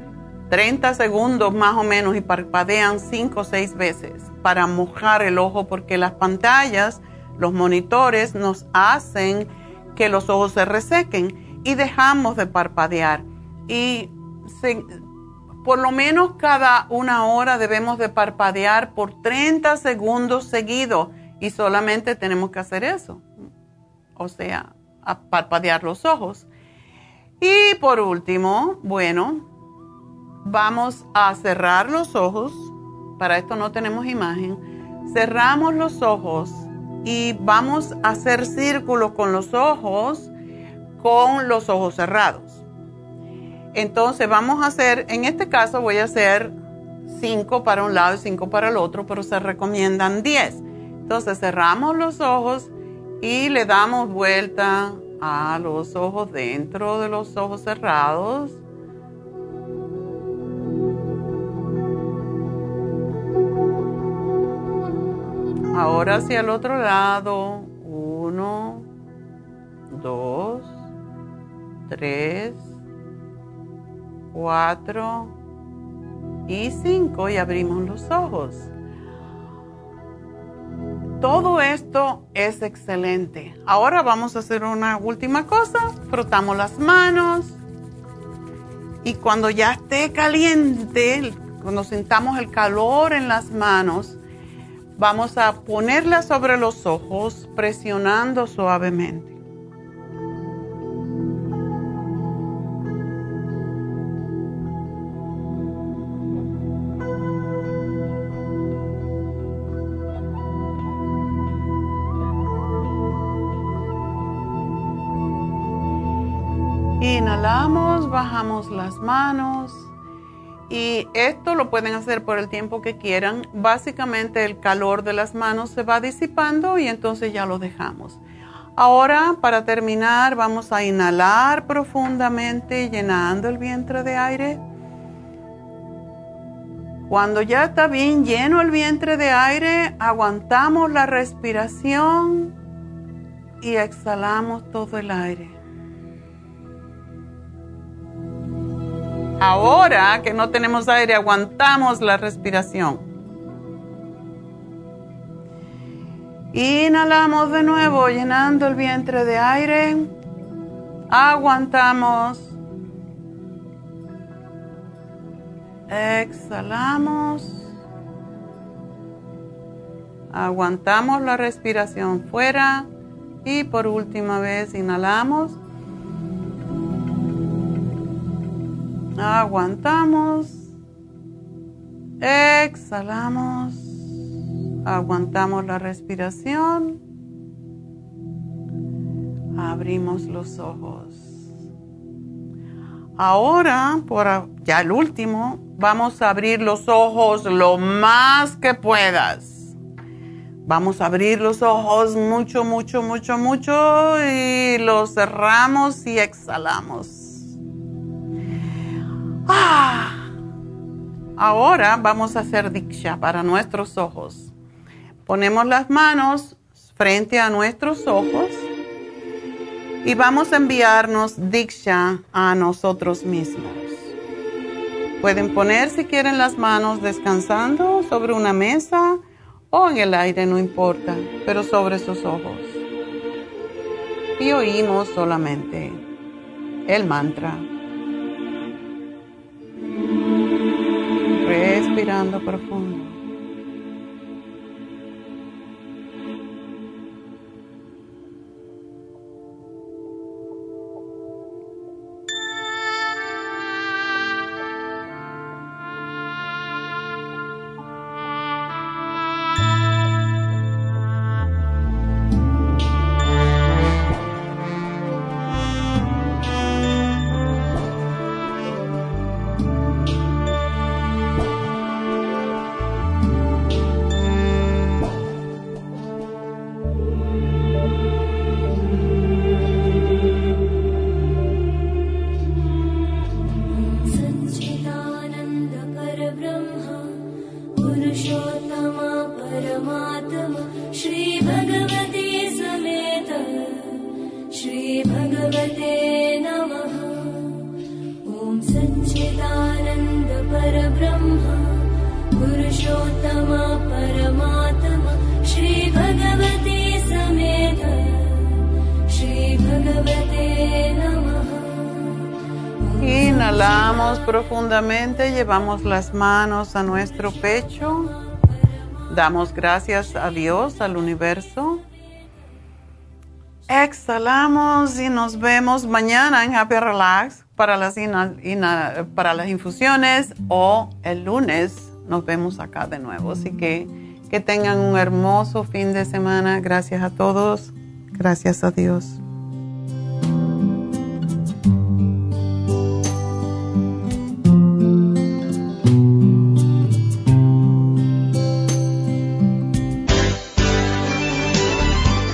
30 segundos más o menos y parpadean 5 o 6 veces para mojar el ojo porque las pantallas los monitores nos hacen que los ojos se resequen y dejamos de parpadear. Y por lo menos cada una hora debemos de parpadear por 30 segundos seguidos y solamente tenemos que hacer eso. O sea, parpadear los ojos. Y por último, bueno, vamos a cerrar los ojos. Para esto no tenemos imagen. Cerramos los ojos y vamos a hacer círculos con los ojos, con los ojos cerrados. Entonces vamos a hacer, en este caso voy a hacer 5 para un lado y 5 para el otro, pero se recomiendan 10. Entonces cerramos los ojos y le damos vuelta a los ojos dentro de los ojos cerrados Ahora hacia el otro lado. Uno, dos, tres, cuatro y cinco y abrimos los ojos. Todo esto es excelente. Ahora vamos a hacer una última cosa. Frotamos las manos y cuando ya esté caliente, cuando sintamos el calor en las manos, Vamos a ponerla sobre los ojos presionando suavemente. Inhalamos, bajamos las manos y esto lo pueden hacer por el tiempo que quieran. Básicamente el calor de las manos se va disipando y entonces ya lo dejamos. Ahora, para terminar, vamos a inhalar profundamente llenando el vientre de aire. Cuando ya está bien lleno el vientre de aire, aguantamos la respiración y exhalamos todo el aire. Ahora que no tenemos aire, aguantamos la respiración. Inhalamos de nuevo, llenando el vientre de aire. Aguantamos. Exhalamos. Aguantamos la respiración fuera. Y por última vez inhalamos. Aguantamos. Exhalamos. Aguantamos la respiración. Abrimos los ojos. Ahora, por ya el último, vamos a abrir los ojos lo más que puedas. Vamos a abrir los ojos mucho, mucho, mucho, mucho y los cerramos y exhalamos. Ah. Ahora vamos a hacer diksha para nuestros ojos. Ponemos las manos frente a nuestros ojos y vamos a enviarnos diksha a nosotros mismos. Pueden poner si quieren las manos descansando sobre una mesa o en el aire, no importa, pero sobre sus ojos. Y oímos solamente el mantra. Respirando profundo. Llevamos las manos a nuestro pecho, damos gracias a Dios, al universo. Exhalamos y nos vemos mañana en Happy Relax para las, para las infusiones o el lunes nos vemos acá de nuevo. Así que que tengan un hermoso fin de semana. Gracias a todos. Gracias a Dios.